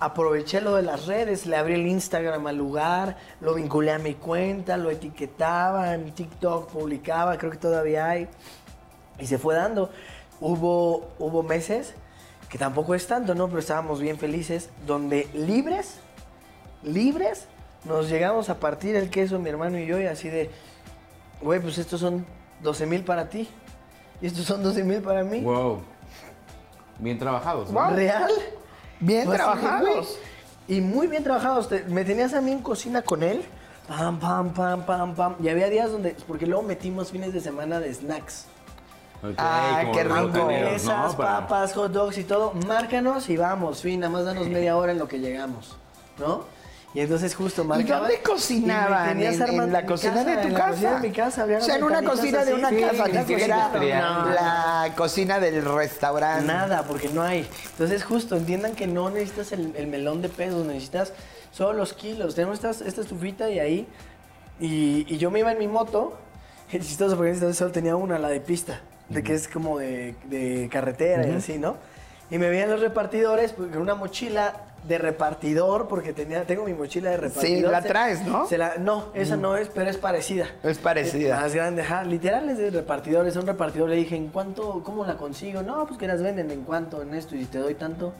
Aproveché lo de las redes, le abrí el Instagram al lugar, lo vinculé a mi cuenta, lo etiquetaba, en TikTok publicaba, creo que todavía hay. Y se fue dando. Hubo, hubo meses, que tampoco es tanto, ¿no? Pero estábamos bien felices, donde libres, libres, nos llegamos a partir el queso, mi hermano y yo, y así de, güey, pues estos son 12 mil para ti. Y estos son 12 mil para mí. Wow. Bien trabajados. ¿no? Wow. ¿Real? Bien Pues, trabajados. Y muy bien trabajados. Me tenías a mí en cocina con él. Pam, pam, pam, pam, pam. Y había días donde, porque luego metimos fines de semana de snacks. Ah, qué rico. Para- papas, hot dogs y todo. Márcanos y vamos. Fin, nada más danos media hora en lo que llegamos. ¿No? Y entonces justo ¿Y marcaba. dónde cocinaban? y me tenías ¿En, la cocina de tu en casa? la de mi casa. había o sea, en una cocina de una Sí, casa, ni siquiera la cocina del restaurante. Nada, porque no hay. Entonces, justo, entiendan que no necesitas el, el melón de pesos, necesitas solo los kilos. Tenemos esta, esta estufita y ahí. Y, y yo me iba en mi moto. Es chistoso porque entonces solo tenía una, la de pista, de que es como de, de carretera y así, ¿no? Y me veían los repartidores pues, con una mochila de repartidor, porque tenía, tengo mi mochila de repartidor. la Se- traes, ¿no? se la- no, esa no es, pero es parecida. Es parecida. Más grande. Literal es de repartidores. A un repartidor le dije, ¿en cuánto? ¿Cómo la consigo? No, pues que las venden en cuánto, en esto. Y si te doy tanto,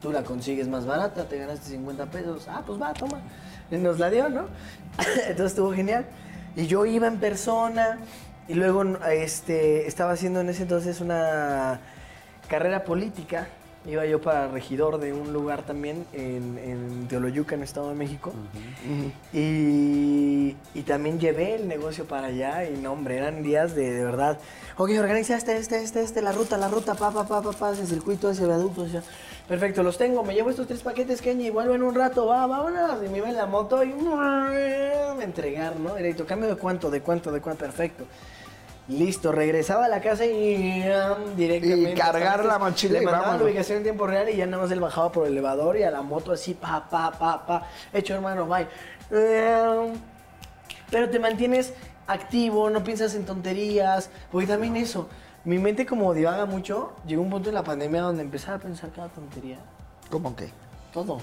tú la consigues más barata, te ganaste 50 pesos. Ah, pues va, toma. Y nos la dio, ¿no? Entonces estuvo genial. Y yo iba en persona. Y luego este, estaba haciendo en ese entonces una carrera política. Iba yo para regidor de un lugar también en, en Teoloyuca, en Estado de México. Y, y también llevé el negocio para allá y no, hombre, eran días de, de verdad. Ok, organiza este, este, este, este, la ruta, la ruta, pa, pa, pa, pa, pa, ese circuito, ese viaducto. ese- Perfecto, los tengo, me llevo estos tres paquetes, Kenny, y vuelvo en un rato, va, vámonos. Y me iba en la moto y me entregar, ¿no? Directo, cambio de cuánto, de cuánto, de cuánto, perfecto. Listo, regresaba a la casa y um, directamente. Y cargar la mochila Le y mandaba la ubicación en tiempo real y ya nada más él bajaba por el elevador y a la moto así, pa, pa, pa, pa. Hecho, hermano, bye. Eh, pero te mantienes activo, no piensas en tonterías, porque también eso, mi mente como divaga mucho, llegó un punto en la pandemia donde empezaba a pensar cada tontería, ¿Cómo que? todo.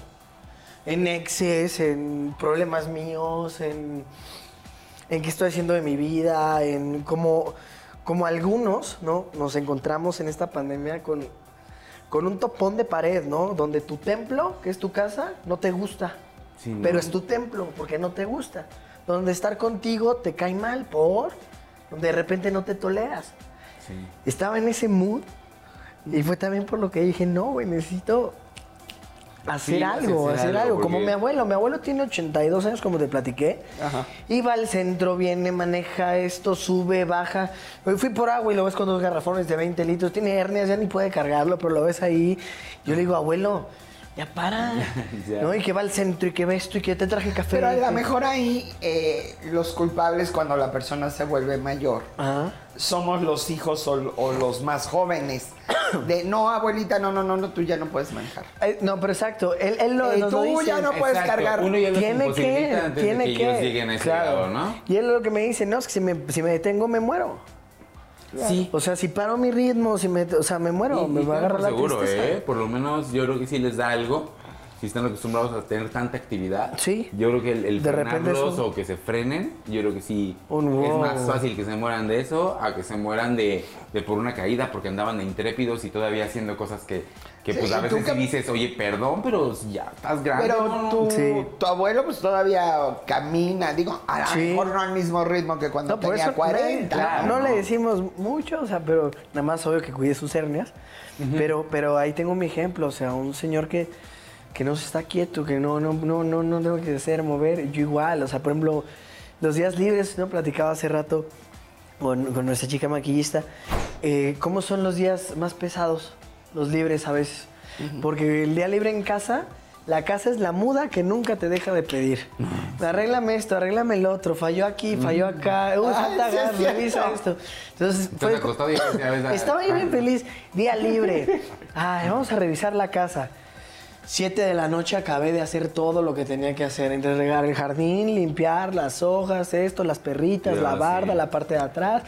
En exes, en problemas míos, en, en qué estoy haciendo de mi vida, en cómo, como algunos, ¿no? Nos encontramos en esta pandemia con, con un topón de pared, ¿no? Donde tu templo, que es tu casa, no te gusta. Sí, ¿no? Pero es tu templo, porque no te gusta. Donde estar contigo te cae mal, por. Donde de repente no te toleras. Sí. Estaba en ese mood. Y fue también por lo que dije, no, güey, necesito hacer Sí, algo, hacer hacer, algo. Como mi abuelo. Mi abuelo tiene 82 años, como te platiqué. Ajá. Iba al centro, viene, maneja esto, sube, baja. Hoy fui por agua y lo ves con dos garrafones de 20 litros. Tiene hernias, ya ni puede cargarlo, pero lo ves ahí. Yo le digo, abuelo, ya para. Ya. ¿No? Y que va al centro y que ve esto y que te traje café. Pero a lo que- mejor ahí eh, los culpables cuando la persona se vuelve mayor Ajá. somos los hijos o, o los más jóvenes. de no, abuelita, no, no, no, no, tú ya no puedes manejar. Eh, no, pero exacto. Él, él lo, Eh, nos tú ya no puedes Exacto, cargar. Uno ya Tiene que, tiene de que, que. ellos lleguen a ese Claro. Y él lo que me dice, no, es que si me, si me detengo me muero. Sí. O sea, si paro mi ritmo, si me, o sea, me muero, Y- me y va a agarrar la seguro, tristeza. ¿eh? Por lo menos yo creo que sí les da algo. Si están acostumbrados a tener tanta actividad. Sí. Yo creo que el, el De repente frenarlos eso- o que se frenen, yo creo que sí Un es wow. más fácil que se mueran de eso a que se mueran de, de por una caída porque andaban de intrépidos y todavía haciendo cosas que, que pues Sí, a ¿y tú veces sí dices, oye, perdón, pero ya estás grande. Pero ¿no? tu, Sí. tu abuelo pues todavía camina, digo, a lo Sí. mejor no al mismo ritmo que cuando No, tenía eso 40. no, ¿no? no le decimos mucho, o sea, pero nada más obvio que cuide sus hernias. pero, pero ahí tengo mi ejemplo, o sea, un señor que, que no se está quieto, que no, no, no, no, no tengo que hacer mover. Yo igual, o sea, por ejemplo, los días libres, no platicaba hace rato con, con nuestra chica maquillista, eh, ¿cómo son los días más pesados, los libres a veces? Porque el día libre en casa, la casa es la muda que nunca te deja de pedir. Arréglame esto, arréglame el otro, falló aquí, falló acá, uy, falta gas, revisa esto. Entonces, estaba yo bien feliz, día libre. Ay, vamos a revisar la casa. Siete de la noche acabé de hacer todo lo que tenía que hacer. Entre regar el jardín, limpiar las hojas, esto, las perritas, la barda, sí. la parte de atrás,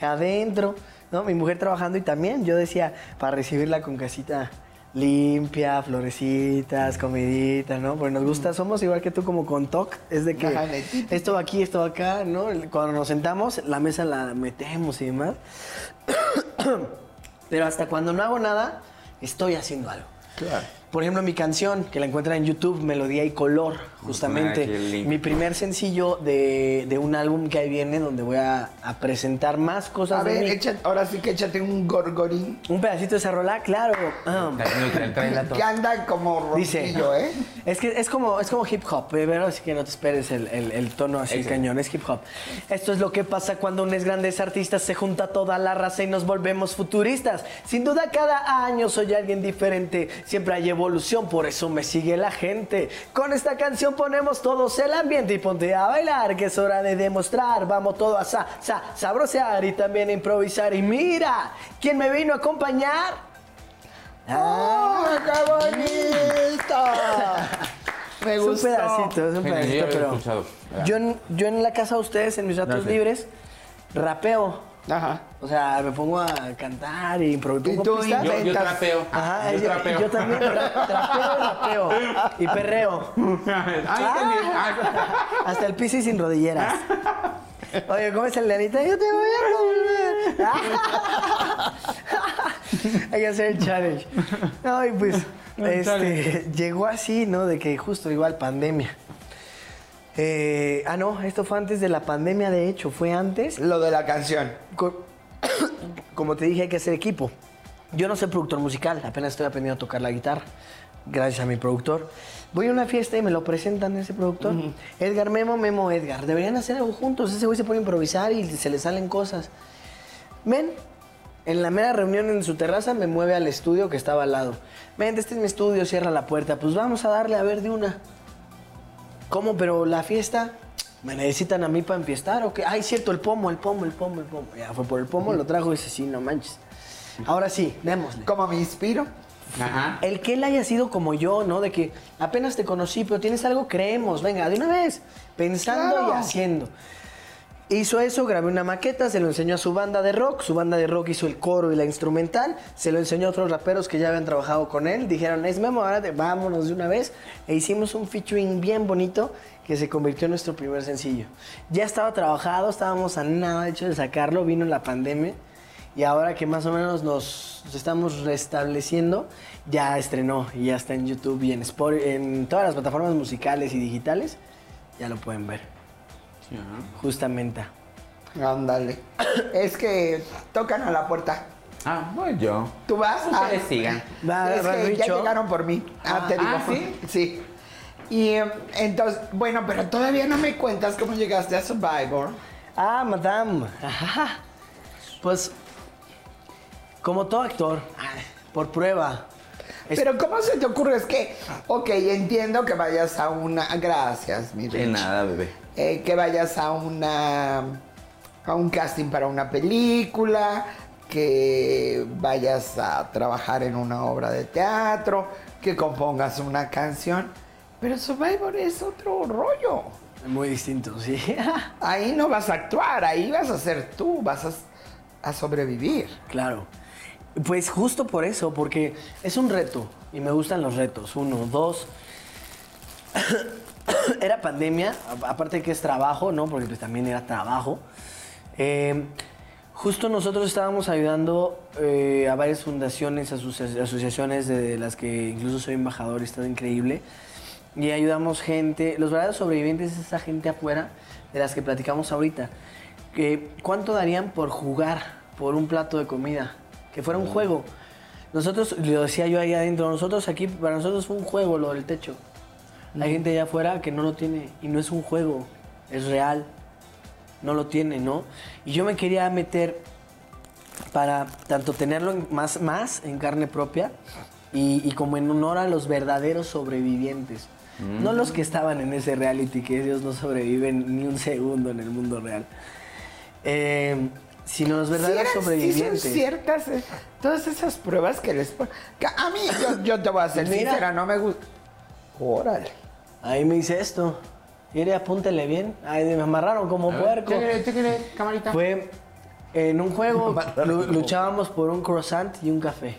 adentro. ¿No? Mi mujer trabajando y también yo decía, para recibirla con casita limpia, florecitas, comidita, ¿no? Porque nos gusta, somos igual que tú como con TOC, es de que esto va aquí, esto va acá, ¿no? Cuando nos sentamos, la mesa la metemos y demás. Pero hasta cuando no hago nada, estoy haciendo algo. Claro. Por ejemplo, mi canción, que la encuentran en YouTube, Melodía y Color, justamente. link. Mi primer sencillo de, de un álbum que ahí viene, donde voy a, a presentar más cosas A de ver, mí. échate- ahora sí que échate un gorgorín Un pedacito de esa rola, claro. Ah. Que anda como Dice, ¿eh? es que es como, es como hip hop, eh, pero así que no te esperes el, el- el tono así Ese. cañón, es hip hop. Esto es lo que pasa cuando unos grandes artistas se junta toda la raza y nos volvemos futuristas. Sin duda cada año soy alguien diferente, siempre hay evolución, por eso me sigue la gente. Con esta canción ponemos todos el ambiente y ponte a bailar, que es hora de demostrar. Vamos todos a sa, sa, sabrosear y también a improvisar. Y mira, ¿quién me vino a acompañar? ¡Oh, qué bonito! Me Es un gustó. pedacito, es un pedacito, pero yo en, yo en la casa de ustedes, en mis ratos Ya sé. libres, rapeo. Ajá. O sea, me pongo a cantar y improviso. ¿Y. Yo, yo trapeo. Ajá, yo yo, trapeo. yo también tra- trapeo y rapeo. Y perreo. Ay, también. Ay. Hasta el piso y sin rodilleras. Oye, ¿cómo es el Leanita? Yo te voy a volver. Hay que hacer el challenge. Ay, pues, este, llegó así, ¿no? De que justo igual pandemia. Eh, ah, no, esto fue antes de la pandemia, de hecho, fue antes. Lo de la canción. Co- Como te dije, hay que hacer equipo. Yo no soy productor musical, apenas estoy aprendiendo a tocar la guitarra, gracias a mi productor. Voy a una fiesta y me lo presentan ese productor. Edgar Memo, Memo Edgar. Deberían hacer algo juntos. Ese güey se pone a improvisar y se le salen cosas. Men, en la mera reunión en su terraza me mueve al estudio que estaba al lado. Men, este es mi estudio, cierra la puerta. Pues vamos a darle a ver de una. ¿Cómo? Pero la fiesta, ¿me necesitan a mí para empiestar o qué? Ay, cierto, el pomo, el pomo, el pomo, el pomo. Ya fue por el pomo, lo trajo y dice, sí, no manches. Ahora sí, démosle. ¿Cómo me inspiro? Ajá. El que él haya sido como yo, ¿no? De que apenas te conocí, pero tienes algo, creemos, venga, de una vez, pensando y haciendo. Hizo eso, grabé una maqueta, se lo enseñó a su banda de rock, su banda de rock hizo el coro y la instrumental, se lo enseñó a otros raperos que ya habían trabajado con él, dijeron, es Memo, ahora vámonos de una vez, e hicimos un featuring bien bonito que se convirtió en nuestro primer sencillo. Ya estaba trabajado, estábamos a nada de hecho de sacarlo, vino la pandemia, y ahora que más o menos nos, estamos restableciendo, ya estrenó y ya está en YouTube y en, Spot- en todas las plataformas musicales y digitales, ya lo pueden ver. Ajá. Justamente. Ándale. Es que tocan a la puerta. Ah, voy yo. ¿Tú vas? Ustedes sigan. Va, es va, que ya Richo. llegaron por mí. Ah, te digo. ah, ¿sí? Sí. Y em, entonces, bueno, pero todavía no me cuentas cómo llegaste a Survivor. Ah, madame. Ajá. Pues, como todo actor, ah, por prueba. Es- Pero ¿cómo se te ocurre? Es que, ok, entiendo que vayas a una... Gracias, mi De Rich. nada, bebé. Eh, que vayas a una... a un casting para una película, que vayas a trabajar en una obra de teatro, que compongas una canción. Pero Survivor es otro rollo. Muy distinto, sí. Ahí no vas a actuar, ahí vas a ser tú, vas a, a sobrevivir. Claro. Pues justo por eso, porque es un reto y me gustan los retos. Uno, dos. era pandemia, aparte que es trabajo, ¿no? Porque pues también era trabajo. Eh, justo nosotros estábamos ayudando eh, a varias fundaciones, asocia- asociaciones de las que incluso soy embajador y está increíble. Y ayudamos gente, los verdaderos sobrevivientes es esa gente afuera de las que platicamos ahorita. Que, ¿Cuánto darían por jugar por un plato de comida? Que fuera un juego. Nosotros, lo decía yo ahí adentro, nosotros aquí, para nosotros fue un juego lo del techo. Hay gente allá afuera que no lo tiene y no es un juego, es real. No lo tiene, ¿no? Y yo me quería meter para tanto tenerlo en- más, más en carne propia y, y como en honor a los verdaderos sobrevivientes. No los que estaban en ese reality, que ellos no sobreviven ni un segundo en el mundo real. Eh, sino los verdaderos Sí eran- sí sobrevivientes. son ciertas eh, todas esas pruebas que les ponen. que A mí, yo, yo te voy a ser Mira. sincera, no me gusta. Órale. Ahí me hice esto. Iré, apúntele bien. Ahí me amarraron como a puerco. Ver, chéquere, camarita. Fue en un juego, luchábamos por un croissant y un café.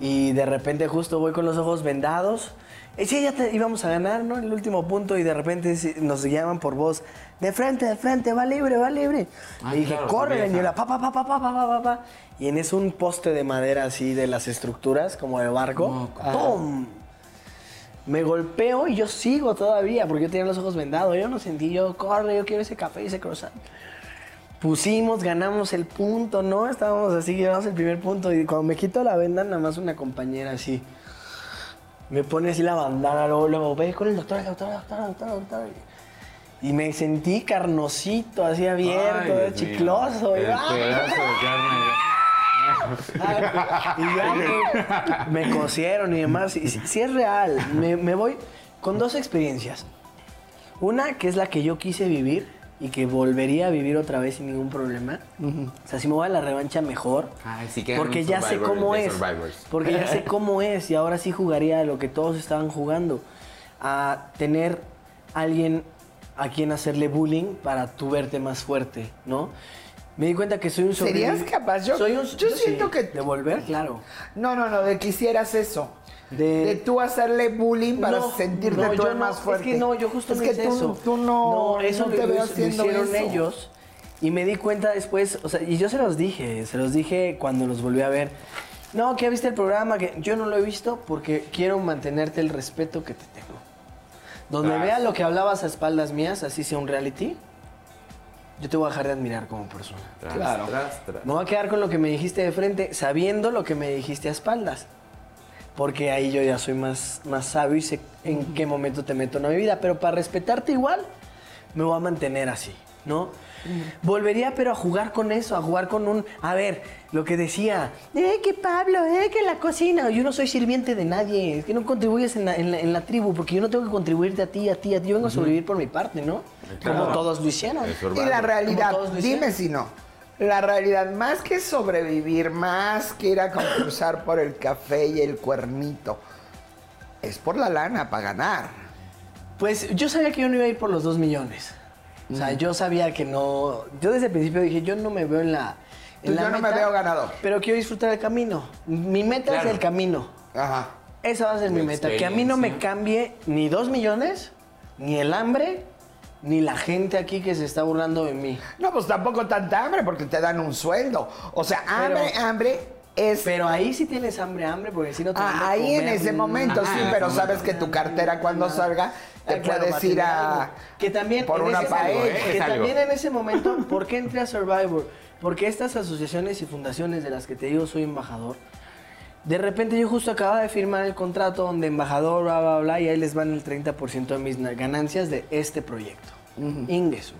Y de repente justo voy con los ojos vendados. Y sí, ya te, íbamos a ganar, ¿no? El último punto y de repente nos llaman por voz. De frente, de frente, va libre, va libre. Y dije, claro, la pa, pa, pa, pa, pa, pa, pa. Y en eso un poste de madera así de las estructuras, como de barco. ¡Pum! Me golpeo y yo sigo todavía porque yo tenía los ojos vendados. Yo no sentí, yo corre, yo quiero ese café y ese croissant. Pusimos, ganamos el punto, ¿no? Estábamos así, ganamos el primer punto. Y cuando me quito la venda, nada más una compañera así. Me pone así la bandana, luego, luego, ve con el doctor, el doctor, el doctor, el doctor, el doctor. Y me sentí carnosito, así abierto, Ay, chicloso. y, El ¡ah! pedazo de carne. Y ya me, me cosieron y demás. Sí es real. Me, me voy con dos experiencias. Una que es la que yo quise vivir y que volvería a vivir otra vez sin ningún problema. O sea, si me voy a la revancha mejor. Ay, sí que porque ya sé cómo es. Survivors. Porque ya sé cómo es y ahora sí jugaría a lo que todos estaban jugando. A tener alguien a quien hacerle bullying para tú verte más fuerte, ¿no? Me di cuenta que soy un ¿Serías sobrevivi- capaz? Yo- soy un, yo siento sí, que- ¿De volver? Claro. No, no, no, de que hicieras eso. De- De, tú hacerle bullying para No, sentirte no, tú yo el no, más fuerte. Es que no, yo justo es que hice tú, eso. tú no, eso te veo haciendo hicieron eso. ellos. Y me di cuenta después, o sea, y yo se los dije, se los dije cuando los volví a ver. No, que viste el programa, que yo no lo he visto porque quiero mantenerte el respeto que te tengo. Donde Ah, vea lo que hablabas a espaldas mías, así sea un reality, yo te voy a dejar de admirar como persona. Tras, Claro. tras, tras. Me voy a quedar con lo que me dijiste de frente, sabiendo lo que me dijiste a espaldas. Porque ahí yo ya soy más, más sabio y sé en qué momento te meto en mi vida. Pero para respetarte igual, me voy a mantener así, ¿no? Volvería pero a jugar con eso, a jugar con un... A ver, lo que decía, eh, que Pablo, eh, que la cocina. Yo no soy sirviente de nadie, es que no contribuyes en la, en la- en la tribu, porque yo no tengo que contribuirte a ti, a ti, a ti. Yo vengo a sobrevivir por mi parte, ¿no? Claro. Como todos lo hicieron. Y la realidad, dime si no. La realidad, más que sobrevivir, más que ir a concursar por el café y el cuernito, es por la lana, para ganar. Pues yo sabía que yo no iba a ir por los dos millones. O sea, yo sabía que no. Yo desde el principio dije, yo no me veo en la. en Tú, la yo no me veo ganador. Pero quiero disfrutar el camino. Mi meta Claro. es el camino. Ajá. Esa va a ser mi La meta. Que a mí no me cambie ni dos millones, ni el hambre, ni la gente aquí que se está burlando de mí. No, pues tampoco tanta hambre porque te dan un sueldo. O sea, hambre, Pero- hambre es... Pero ahí sí tienes hambre, hambre, porque si no te Ah, ahí en ese momento sí, pero sabes que tu cartera cuando salga te claro, puedes ir a... Que también por en una ese- paella. ¿eh? Que también en ese momento, ¿por qué entré a Survivor? Porque estas asociaciones y fundaciones de las que te digo soy embajador, de repente yo justo acababa de firmar el contrato donde embajador, bla, bla, bla, y ahí les van el 30% de mis na- ganancias de este proyecto. Ingreso.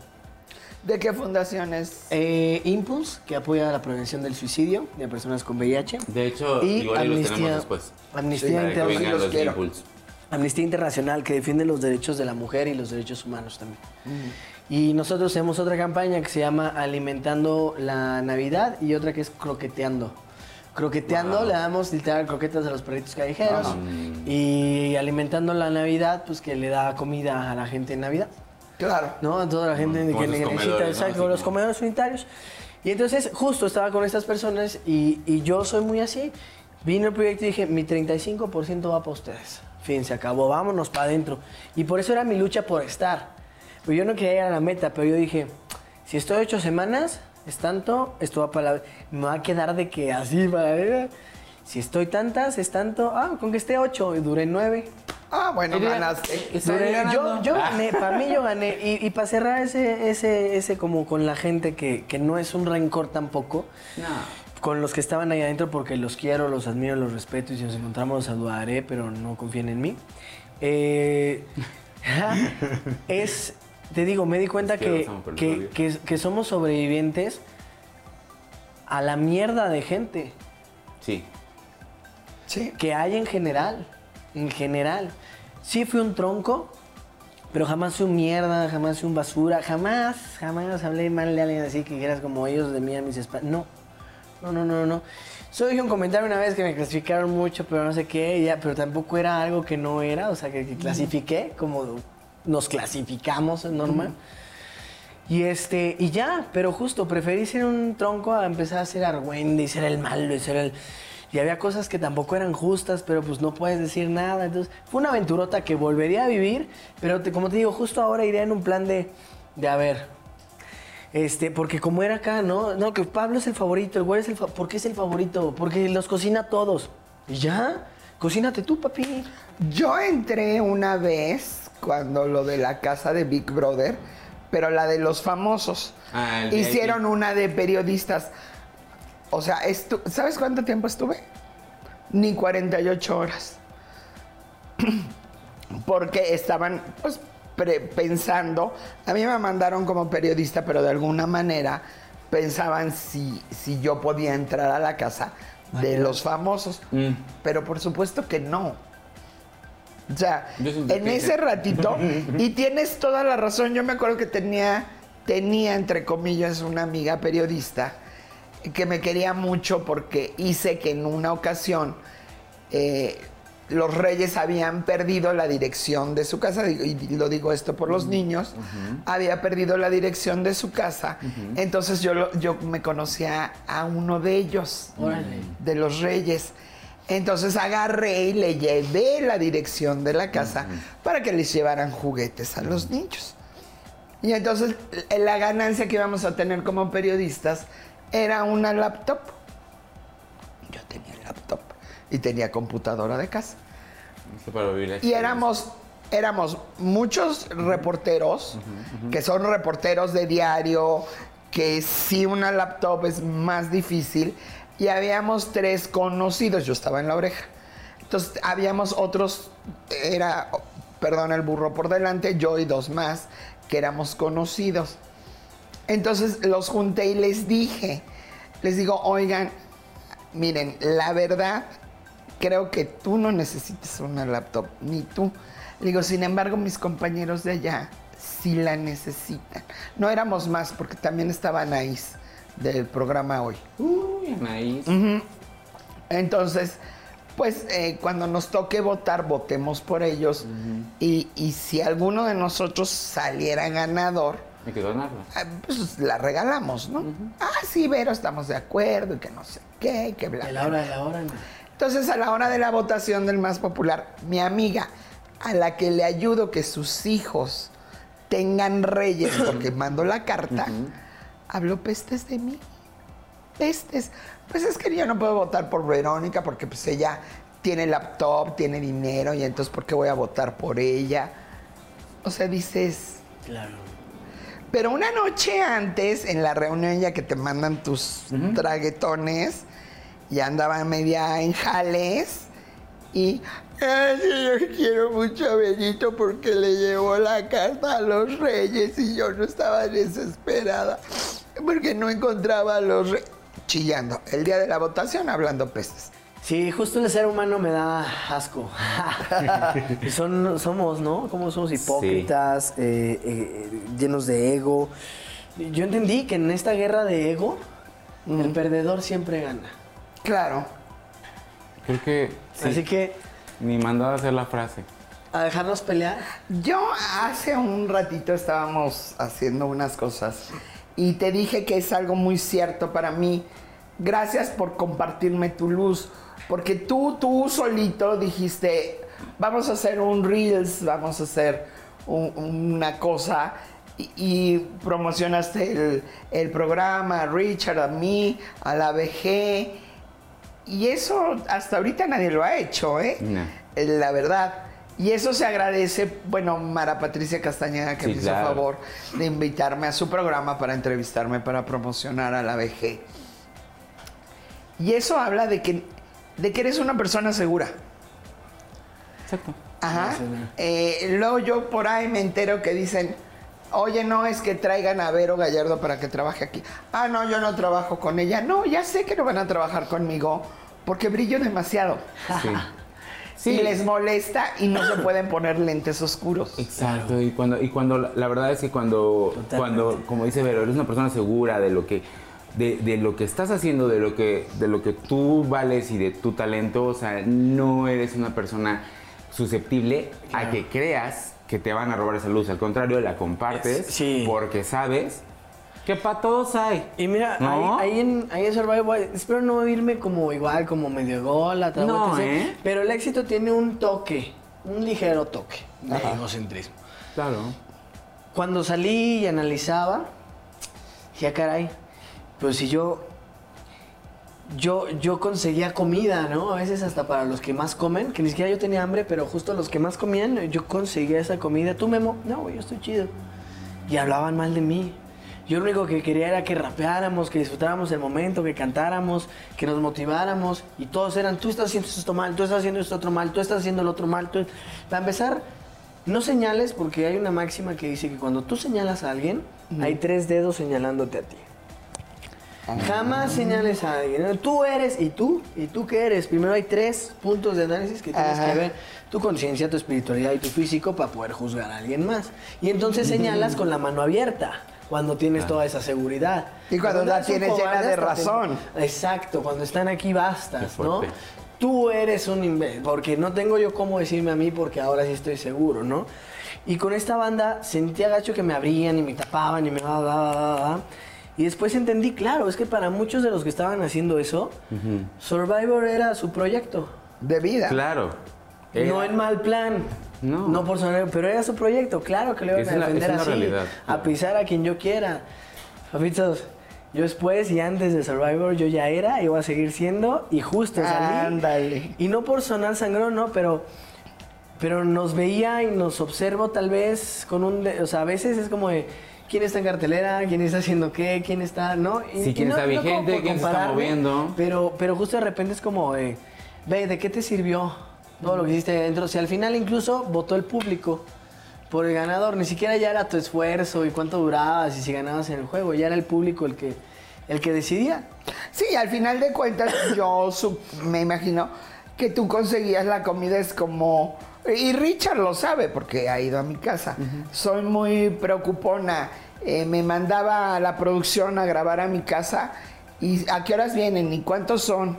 ¿De qué fundaciones? Eh, Impulse, que apoya la prevención del suicidio de personas con VIH. De hecho, y igual los Amnistía, tenemos después. Amnistía Internacional. los. Amnistía Internacional que defiende los derechos de la mujer y los derechos humanos también. Y nosotros tenemos otra campaña que se llama Alimentando la Navidad y otra que es Croqueteando. Croqueteando le damos literal croquetas a los perritos callejeros y alimentando la Navidad pues que le da comida a la gente en Navidad. Claro. ¿no? A toda la gente Como que necesita, ¿no? exacto, Así los comedores unitarios. Y entonces, justo estaba con estas personas y, y yo soy muy así. Vino el proyecto y dije, mi 35% va para ustedes. Fin, se acabó, vámonos para adentro. Y por eso era mi lucha por estar. Pues yo no quería ir a la meta, pero yo dije, si estoy ocho semanas, es tanto, esto va para la... Me va a quedar de que así para... Si estoy tantas, es tanto... Ah, con que esté ocho y duré nueve. Ah, bueno, ganaste. Duré- yo, yo Ah. gané, para mí yo gané. Y, y para cerrar ese, ese, ese como con la gente que, que no es un rencor tampoco, No. con los que estaban ahí adentro porque los quiero, los admiro, los respeto y si nos encontramos los saludaré, pero no confíen en mí. Eh, es, te digo, me di cuenta que que, somos sobrevivientes a la mierda de gente Sí. Sí. que hay en general. En general. Sí fui un tronco, pero jamás fui un mierda, jamás fui un basura, jamás, jamás hablé mal de alguien así que quieras como ellos de mí a mis espaldas. No, no, no, no, no. Solo dije un comentario una vez que me clasificaron mucho, pero no sé qué, ya, pero tampoco era algo que no era, o sea, que, que clasifiqué, como nos clasificamos, es normal. Y este, y ya, pero justo, preferí ser un tronco a empezar a ser argüende y ser el malo y ser el. Y había cosas que tampoco eran justas, pero pues no puedes decir nada. Entonces, fue una aventurota que volvería a vivir, pero como te digo, justo ahora iría en un plan de, de a ver. Este, porque como era acá, ¿no? No, que Pablo es el favorito, el güey es el favorito. ¿Por qué es el favorito? Porque los cocina a todos. ¿Y ya? Cocínate tú, papi. Yo entré una vez cuando lo de la casa de Big Brother, pero la de los famosos. Ah, el Hicieron una de periodistas. O sea, ¿sabes cuánto tiempo estuve? Ni 48 horas. Porque estaban pues, pensando, a mí me mandaron como periodista, pero de alguna manera pensaban si, si yo podía entrar a la casa de los famosos. Mm. Pero por supuesto que no. O sea, en ese ratito, y tienes toda la razón, yo me acuerdo que tenía, tenía entre comillas una amiga periodista que me quería mucho porque hice que en una ocasión eh, los reyes habían perdido la dirección de su casa, y lo digo esto por los niños, había perdido la dirección de su casa, entonces yo, yo me conocía a uno de ellos, de los reyes. Entonces agarré y le llevé la dirección de la casa para que les llevaran juguetes a los niños. Y entonces eh, la ganancia que íbamos a tener como periodistas era una laptop. Yo tenía laptop y tenía computadora de casa. Para vivir Y éramos, éramos muchos reporteros, que son reporteros de diario, que si una laptop es más difícil, y habíamos tres conocidos, yo estaba en la oreja. Entonces habíamos otros, era, perdón, el burro por delante, yo y dos más, que éramos conocidos. Entonces los junté y les dije, les digo, oigan, miren, la verdad, creo que tú no necesitas una laptop, ni tú. Le digo, sin embargo, mis compañeros de allá sí la necesitan. No éramos más, porque también estaba Anaís del programa hoy. Uy, Anaís. Entonces, pues eh, cuando nos toque votar, votemos por ellos. y, y si alguno de nosotros saliera ganador, Me quedó nada. ah, pues la regalamos, ¿no? Ah, sí, Vero, estamos de acuerdo y que no sé qué, que bla, bla, la hora de la hora. no. entonces, a la hora de la votación del más popular, mi amiga, a la que le ayudo que sus hijos tengan reyes, porque mando la carta, habló pestes de mí. Pestes. Pues es que yo no puedo votar por Verónica porque pues ella tiene laptop, tiene dinero y entonces ¿por qué voy a votar por ella? O sea, dices, Claro. pero una noche antes, en la reunión ya que te mandan tus traguetones, ya andaba media en jales y... Ay, sí, yo quiero mucho a Benito porque le llevó la carta a los reyes y yo no estaba desesperada porque no encontraba a los reyes. Chillando. El día de la votación hablando pestes. Sí, justo el ser humano me da asco. Son, somos, ¿no? Como somos hipócritas, eh, eh, llenos de ego. Yo entendí que en esta guerra de ego, el perdedor siempre gana. Claro. Creo que sí, Así que, ni mandado a hacer la frase. a dejarnos pelear. Yo hace un ratito estábamos haciendo unas cosas y te dije que es algo muy cierto para mí. Gracias por compartirme tu luz, porque tú, tú solito dijiste, vamos a hacer un Reels, vamos a hacer un- una cosa y, y promocionaste el, el programa, a Richard, a mí, a la VG. Y eso hasta ahorita nadie lo ha hecho, ¿eh? No. Eh, La verdad. Y eso se agradece, bueno, Mara Patricia Castañeda, que Sí, me hizo claro. favor de invitarme a su programa para entrevistarme, para promocionar a la VG. Y eso habla de que, de que eres una persona segura. Exacto. Ajá. Eh, luego yo por ahí me entero que dicen, oye, no es que traigan a Vero Gallardo para que trabaje aquí. Ah, no, yo no trabajo con ella. No, ya sé que no van a trabajar conmigo porque brillo demasiado. Sí. Y les molesta y no se pueden poner lentes oscuros. Exacto, y cuando, y cuando la verdad es que cuando, Totalmente. cuando, como dice Vero, eres una persona segura de lo que, de, de lo que estás haciendo, de lo que, de lo que tú vales y de tu talento, o sea, no eres una persona susceptible a que creas que te van a robar esa luz. Al contrario, la compartes Sí. porque sabes que para todos hay. Y mira, ¿No? ahí, ahí en, ahí en Survivor, espero no irme como igual, como medio gol, No, ¿eh? pero el éxito tiene un toque, un ligero toque de egocentrismo. Claro. Cuando salí y analizaba, dije, "Ah, caray, pues si yo, yo, yo conseguía comida, ¿no? A veces hasta para los que más comen, que ni siquiera yo tenía hambre, pero justo los que más comían, yo conseguía esa comida. ¿Tú, Memo? No, güey, yo estoy chido. Y hablaban mal de mí. Yo lo único que quería era que rapeáramos, que disfrutáramos el momento, que cantáramos, que nos motiváramos. Y todos eran, tú estás haciendo esto mal, tú estás haciendo esto otro mal, tú estás haciendo el otro mal. tú-". Para empezar, no señales porque hay una máxima que dice que cuando tú señalas a alguien, hay tres dedos señalándote a ti. Jamás señales a alguien. ¿no? Tú eres y tú, y tú qué eres. Primero hay tres puntos de análisis que tienes Ajá. que ver. Tu conciencia, tu espiritualidad y tu físico para poder juzgar a alguien más. Y entonces señalas con la mano abierta cuando tienes toda esa seguridad. Y cuando la eres un tienes llena de razón. Exacto, cuando están aquí bastas, ¿no? Tú eres un imbécil, porque no tengo yo cómo decirme a mí porque ahora sí estoy seguro, ¿no? Y con esta banda sentía gacho que me abrían y me tapaban y me va, va, va, va, va. Y después entendí, claro, es que para muchos de los que estaban haciendo eso, Survivor era su proyecto. De vida. Claro. No en mal plan. No. No por sonar, pero era su proyecto. Claro que le iban a defender así. realidad, A pisar a quien yo quiera. Papitos, yo después y antes de Survivor yo ya era, iba a seguir siendo y justo salí. Ándale. Y no por sonar sangrón, no, pero pero nos veía y nos observo tal vez con un, de- o sea, a veces es como de quién está en cartelera, quién está haciendo qué, quién está, ¿no? Y, Sí, quién y no- está no vigente, quién se está moviendo. Pero pero justo de repente es como ve, ¿de qué te sirvió todo lo que hiciste ahí adentro? Si al final incluso votó el público por el ganador, ni siquiera ya era tu esfuerzo y cuánto durabas y si ganabas en el juego, ya era el público el que el que decidía. Sí, al final de cuentas yo me imagino que tú conseguías la comida es como... Y Richard lo sabe porque ha ido a mi casa. Soy muy preocupona. Eh, me mandaba a la producción a grabar a mi casa y a qué horas vienen y cuántos son.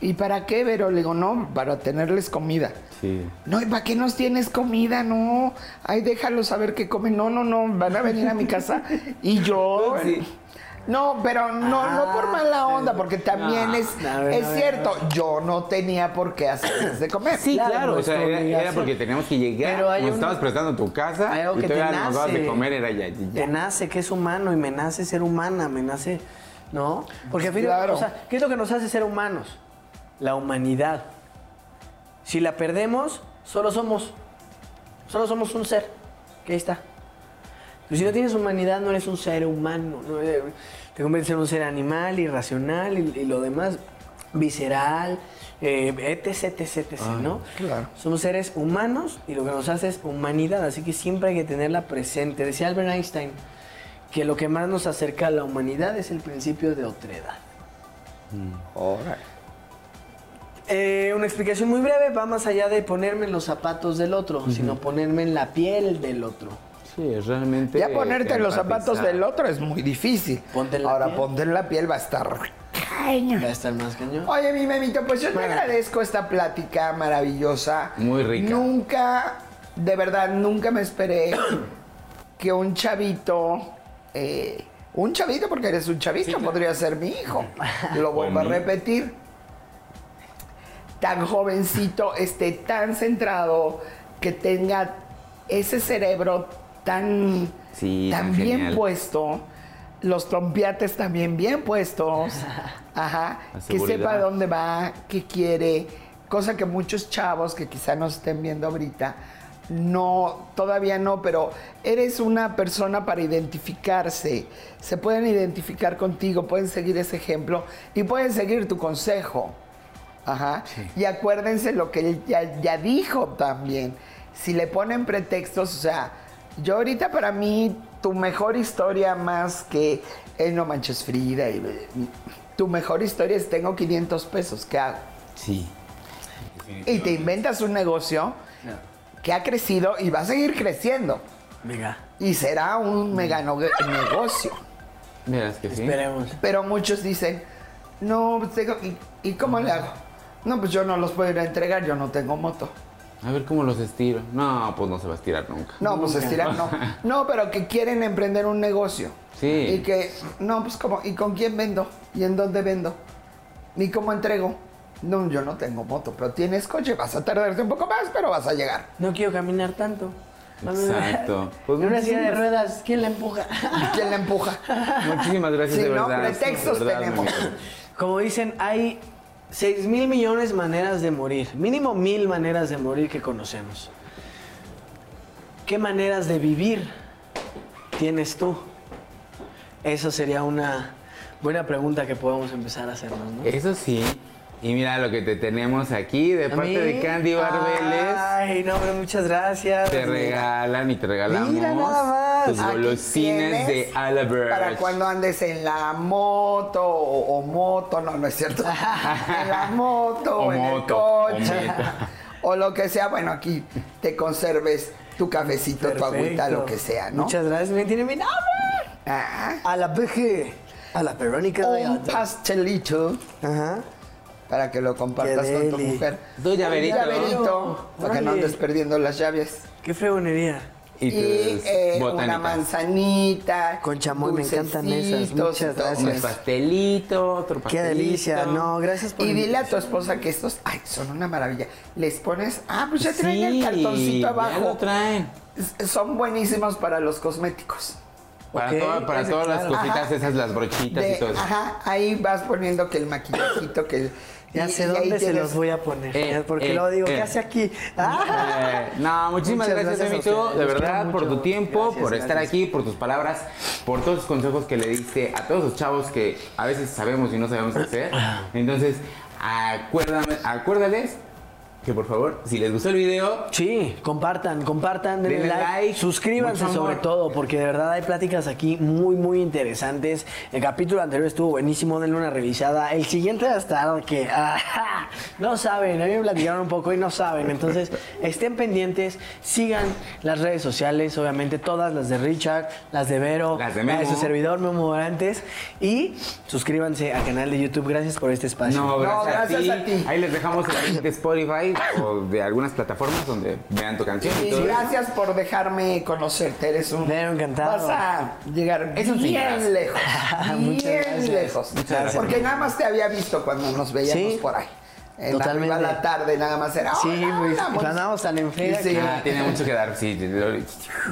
¿Y para qué, Vero? Le digo, no, para tenerles comida. Sí. No, ¿y para qué nos tienes comida? No, ay, déjalos saber que comen. No, no, no, van a venir a mi casa y yo... Sí. No, pero no, no por mala onda, porque también es, es cierto, yo no tenía por qué hacerles de comer. Sí, Claro, claro, o sea, era, porque teníamos que llegar, Pero hay nos un- estabas prestando tu casa Hay algo y que te todavía nos dabas de nace. comer, era ya, ya. Te nace que es humano y me nace ser humana, me nace, ¿no? Porque al Claro. o sea, ¿qué es lo que nos hace ser humanos? La humanidad. Si la perdemos, solo somos, solo somos un ser, que ahí está. Pero si no tienes humanidad, no eres un ser humano. ¿no? Eh, Te conviertes en un ser animal, irracional y, y lo demás, visceral, eh, etc, etc, etc, ¿no? claro. Somos seres humanos y lo que nos hace es humanidad, así que siempre hay que tenerla presente. Decía Albert Einstein que lo que más nos acerca a la humanidad es el principio de otredad. Órale. Eh, una explicación muy breve, va más allá de ponerme en los zapatos del otro, sino ponerme en la piel del otro. Sí, es realmente. Ya ponerte en los zapatos del otro es muy difícil. Ponte en la Ahora piel. ponte en la piel va a estar cañón. Va a estar más cañón. Oye, mi memito, pues yo te Bueno. agradezco esta plática maravillosa. Muy rica. Nunca, de verdad, nunca me esperé que un chavito, eh, un chavito, porque eres un chavito, podría ser mi hijo. Lo vuelvo a repetir. Tan jovencito, esté tan centrado, que tenga ese cerebro tan, Sí, tan tan bien genial. puesto, los trompiates también bien puestos, ajá, que sepa dónde va, qué quiere, cosa que muchos chavos que quizá nos estén viendo ahorita, no, todavía no, pero eres una persona para identificarse, se pueden identificar contigo, pueden seguir ese ejemplo y pueden seguir tu consejo. Ajá. Y acuérdense lo que él ya, ya dijo también. Si le ponen pretextos, o sea, yo ahorita para mí, tu mejor historia más que el No Manches Frida, y, tu mejor historia es tengo 500 pesos, ¿qué hago? Sí. Y te inventas un negocio que ha crecido y va a seguir creciendo. Venga, Y será un mega no- negocio. Verás que sí. esperemos. Pero muchos dicen, no, pues tengo, ¿y, ¿y cómo le hago? No, pues yo no los puedo ir a entregar, yo no tengo moto. A ver cómo los estiro. No, pues no se va a estirar nunca. No, pues estirar no. No, pero que quieren emprender un negocio. Sí. Y que, no, pues como, ¿y con quién vendo? ¿Y en dónde vendo? ¿Y cómo entrego? No, yo no tengo moto, pero tienes coche, vas a tardarte un poco más, pero vas a llegar. No quiero caminar tanto. Exacto. Pues en una silla de ruedas, ¿quién la empuja? ¿Y quién la empuja? Muchísimas gracias Sí, de no, verdad. pretextos de verdad, tenemos. Como dicen, hay 6 mil millones maneras de morir. Mínimo mil maneras de morir que conocemos. ¿Qué maneras de vivir tienes tú? Eso sería una buena pregunta que podemos empezar a hacernos, ¿no? Eso sí. Y mira lo que te tenemos aquí de ¿A parte mí? de Candy Barbeles. Ay, no, hombre, muchas gracias. Te regalan y te regalamos Mira nada más. tus tienes de Alaberge. Para cuando andes en la moto o, o moto, no, no es cierto. en la moto o, O en moto, el coche. O, lo que sea, bueno, aquí te conserves tu cafecito, tu agüita, Perfecto. lo que sea, ¿no? Muchas gracias. Me tiene mi nombre. Ah, A la PG. A la Verónica de un pastelito Ajá. Para que lo compartas con tu mujer. Tu llaverito. Un llaverito, para que no andes perdiendo las llaves. Qué fregonería. Y, Y, eh, una manzanita. Con chamoy, me encantan esas. Muchas gracias. Un pastelito, otro Qué delicia. No, gracias por Y dile a tu esposa que estos, ay, son una maravilla. Les pones, ah, pues ya traen Sí, el cartoncito ya abajo. lo traen. Son buenísimos para los cosméticos. Para, Ok, toda- para todas las cositas, Ajá. esas, las brochitas De- y todo eso. ajá, ahí vas poniendo que el maquillajito, que el... Ya y- sé dónde se los voy a poner. Eh, porque eh, luego digo, eh. ¿qué hace aquí? Ah. Eh, no, muchísimas Muchas gracias, gracias Emito, de verdad, por tu tiempo, Gracias, por estar gracias. aquí, por tus palabras, por todos los consejos que le diste a todos los chavos que a veces sabemos y no sabemos qué hacer. Entonces, acuérdame, acuérdales que por favor, si les gustó el video, Sí, compartan, compartan, denle Denle like, like, suscríbanse sobre todo, porque de verdad hay pláticas aquí muy, muy interesantes. El capítulo anterior estuvo buenísimo, denle una revisada. El siguiente va a estar que ajá, no saben, a mí me platicaron un poco y no saben. Entonces, estén pendientes, sigan las redes sociales, obviamente todas, las de Richard, las de Vero, Las de la su servidor Memo Morantes, y suscríbanse al canal de YouTube. Gracias por este espacio. no, gracias, gracias a, a ti. ti. Ahí les dejamos el link de Spotify o de algunas plataformas donde vean tu canción y Y todo eso. gracias por dejarme conocerte, eres un... Me encantado. Vas a llegar bien lejos, Muchas bien gracias. lejos. Muchas gracias. Porque nada más te había visto cuando nos veíamos Sí, por ahí. En totalmente. arriba a la tarde nada más era... Sí, "Hola, pues, andamos tan en Sí. Ah, tiene mucho que dar, sí.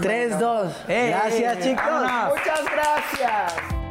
3, 2. Eh, Gracias, eh, chicos. vámonos. Muchas gracias.